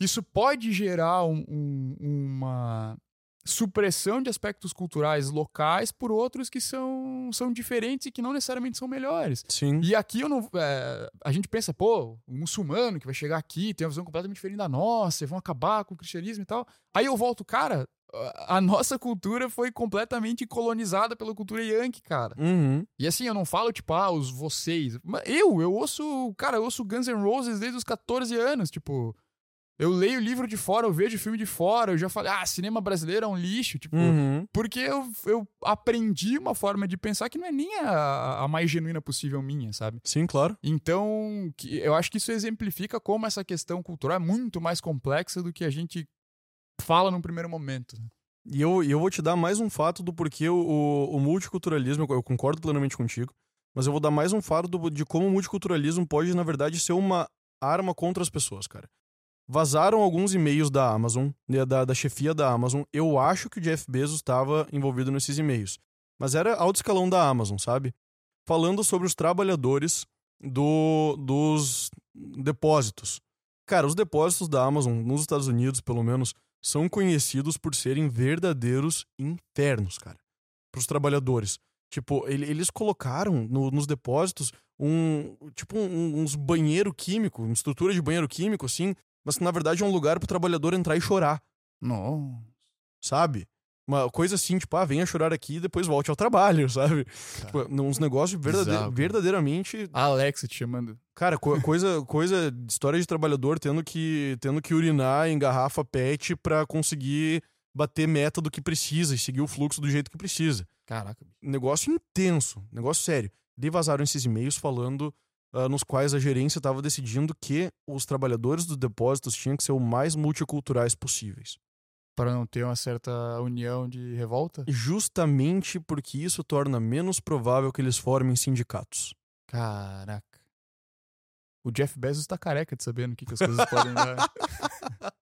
isso pode gerar um- um- uma supressão de aspectos culturais locais por outros que são, são diferentes e que não necessariamente são melhores. Sim. E aqui eu não. é, a gente pensa, pô, o muçulmano que vai chegar aqui tem uma visão completamente diferente da nossa, e vão acabar com o cristianismo e tal. Aí eu volto, cara, a a nossa cultura foi completamente colonizada pela cultura yankee, cara. Uhum. E assim, eu não falo, tipo, ah, os vocês. Mas Eu, eu ouço, cara, eu ouço Guns N' Roses desde os 14 anos, tipo. Eu leio livro de fora, eu vejo filme de fora, eu já falei, ah, cinema brasileiro é um lixo, tipo. Uhum. Porque eu, eu aprendi uma forma de pensar que não é nem a, a mais genuína possível minha, sabe? Sim, claro. Então, que- eu acho que isso exemplifica como essa questão cultural é muito mais complexa do que a gente fala num primeiro momento. E eu, eu vou te dar mais um fato do porquê o, o, o multiculturalismo, eu concordo plenamente contigo, mas eu vou dar mais um fato do, de como o multiculturalismo pode, na verdade, ser uma arma contra as pessoas, cara. Vazaram alguns e-mails da Amazon, né, da, da chefia da Amazon. Eu acho que o Jeff Bezos estava envolvido nesses e-mails. Mas era alto escalão da Amazon, sabe? Falando sobre os trabalhadores do, dos depósitos. Cara, os depósitos da Amazon, nos Estados Unidos, pelo menos, são conhecidos por serem verdadeiros infernos, cara. Para os trabalhadores. Tipo, eles colocaram no, nos depósitos um. Tipo, um, uns banheiro químico, uma estrutura de banheiro químico, assim, mas que na verdade é um lugar pro trabalhador entrar e chorar. Não. Sabe? Uma coisa assim, tipo, ah, venha chorar aqui e depois volte ao trabalho, [laughs] sabe? Tipo, uns negócios verdade verdadeiramente. A Alexa te chamando. Cara, co- [laughs] coisa, coisa. História de trabalhador tendo que, tendo que urinar em garrafa PET pra conseguir bater meta do que precisa e seguir o fluxo do jeito que precisa. Caraca. Negócio intenso, negócio sério. Daí vazaram esses e-mails falando ah, nos quais a gerência estava decidindo que os trabalhadores dos depósitos tinham que ser o mais multiculturais possíveis. Para não ter uma certa união de revolta? Justamente porque isso torna menos provável que eles formem sindicatos. Caraca. O Jeff Bezos tá careca de saber no que, que as coisas podem dar. [laughs]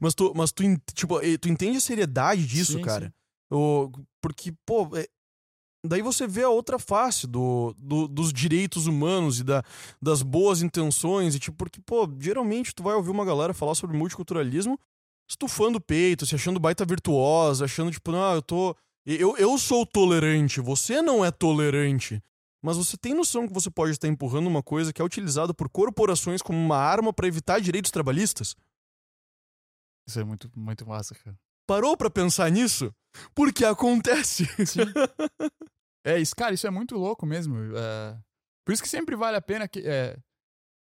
Mas tu, mas tu, tipo, tu entende a seriedade disso, Sim, cara? sim. O- porque, pô, é- daí você vê a outra face do, do- dos direitos humanos e da, das boas intenções. E, tipo, porque, pô, geralmente tu vai ouvir uma galera falar sobre multiculturalismo estufando o peito, se achando baita virtuosa, achando, tipo, não, eu tô. Eu, eu sou tolerante, você não é tolerante. Mas você tem noção que você pode estar empurrando uma coisa que é utilizada por corporações como uma arma para evitar direitos trabalhistas? Isso é muito, muito massa, cara. Parou pra pensar nisso? Porque acontece. Sim. [laughs] é, isso, cara, isso é muito louco mesmo. é. por isso que sempre vale a pena que. é,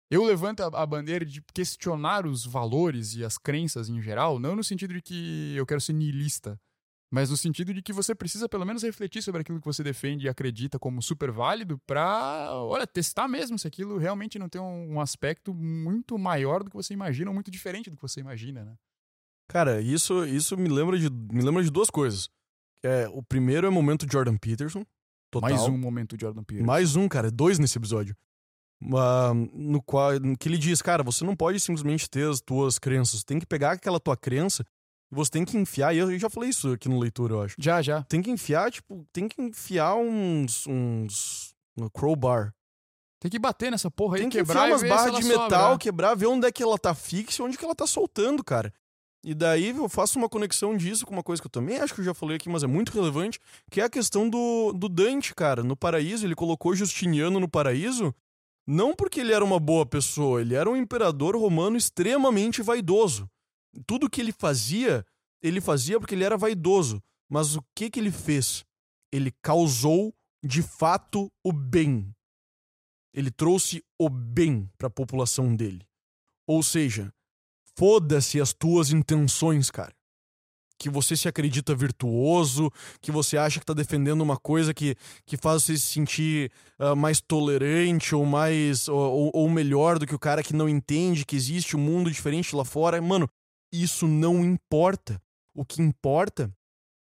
eu levanto a, bandeira de questionar os valores e as crenças em geral, não no sentido de que eu quero ser niilista, mas no sentido de que você precisa pelo menos refletir sobre aquilo que você defende e acredita como super válido pra, olha, testar mesmo se aquilo realmente não tem um aspecto muito maior do que você imagina ou muito diferente do que você imagina, né? Cara, isso, isso me lembra de me lembra de duas coisas. É, o primeiro é o momento Jordan Peterson. Total. Mais um momento Jordan Peterson. Mais um, cara, dois nesse episódio. Ah, no qual que ele diz, cara, você não pode simplesmente ter as tuas crenças, tem que pegar aquela tua crença e você tem que enfiar, e eu já falei isso aqui no leitura, eu acho. Já, já. Tem que enfiar, tipo, tem que enfiar uns uns um crowbar. Tem que bater nessa porra aí, Tem que quebrar umas barras de sobra, metal, né? quebrar, ver onde é que ela tá fixa e onde que ela tá soltando, cara. E daí eu faço uma conexão disso com uma coisa que eu também acho que eu já falei aqui, mas é muito relevante, que é a questão do, do Dante, cara. No paraíso, ele colocou Justiniano no paraíso, não porque ele era uma boa pessoa, ele era um imperador romano extremamente vaidoso. Tudo que ele fazia, ele fazia porque ele era vaidoso. Mas o que que ele fez? Ele causou, de fato, o bem ele trouxe o bem para a população dele. Ou seja, foda-se as tuas intenções, cara. Que você se acredita virtuoso, que você acha que tá defendendo uma coisa que, que faz você se sentir ah, mais tolerante ou mais ou, ou- melhor do que o cara que não entende que existe um mundo diferente lá fora. Mano, isso não importa. O que importa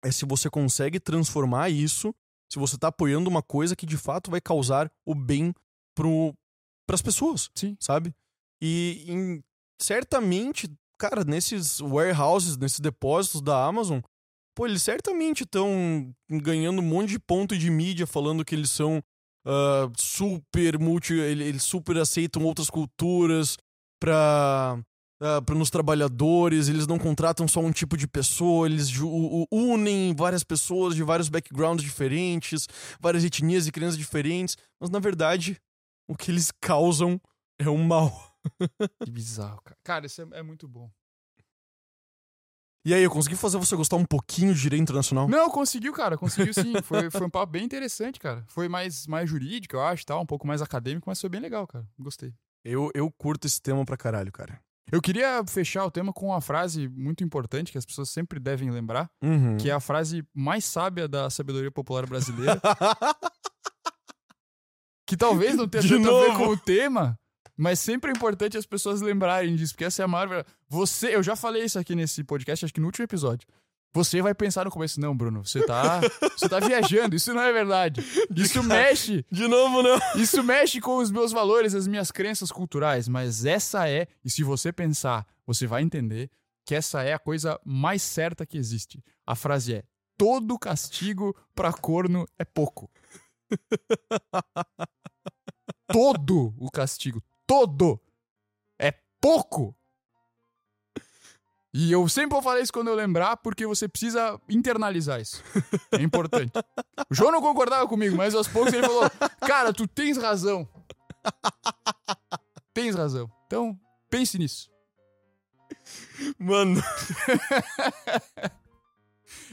é se você consegue transformar isso, se você tá apoiando uma coisa que de fato vai causar o bem para as pessoas, Sim. sabe? E em- certamente, cara, nesses warehouses, nesses depósitos da Amazon, pô, eles certamente estão ganhando um monte de ponto de mídia falando que eles são ah, super multi, ele- eles super aceitam outras culturas para para nos trabalhadores, eles não contratam só um tipo de pessoa, eles unem várias pessoas de vários backgrounds diferentes, várias etnias e crenças diferentes, mas na verdade o que eles causam é um mal. [laughs] Que bizarro, cara. Cara, isso é, é muito bom. E aí, eu consegui fazer você gostar um pouquinho de direito internacional? Não, conseguiu, cara. Conseguiu sim. Foi, foi um papo bem interessante, cara. Foi mais, mais jurídico, eu acho, tal, um pouco mais acadêmico, mas foi bem legal, cara. Gostei. Eu, eu curto esse tema pra caralho, cara. Eu queria fechar o tema com uma frase muito importante que as pessoas sempre devem lembrar, Uhum. que é a frase mais sábia da sabedoria popular brasileira, [laughs] que talvez não tenha tanto a ver com o tema, mas sempre é importante as pessoas lembrarem disso, porque essa é a maior. Você, eu já falei isso aqui nesse podcast, acho que no último episódio. Você vai pensar no começo, não, Bruno, você tá, [laughs] você tá viajando, isso não é verdade. Isso mexe, De novo, não. [laughs] isso mexe com os meus valores, as minhas crenças culturais, mas essa é, e se você pensar, você vai entender que essa é a coisa mais certa que existe. A frase é: todo castigo pra corno é pouco. [laughs] todo o castigo, todo é pouco. E eu sempre vou falar isso quando eu lembrar, porque você precisa internalizar isso. É importante. O João não concordava comigo, mas aos poucos ele falou: Cara, tu tens razão. Tens razão. Então, pense nisso. Mano, [laughs]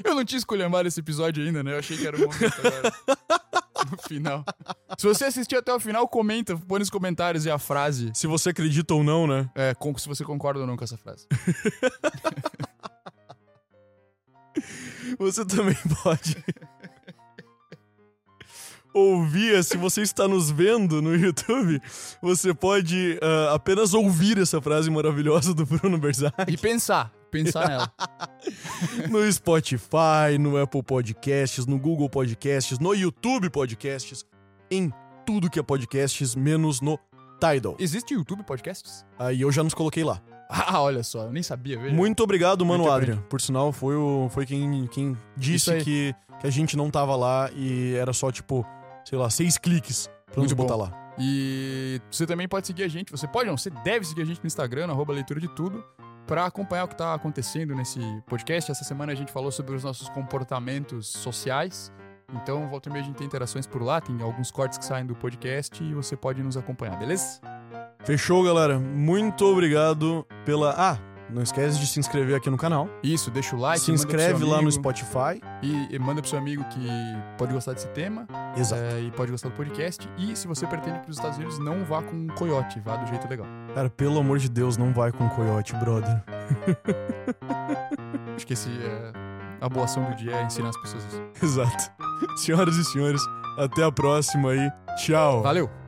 Eu não tinha escolhambado esse episódio ainda, né? Eu achei que era o momento agora. [laughs] No final. Se você assistiu até o final, comenta, põe nos comentários e a frase. se você acredita ou não, né? É, com- se você concorda ou não com essa frase. [laughs] Você também pode ouvir, se você está nos vendo no YouTube, você pode ah, apenas ouvir essa frase maravilhosa do Bruno Berzak E pensar. Pensar nela. [laughs] no Spotify, no Apple Podcasts, no Google Podcasts, no YouTube Podcasts, em tudo que é podcasts, menos no Tidal. Existe YouTube Podcasts? Aí eu já nos coloquei lá. [laughs] Ah, olha só, eu nem sabia, veja. Muito obrigado, mano Muito Adrian. Por sinal, foi, o, foi quem, quem disse que, que a gente não tava lá e era só, tipo, sei lá, seis cliques pra nos Muito botar bom. lá. E você também pode seguir a gente. Você pode, não, você deve seguir a gente no Instagram, arroba leitura de tudo, pra acompanhar o que tá acontecendo nesse podcast. Essa semana a gente falou sobre os nossos comportamentos sociais. Então, volta e meia a gente tem interações por lá, tem alguns cortes que saem do podcast e você pode nos acompanhar, beleza? Fechou, galera? Muito obrigado pela. Ah, não esquece de se inscrever aqui no canal. Isso, deixa o like, se inscreve lá no Spotify. E, e manda pro seu amigo que pode gostar desse tema Exato. é, e pode gostar do podcast. E se você pretende pros Estados Unidos, não vá com um coiote, vá do jeito legal. Cara, pelo amor de Deus, não vai com coiote, brother. [laughs] Acho que esse é a boa ação do dia é ensinar as pessoas isso. Exato. [laughs] Senhoras e senhores, até a próxima aí. Tchau. Valeu!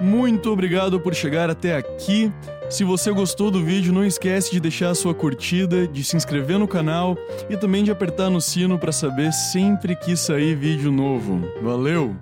Muito obrigado por chegar até aqui. Se você gostou do vídeo, não esquece de deixar a sua curtida, de se inscrever no canal e também de apertar no sino para saber sempre que sair vídeo novo. Valeu!